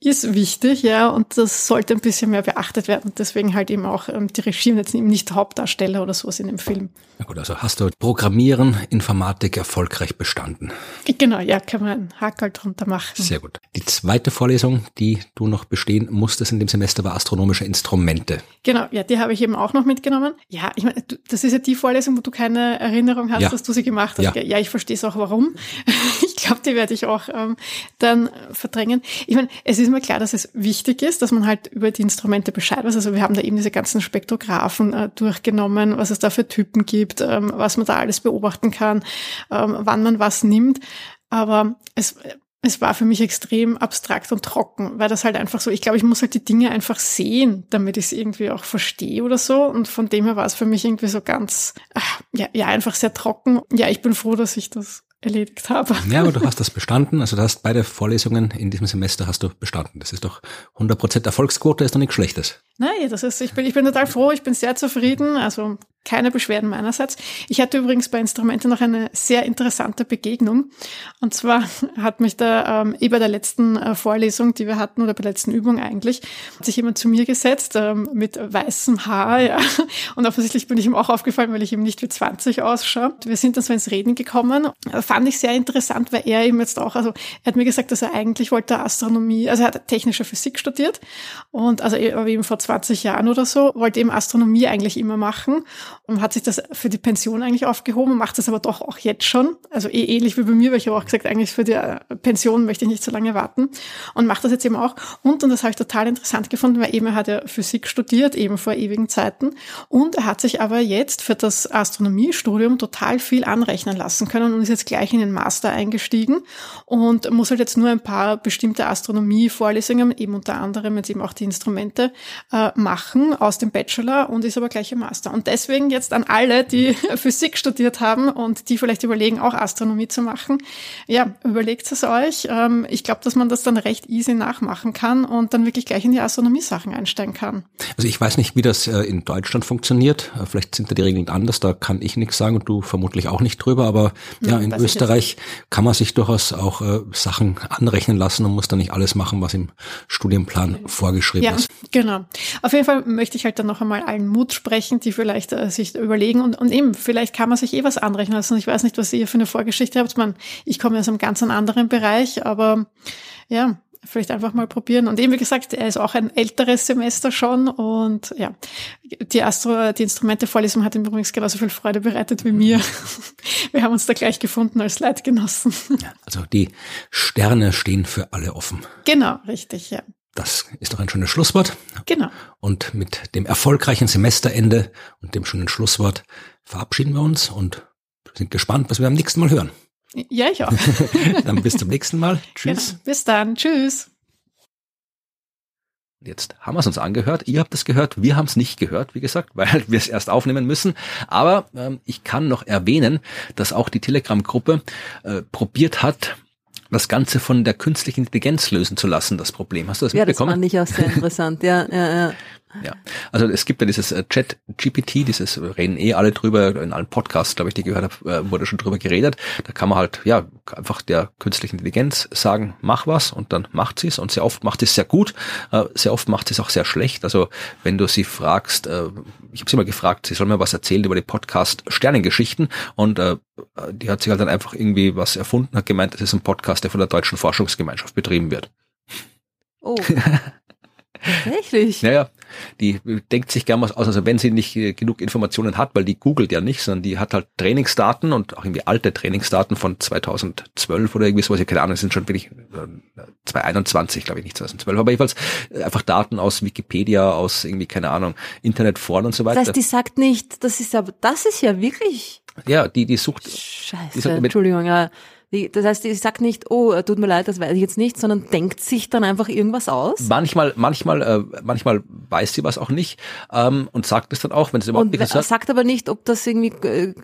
ist wichtig, ja, und das sollte ein bisschen mehr beachtet werden. Deswegen halt eben auch ähm, die Regie und jetzt eben nicht Hauptdarsteller oder sowas in dem Film. Na gut, also hast du Programmieren, Informatik erfolgreich bestanden. Genau, ja, kann man einen Hakel drunter machen. Sehr gut. Die zweite Vorlesung, die du noch bestehen musstest in dem Semester, war astronomische Instrumente. Genau, ja, die habe ich eben auch noch mitgenommen. Ja, ich meine, das ist ja die Vorlesung, wo du keine Erinnerung hast, ja. dass du sie gemacht hast. Ja, ja ich verstehe es auch, warum. ich glaube, die werde ich auch ähm, dann verdrängen. Ich meine, es ist mir klar, dass es wichtig ist, dass man halt über die Instrumente Bescheid weiß. Also wir haben da eben diese ganzen Spektrographen äh, durchgenommen, was es da für Typen gibt, ähm, was man da alles beobachten kann, ähm, wann man was nimmt. Aber es, es war für mich extrem abstrakt und trocken, weil das halt einfach so, ich glaube, ich muss halt die Dinge einfach sehen, damit ich es irgendwie auch verstehe oder so. Und von dem her war es für mich irgendwie so ganz, ach, ja, ja, einfach sehr trocken. Ja, ich bin froh, dass ich das erledigt habe. Ja, aber du hast das bestanden. Also du hast beide Vorlesungen in diesem Semester hast du bestanden. Das ist doch 100% Erfolgsquote, ist doch nichts Schlechtes. Nein, das ist, ich bin, ich bin total froh, ich bin sehr zufrieden. Also keine Beschwerden meinerseits. Ich hatte übrigens bei Instrumente noch eine sehr interessante Begegnung. Und zwar hat mich da ähm, eh bei der letzten äh, Vorlesung, die wir hatten, oder bei der letzten Übung eigentlich, hat sich jemand zu mir gesetzt ähm, mit weißem Haar. Ja. Und offensichtlich bin ich ihm auch aufgefallen, weil ich ihm nicht wie 20 ausschaue. Wir sind dann so ins Reden gekommen. Fand ich sehr interessant, weil er eben jetzt auch, also er hat mir gesagt, dass er eigentlich wollte Astronomie, also er hat technische Physik studiert. Und also eben vor 20 Jahren oder so, wollte eben Astronomie eigentlich immer machen und hat sich das für die Pension eigentlich aufgehoben, macht das aber doch auch jetzt schon. Also eh ähnlich wie bei mir, weil ich habe auch gesagt, eigentlich für die äh, Pension möchte ich nicht so lange warten und macht das jetzt eben auch. Und, und das habe ich total interessant gefunden, weil eben er hat ja Physik studiert, eben vor ewigen Zeiten. Und er hat sich aber jetzt für das Astronomiestudium total viel anrechnen lassen können und ist jetzt gleich in den Master eingestiegen und muss halt jetzt nur ein paar bestimmte Astronomie-Vorlesungen, eben unter anderem jetzt eben auch die Instrumente, äh, machen aus dem Bachelor und ist aber gleich im Master. Und deswegen deswegen jetzt an alle, die Physik studiert haben und die vielleicht überlegen, auch Astronomie zu machen. Ja, überlegt es euch. Ähm, ich glaube, dass man das dann recht easy nachmachen kann und dann wirklich gleich in die Astronomie-Sachen einsteigen kann. Also ich weiß nicht, wie das äh, in Deutschland funktioniert. Äh, vielleicht sind da die Regeln anders, da kann ich nichts sagen und du vermutlich auch nicht drüber. Aber ja, in Österreich kann man sich durchaus auch äh, Sachen anrechnen lassen und muss dann nicht alles machen, was im Studienplan vorgeschrieben ja, ist. Genau. Auf jeden Fall möchte ich halt dann noch einmal allen Mut sprechen, die vielleicht sich überlegen und, und eben, vielleicht kann man sich eh was anrechnen lassen. Ich weiß nicht, was ihr für eine Vorgeschichte habt. Man, ich komme aus einem ganz anderen Bereich, aber ja, vielleicht einfach mal probieren. Und eben, wie gesagt, er ist auch ein älteres Semester schon und ja, die Astro, die Instrumente-Vorlesung hat ihm übrigens genauso viel Freude bereitet wie mir. Wir haben uns da gleich gefunden als Leitgenossen. Ja, also die Sterne stehen für alle offen. Genau, richtig, ja. Das ist doch ein schönes Schlusswort. Genau. Und mit dem erfolgreichen Semesterende und dem schönen Schlusswort verabschieden wir uns und sind gespannt, was wir am nächsten Mal hören. Ja, ich auch. dann bis zum nächsten Mal. Tschüss. Genau. Bis dann. Tschüss. Jetzt haben wir es uns angehört. Ihr habt es gehört. Wir haben es nicht gehört, wie gesagt, weil wir es erst aufnehmen müssen. Aber ähm, ich kann noch erwähnen, dass auch die Telegram-Gruppe äh, probiert hat, das Ganze von der künstlichen Intelligenz lösen zu lassen, das Problem. Hast du das ja, mitbekommen? Ja, das fand ich auch sehr interessant. ja, ja, ja. Ja, also es gibt ja dieses äh, Chat GPT, dieses reden eh alle drüber, in allen Podcasts, glaube ich, die gehört habe, äh, wurde schon drüber geredet. Da kann man halt, ja, einfach der künstlichen Intelligenz sagen, mach was und dann macht sie es und sehr oft macht sie es sehr gut, äh, sehr oft macht sie es auch sehr schlecht. Also wenn du sie fragst, ich habe sie mal gefragt, sie soll mir was erzählen über die Podcast Sternengeschichten und die hat sich halt dann einfach irgendwie was erfunden, hat gemeint, das ist ein Podcast, der von der Deutschen Forschungsgemeinschaft betrieben wird. Oh. Tatsächlich? Naja, die denkt sich gern was aus, also wenn sie nicht äh, genug Informationen hat, weil die googelt ja nicht, sondern die hat halt Trainingsdaten und auch irgendwie alte Trainingsdaten von 2012 oder irgendwie sowas, ich keine Ahnung, sind schon wirklich äh, 2021, glaube ich, nicht 2012, aber jedenfalls äh, einfach Daten aus Wikipedia, aus irgendwie, keine Ahnung, Internetforen und so weiter. Das heißt, die sagt nicht, das ist aber, das ist ja wirklich. Ja, die, die sucht. Scheiße, die sucht Entschuldigung, ja. Das heißt, die sagt nicht, oh, tut mir leid, das weiß ich jetzt nicht, sondern denkt sich dann einfach irgendwas aus? Manchmal, manchmal, äh, manchmal weiß sie was auch nicht ähm, und sagt es dann auch, wenn sie überhaupt und nicht sagt. sagt aber nicht, ob das irgendwie äh,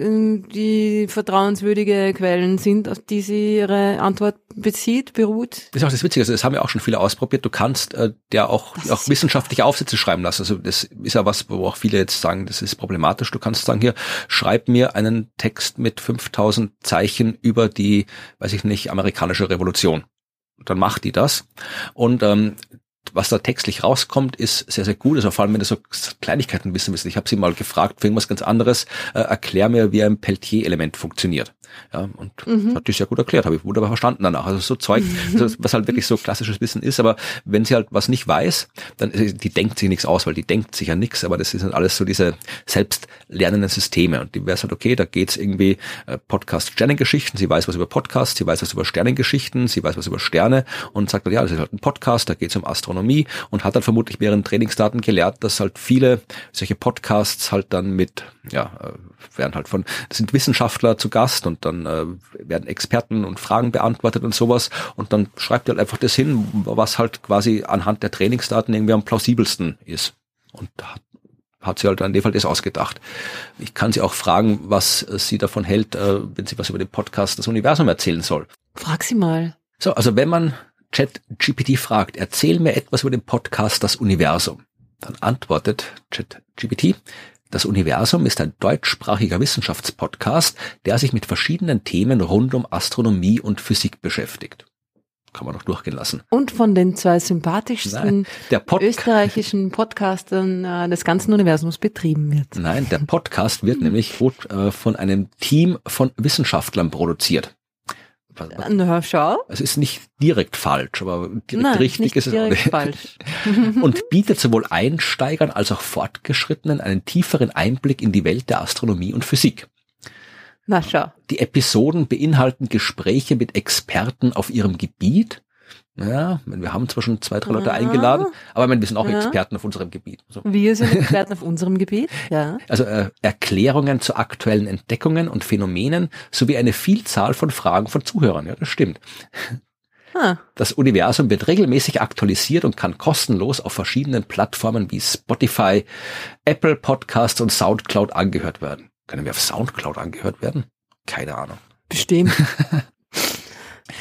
die vertrauenswürdige Quellen sind, auf die sie ihre Antwort bezieht, beruht. Das ist auch das Witzige, also das haben ja auch schon viele ausprobiert. Du kannst äh, ja auch, auch wissenschaftliche Aufsätze schreiben lassen. Also das ist ja was, wo auch viele jetzt sagen, das ist problematisch. Du kannst sagen, hier, schreib mir einen Text mit 5000 Zeichen über die weiß ich nicht, amerikanische Revolution. Dann macht die das. Und ähm, was da textlich rauskommt, ist sehr, sehr gut. Also vor allem, wenn du so Kleinigkeiten wissen willst. Ich habe sie mal gefragt für irgendwas ganz anderes. Äh, erklär mir, wie ein Peltier-Element funktioniert. Ja, und mhm. hat die sehr gut erklärt, habe ich wunderbar verstanden danach. Also so Zeug, also was halt wirklich so klassisches Wissen ist, aber wenn sie halt was nicht weiß, dann die denkt sich nichts aus, weil die denkt sich ja nichts, aber das sind halt alles so diese selbstlernenden Systeme und die wäre halt, okay, da geht's irgendwie äh, Podcast Sternengeschichten, sie weiß was über Podcasts, sie weiß was über Sternengeschichten, sie weiß was über Sterne und sagt halt, ja, das ist halt ein Podcast, da geht's um Astronomie und hat dann vermutlich während Trainingsdaten gelehrt, dass halt viele solche Podcasts halt dann mit, ja, äh, werden halt von, das sind Wissenschaftler zu Gast und dann äh, werden Experten und Fragen beantwortet und sowas und dann schreibt ihr halt einfach das hin, was halt quasi anhand der Trainingsdaten irgendwie am plausibelsten ist. Und hat, hat sie halt an dem Fall das ausgedacht. Ich kann sie auch fragen, was sie davon hält, äh, wenn sie was über den Podcast das Universum erzählen soll. Frag sie mal. So, also wenn man ChatGPT fragt, erzähl mir etwas über den Podcast das Universum, dann antwortet ChatGPT, das Universum ist ein deutschsprachiger Wissenschaftspodcast, der sich mit verschiedenen Themen rund um Astronomie und Physik beschäftigt. Kann man noch durchgehen lassen. Und von den zwei sympathischsten Nein, Pod österreichischen Podcastern äh, des ganzen Universums betrieben wird. Nein, der Podcast wird nämlich äh, von einem Team von Wissenschaftlern produziert. Na, schau. Es ist nicht direkt falsch, aber direkt Nein, richtig ist es auch nicht. falsch. und bietet sowohl Einsteigern als auch Fortgeschrittenen einen tieferen Einblick in die Welt der Astronomie und Physik. Na schau. Die Episoden beinhalten Gespräche mit Experten auf ihrem Gebiet ja, wir haben zwar schon zwei, drei Leute ah. eingeladen, aber wir sind auch ja. Experten auf unserem Gebiet. So. Wir sind Experten auf unserem Gebiet, ja. Also äh, Erklärungen zu aktuellen Entdeckungen und Phänomenen sowie eine Vielzahl von Fragen von Zuhörern. Ja, das stimmt. Ah. Das Universum wird regelmäßig aktualisiert und kann kostenlos auf verschiedenen Plattformen wie Spotify, Apple Podcasts und Soundcloud angehört werden. Können wir auf Soundcloud angehört werden? Keine Ahnung. Bestimmt.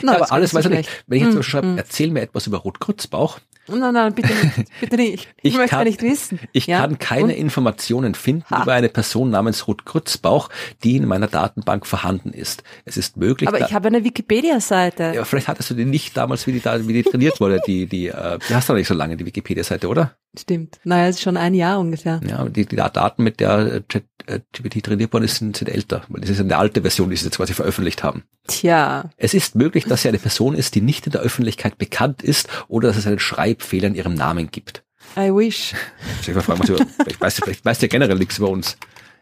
Na, aber alles weiß ich nicht. Wenn ich jetzt hm, schreibe, hm. erzähl mir etwas über Rotgrützbauch. Nein, nein, bitte nicht. Bitte nicht. Ich, ich möchte kann, nicht wissen. Ich ja? kann keine Und? Informationen finden ha. über eine Person namens Ruth Grützbauch, die in meiner Datenbank vorhanden ist. Es ist möglich. Aber ich habe eine Wikipedia-Seite. Ja, vielleicht hattest du die nicht damals, wie die wie die trainiert wurde. Die, die, äh, die hast du noch nicht so lange, die Wikipedia-Seite, oder? Stimmt. Naja, es ist schon ein Jahr ungefähr. Ja, die, die Daten, mit der ChatGPT trainiert worden ist, sind, sind älter. Weil das ist eine alte Version, die sie jetzt quasi veröffentlicht haben. Tja. Es ist möglich, dass sie eine Person ist, die nicht in der Öffentlichkeit bekannt ist oder dass es einen Schreibfehler in ihrem Namen gibt. I wish. Ich, fragen, was über, ich weiß, vielleicht weiß ja generell nichts über uns.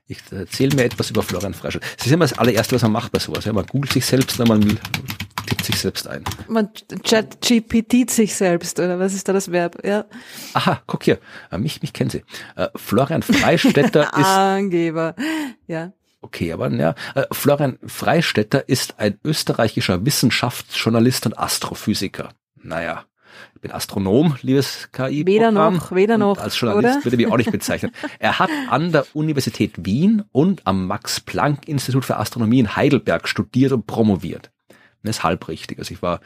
Ich erzähle mir etwas über Florian Freischall. Das ist immer das allererste, was man macht bei sowas. Ja, man googelt sich selbst, man gibt sich selbst ein. Man chat GPT sich selbst, oder was ist da das Verb? Ja. Aha, guck hier. Äh, mich, mich kennen Sie. Äh, Florian Freistetter ist. Angeber. Ja. Okay, aber ja, äh, Florian Freistetter ist ein österreichischer Wissenschaftsjournalist und Astrophysiker. Naja, ich bin Astronom, liebes KI. -Programm. Weder noch, weder noch. Als Journalist oder? würde ich mich auch nicht bezeichnen. Er hat an der Universität Wien und am Max-Planck-Institut für Astronomie in Heidelberg studiert und promoviert. Das ist halb richtig. Also ich war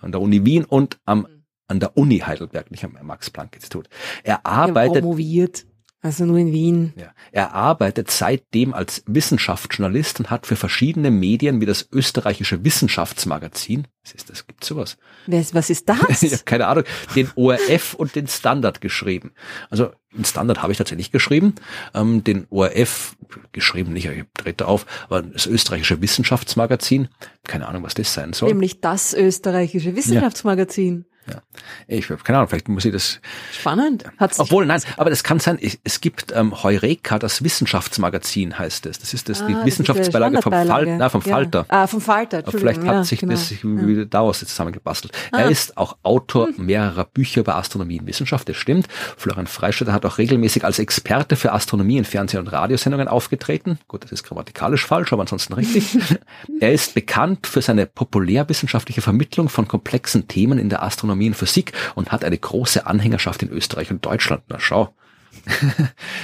an der Uni Wien und am, an der Uni Heidelberg, nicht am Max-Planck-Institut. Er arbeitet. Promoviert. Also nur in Wien. Ja. Er arbeitet seitdem als Wissenschaftsjournalist und hat für verschiedene Medien wie das österreichische Wissenschaftsmagazin, was ist das, gibt's sowas? Was ist das? ich habe keine Ahnung, den ORF und den Standard geschrieben. Also den Standard habe ich tatsächlich geschrieben, ähm, den ORF geschrieben nicht, ich trete auf, aber das österreichische Wissenschaftsmagazin, keine Ahnung, was das sein soll. Nämlich das österreichische Wissenschaftsmagazin. Ja. Ja. Ich habe keine Ahnung, vielleicht muss ich das. Spannend. Hat's Obwohl, nein, aber das kann sein, es gibt ähm, Heureka, das Wissenschaftsmagazin heißt es. Das ist das, ah, die Wissenschaftsbeilage vom, Fal na, vom ja. Falter. Ah, vom Falter, Vielleicht hat ja, sich genau. das wie daraus zusammengebastelt. Ah. Er ist auch Autor hm. mehrerer Bücher über Astronomie und Wissenschaft, das stimmt. Florian Freistetter hat auch regelmäßig als Experte für Astronomie in Fernseh- und Radiosendungen aufgetreten. Gut, das ist grammatikalisch falsch, aber ansonsten richtig. er ist bekannt für seine populärwissenschaftliche Vermittlung von komplexen Themen in der Astronomie Astronomie und Physik und hat eine große Anhängerschaft in Österreich und Deutschland. Na schau.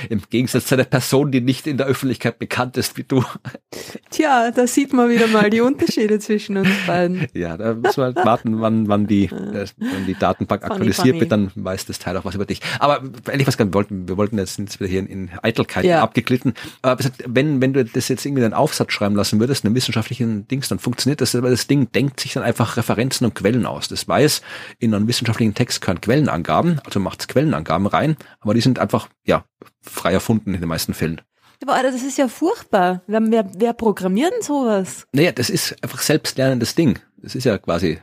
Im Gegensatz zu einer Person, die nicht in der Öffentlichkeit bekannt ist wie du. Tja, da sieht man wieder mal die Unterschiede zwischen uns beiden. Ja, da müssen wir halt warten, wann, wann, die, äh, wann die Datenbank funny, aktualisiert funny. wird, dann weiß das Teil auch was über dich. Aber ehrlich was wir wollten, wir wollten jetzt, jetzt wieder hier in, in Eitelkeit ja. abgeglitten. Aber wenn, wenn du das jetzt irgendwie in einen Aufsatz schreiben lassen würdest, einen wissenschaftlichen Dings, dann funktioniert das, aber das Ding denkt sich dann einfach Referenzen und Quellen aus. Das weiß, in einem wissenschaftlichen Text gehören Quellenangaben, also macht es Quellenangaben rein, aber die sind einfach ja, frei erfunden in den meisten Fällen. Aber das ist ja furchtbar. Wer, wer, wer programmiert denn sowas? Naja, das ist einfach selbstlernendes Ding. Das ist ja quasi,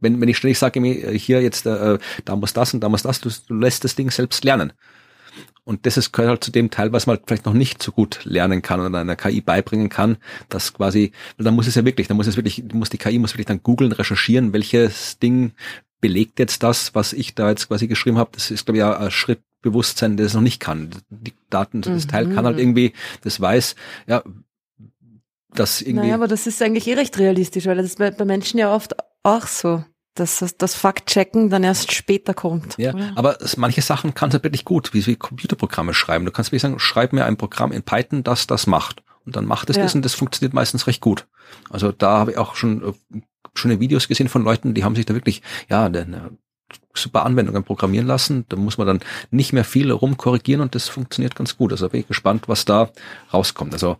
wenn, wenn ich ständig sage, hier jetzt, äh, da muss das und da muss das, du, du lässt das Ding selbst lernen. Und das ist, gehört halt zu dem Teil, was man vielleicht noch nicht so gut lernen kann oder einer KI beibringen kann, dass quasi, dann muss es ja wirklich, dann muss es wirklich, muss die KI muss wirklich dann googeln, recherchieren, welches Ding belegt jetzt das, was ich da jetzt quasi geschrieben habe. Das ist, glaube ich, ja ein Schritt Bewusstsein, das es noch nicht kann. Die Daten, das mhm. Teil kann halt irgendwie, das weiß, ja, das irgendwie. Naja, aber das ist eigentlich eh recht realistisch, weil das ist bei, bei Menschen ja oft auch so dass das, das Fact-Checken dann erst später kommt. Ja, oder? aber manche Sachen kannst du wirklich gut, wie, wie Computerprogramme schreiben. Du kannst wirklich sagen, schreib mir ein Programm in Python, das das macht. Und dann macht es ja. das und das funktioniert meistens recht gut. Also da habe ich auch schon äh, schöne Videos gesehen von Leuten, die haben sich da wirklich, ja, eine super Anwendungen programmieren lassen. Da muss man dann nicht mehr viel rumkorrigieren und das funktioniert ganz gut. Also bin ich gespannt, was da rauskommt. Also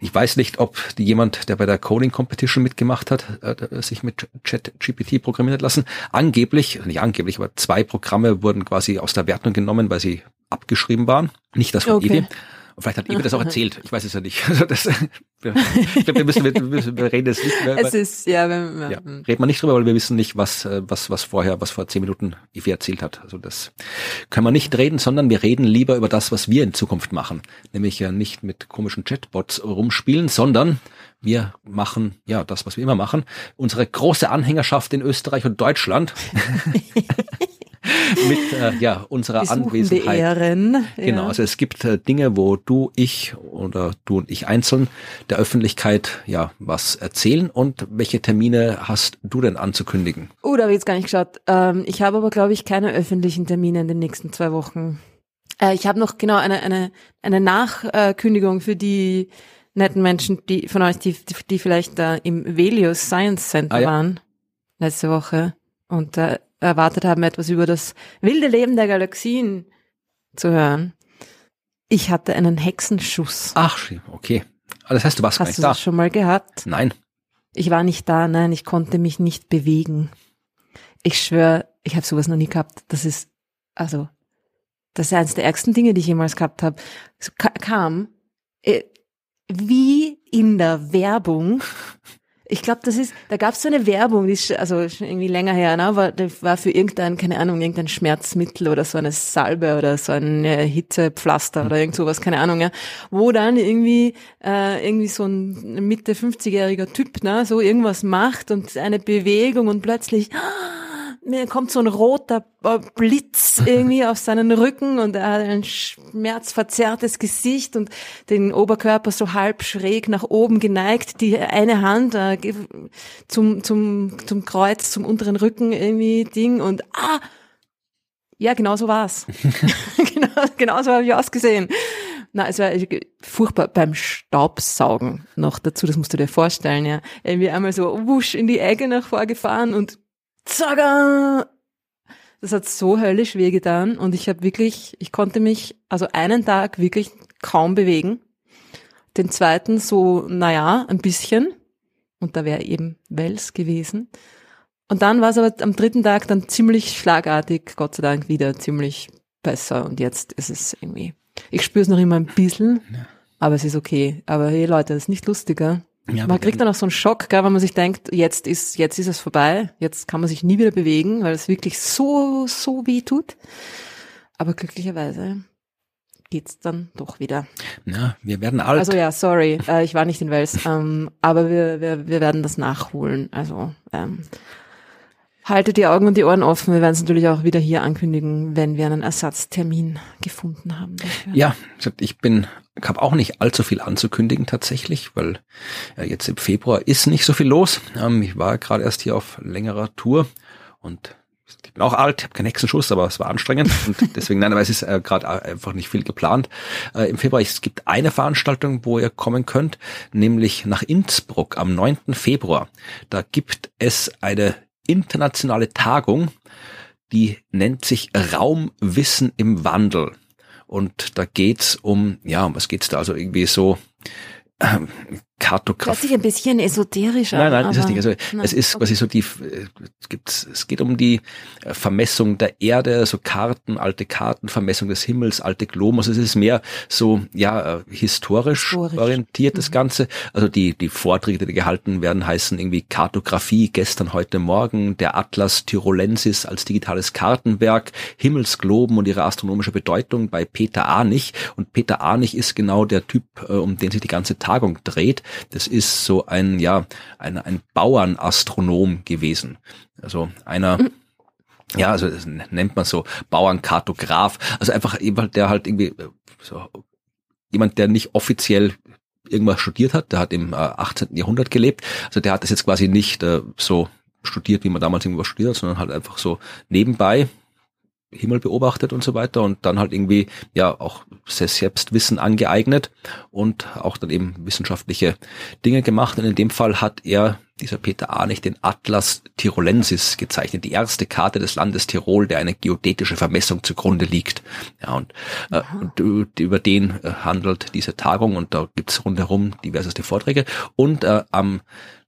ich weiß nicht, ob die jemand, der bei der Coding Competition mitgemacht hat, äh, sich mit ChatGPT programmieren hat lassen. Angeblich, nicht angeblich, aber zwei Programme wurden quasi aus der Wertung genommen, weil sie abgeschrieben waren. Nicht das von okay. Idee. Und vielleicht hat Ibe das auch erzählt. Ich weiß es ja nicht. Also das, ich glaube, wir müssen, wir, wir reden jetzt nicht. Weil, es ist, ja, wenn, ja, reden wir nicht drüber, weil wir wissen nicht, was, was, was vorher, was vor zehn Minuten Ive erzählt hat. Also das können wir nicht reden, sondern wir reden lieber über das, was wir in Zukunft machen. Nämlich ja nicht mit komischen Chatbots rumspielen, sondern wir machen, ja, das, was wir immer machen. Unsere große Anhängerschaft in Österreich und Deutschland. mit äh, ja unserer Anwesenheit. Beehren, genau, ja. also es gibt äh, Dinge, wo du, ich oder du und ich einzeln der Öffentlichkeit ja was erzählen und welche Termine hast du denn anzukündigen? Oh, da habe ich jetzt gar nicht geschaut. Ähm, ich habe aber glaube ich keine öffentlichen Termine in den nächsten zwei Wochen. Äh, ich habe noch genau eine eine eine Nachkündigung für die netten Menschen, die von euch, die, die, vielleicht äh, im Velius Science Center ah, ja. waren letzte Woche und äh, erwartet haben, etwas über das wilde Leben der Galaxien zu hören. Ich hatte einen Hexenschuss. Ach, okay. Ah, das heißt, du warst Hast gar nicht du da. das schon mal gehabt? Nein. Ich war nicht da, nein, ich konnte mich nicht bewegen. Ich schwöre, ich habe sowas noch nie gehabt. Das ist, also, das ist eines der ärgsten Dinge, die ich jemals gehabt habe. Es kam, äh, wie in der Werbung Ich glaube, das ist, da gab es so eine Werbung, die ist also irgendwie länger her, ne? War, das war für irgendein, keine Ahnung, irgendein Schmerzmittel oder so eine Salbe oder so ein Hitzepflaster oder irgend sowas, keine Ahnung, ja. Wo dann irgendwie, äh, irgendwie so ein Mitte 50-jähriger Typ, ne, so irgendwas macht und eine Bewegung und plötzlich, mir kommt so ein roter äh, Blitz irgendwie auf seinen Rücken und er hat ein schmerzverzerrtes Gesicht und den Oberkörper so halb schräg nach oben geneigt, die eine Hand äh, zum, zum, zum Kreuz, zum unteren Rücken irgendwie Ding und ah, ja, genau so war's. genau, genau so habe ich ausgesehen. Na, es war furchtbar beim Staubsaugen noch dazu, das musst du dir vorstellen, ja. Irgendwie einmal so wusch in die Ecke nach vorgefahren und Zaga! Das hat so höllisch wehgetan und ich habe wirklich, ich konnte mich also einen Tag wirklich kaum bewegen. Den zweiten so, naja, ein bisschen. Und da wäre eben Wels gewesen. Und dann war es aber am dritten Tag dann ziemlich schlagartig, Gott sei Dank, wieder ziemlich besser. Und jetzt ist es irgendwie, ich spüre es noch immer ein bisschen, aber es ist okay. Aber hey Leute, das ist nicht lustiger. Ja, man kriegt dann auch so einen Schock, gell, wenn man sich denkt, jetzt ist, jetzt ist es vorbei, jetzt kann man sich nie wieder bewegen, weil es wirklich so, so weh tut. Aber glücklicherweise geht's dann doch wieder. Ja, wir werden alt. Also ja, sorry, äh, ich war nicht in Wels, ähm, aber wir, wir, wir werden das nachholen. Also ähm, haltet die Augen und die Ohren offen. Wir werden es natürlich auch wieder hier ankündigen, wenn wir einen Ersatztermin gefunden haben. Dafür. Ja, ich bin, habe auch nicht allzu viel anzukündigen tatsächlich, weil äh, jetzt im Februar ist nicht so viel los. Ähm, ich war gerade erst hier auf längerer Tour und ich bin auch alt, habe keinen Hexenschuss, aber es war anstrengend und deswegen, nein, aber es ist äh, gerade einfach nicht viel geplant. Äh, Im Februar, es gibt eine Veranstaltung, wo ihr kommen könnt, nämlich nach Innsbruck am 9. Februar. Da gibt es eine internationale Tagung, die nennt sich Raumwissen im Wandel. Und da geht's um, ja, um was geht's da? Also irgendwie so Kartografie. Hört sich ein bisschen esoterisch an. Nein, nein, ist es nicht. Also nein, es ist okay. quasi so die, es gibt, es geht um die äh, Vermessung der Erde, so Karten, alte Karten, Vermessung des Himmels, alte Globen. Also es ist mehr so, ja, äh, historisch, historisch. orientiert, das mhm. Ganze. Also die, die Vorträge, die gehalten werden, heißen irgendwie Kartografie, gestern, heute, morgen, der Atlas Tyrolensis als digitales Kartenwerk, Himmelsgloben und ihre astronomische Bedeutung bei Peter Arnich. Und Peter Arnich ist genau der Typ, äh, um den sich die ganze Tagung dreht. Das ist so ein, ja, ein, ein Bauernastronom gewesen. Also einer, mhm. ja, also das nennt man so Bauernkartograf. Also einfach jemand, der halt irgendwie so, jemand, der nicht offiziell irgendwas studiert hat, der hat im äh, 18. Jahrhundert gelebt. Also der hat das jetzt quasi nicht äh, so studiert, wie man damals irgendwas studiert hat, sondern halt einfach so nebenbei Himmel beobachtet und so weiter und dann halt irgendwie ja auch Selbstwissen angeeignet und auch dann eben wissenschaftliche Dinge gemacht. Und in dem Fall hat er, dieser Peter Arnich, den Atlas Tirolensis gezeichnet, die erste Karte des Landes Tirol, der eine geodätische Vermessung zugrunde liegt. Ja, und, äh, und über den äh, handelt diese Tagung und da gibt's rundherum diverseste Vorträge. Und äh, am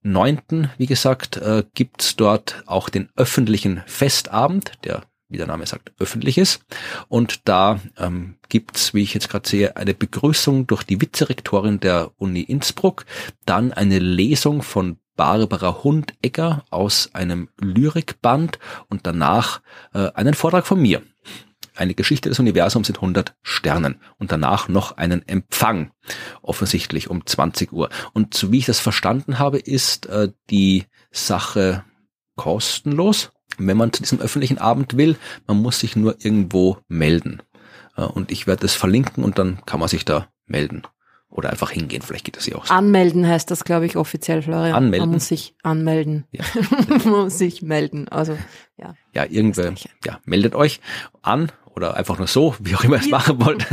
9., wie gesagt, äh, gibt's dort auch den öffentlichen Festabend, der wie der Name sagt, öffentlich ist. Und da ähm, gibt's, wie ich jetzt gerade sehe, eine Begrüßung durch die Vizerektorin der Uni Innsbruck, dann eine Lesung von Barbara Hundegger aus einem Lyrikband und danach äh, einen Vortrag von mir. Eine Geschichte des Universums in 100 Sternen und danach noch einen Empfang, offensichtlich um 20 Uhr. Und so wie ich das verstanden habe, ist äh, die Sache kostenlos wenn man zu diesem öffentlichen Abend will, man muss sich nur irgendwo melden. Äh, und ich werde das verlinken und dann kann man sich da melden. Oder einfach hingehen, vielleicht geht das ja auch so. Anmelden heißt das, glaube ich, offiziell, Florian. Anmelden. Man muss sich anmelden. Ja. man muss sich melden. Also, ja. Ja, irgendwer, ja, meldet euch an oder einfach nur so, wie auch immer ihr es machen wollt.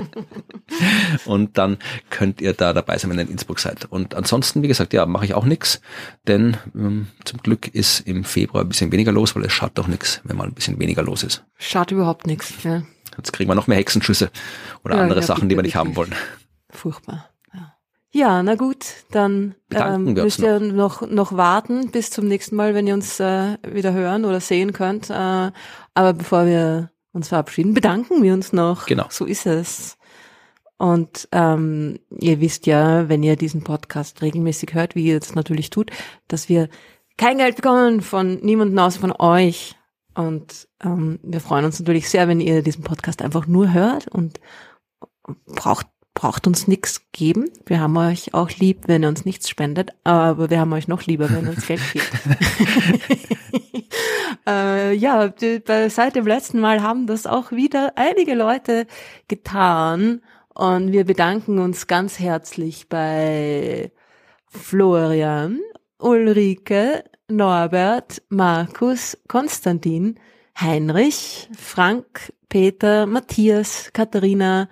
und dann könnt ihr da dabei sein, wenn ihr in Innsbruck seid. Und ansonsten, wie gesagt, ja, mache ich auch nichts, denn ähm, zum Glück ist im Februar ein bisschen weniger los, weil es schadet doch nichts, wenn mal ein bisschen weniger los ist. Schadet überhaupt nichts, ja. Jetzt kriegen wir noch mehr Hexenschüsse oder ja, andere ja, Sachen, die wir nicht haben wollen. Furchtbar. Ja, na gut, dann ähm, müsst ihr noch. noch warten bis zum nächsten Mal, wenn ihr uns äh, wieder hören oder sehen könnt. Äh, aber bevor wir uns verabschieden, bedanken wir uns noch. Genau. So ist es. Und ähm, ihr wisst ja, wenn ihr diesen Podcast regelmäßig hört, wie ihr das natürlich tut, dass wir kein Geld bekommen von niemandem außer von euch. Und ähm, wir freuen uns natürlich sehr, wenn ihr diesen Podcast einfach nur hört und braucht braucht uns nichts geben. Wir haben euch auch lieb, wenn ihr uns nichts spendet, aber wir haben euch noch lieber, wenn ihr uns Geld gibt. äh, ja, seit dem letzten Mal haben das auch wieder einige Leute getan und wir bedanken uns ganz herzlich bei Florian, Ulrike, Norbert, Markus, Konstantin, Heinrich, Frank, Peter, Matthias, Katharina,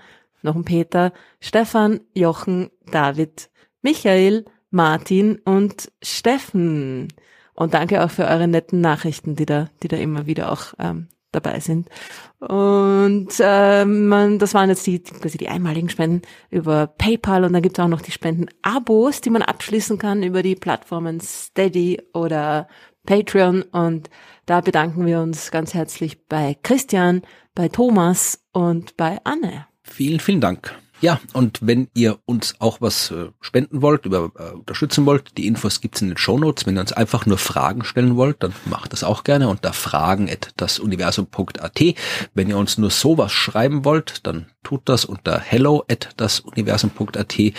noch ein Peter, Stefan, Jochen, David, Michael, Martin und Steffen. Und danke auch für eure netten Nachrichten, die da, die da immer wieder auch ähm, dabei sind. Und ähm, das waren jetzt die, quasi die einmaligen Spenden über PayPal und dann gibt es auch noch die Spenden-Abos, die man abschließen kann über die Plattformen Steady oder Patreon. Und da bedanken wir uns ganz herzlich bei Christian, bei Thomas und bei Anne. Vielen, vielen Dank. Ja, und wenn ihr uns auch was äh, spenden wollt, über äh, unterstützen wollt, die Infos gibt's in den Show Notes. Wenn ihr uns einfach nur Fragen stellen wollt, dann macht das auch gerne unter fragen at dasuniversum.at. Wenn ihr uns nur sowas schreiben wollt, dann tut das unter hello at dasuniversum.at. Ihr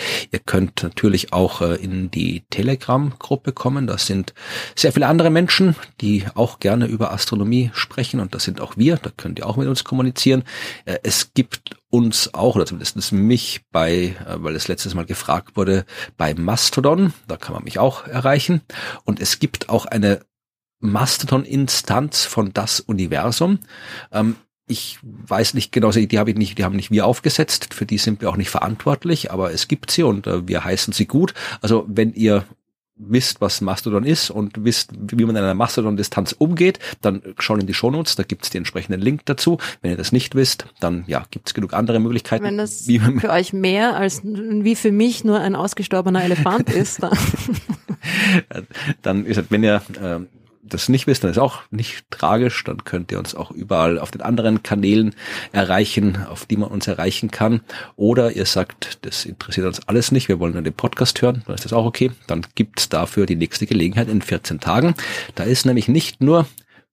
könnt natürlich auch äh, in die Telegram-Gruppe kommen. Das sind sehr viele andere Menschen, die auch gerne über Astronomie sprechen und das sind auch wir. Da könnt ihr auch mit uns kommunizieren. Äh, es gibt uns auch, oder zumindest mich bei, äh, weil es letztes Mal gefragt wurde, bei Mastodon. Da kann man mich auch erreichen. Und es gibt auch eine Mastodon-Instanz von das Universum. Ähm, ich weiß nicht genau, die habe ich nicht, die haben nicht wir aufgesetzt, für die sind wir auch nicht verantwortlich, aber es gibt sie und äh, wir heißen sie gut. Also wenn ihr wisst, was Mastodon ist und wisst, wie man in einer Mastodon-Distanz umgeht, dann schaut in die Shownotes, da gibt's den entsprechenden Link dazu. Wenn ihr das nicht wisst, dann ja, gibt's genug andere Möglichkeiten. Wenn das für euch mehr als wie für mich nur ein ausgestorbener Elefant ist, dann, dann ist es, wenn ihr äh, das nicht wisst, dann ist auch nicht tragisch. Dann könnt ihr uns auch überall auf den anderen Kanälen erreichen, auf die man uns erreichen kann. Oder ihr sagt, das interessiert uns alles nicht, wir wollen nur den Podcast hören, dann ist das auch okay. Dann gibt's dafür die nächste Gelegenheit in 14 Tagen. Da ist nämlich nicht nur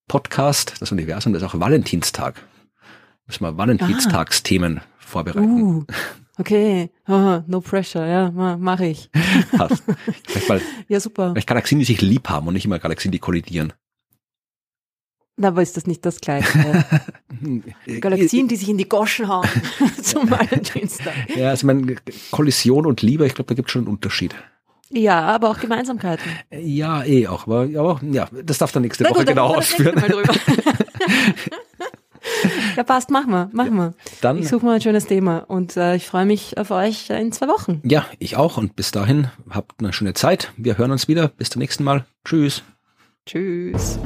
Podcast, das Universum, das ist auch Valentinstag. Müssen wir Valentinstagsthemen vorbereiten. Uh. Okay, oh, no pressure, ja, mache ich. Passt. Mal, ja, super. Vielleicht Galaxien, die sich lieb haben und nicht immer Galaxien, die kollidieren. Na, aber ist das nicht das Gleiche? Galaxien, die sich in die Goschen hauen zum Valentinstag. Ja, also meine Kollision und Liebe, ich glaube, da gibt es schon einen Unterschied. Ja, aber auch Gemeinsamkeiten. Ja, eh auch. Aber, aber ja, das darf dann nächste Na Woche gut, genau ausführen. Ja, passt, machen wir, machen wir. Dann, ich suche mal ein schönes Thema und äh, ich freue mich auf euch in zwei Wochen. Ja, ich auch und bis dahin habt eine schöne Zeit. Wir hören uns wieder. Bis zum nächsten Mal. Tschüss. Tschüss.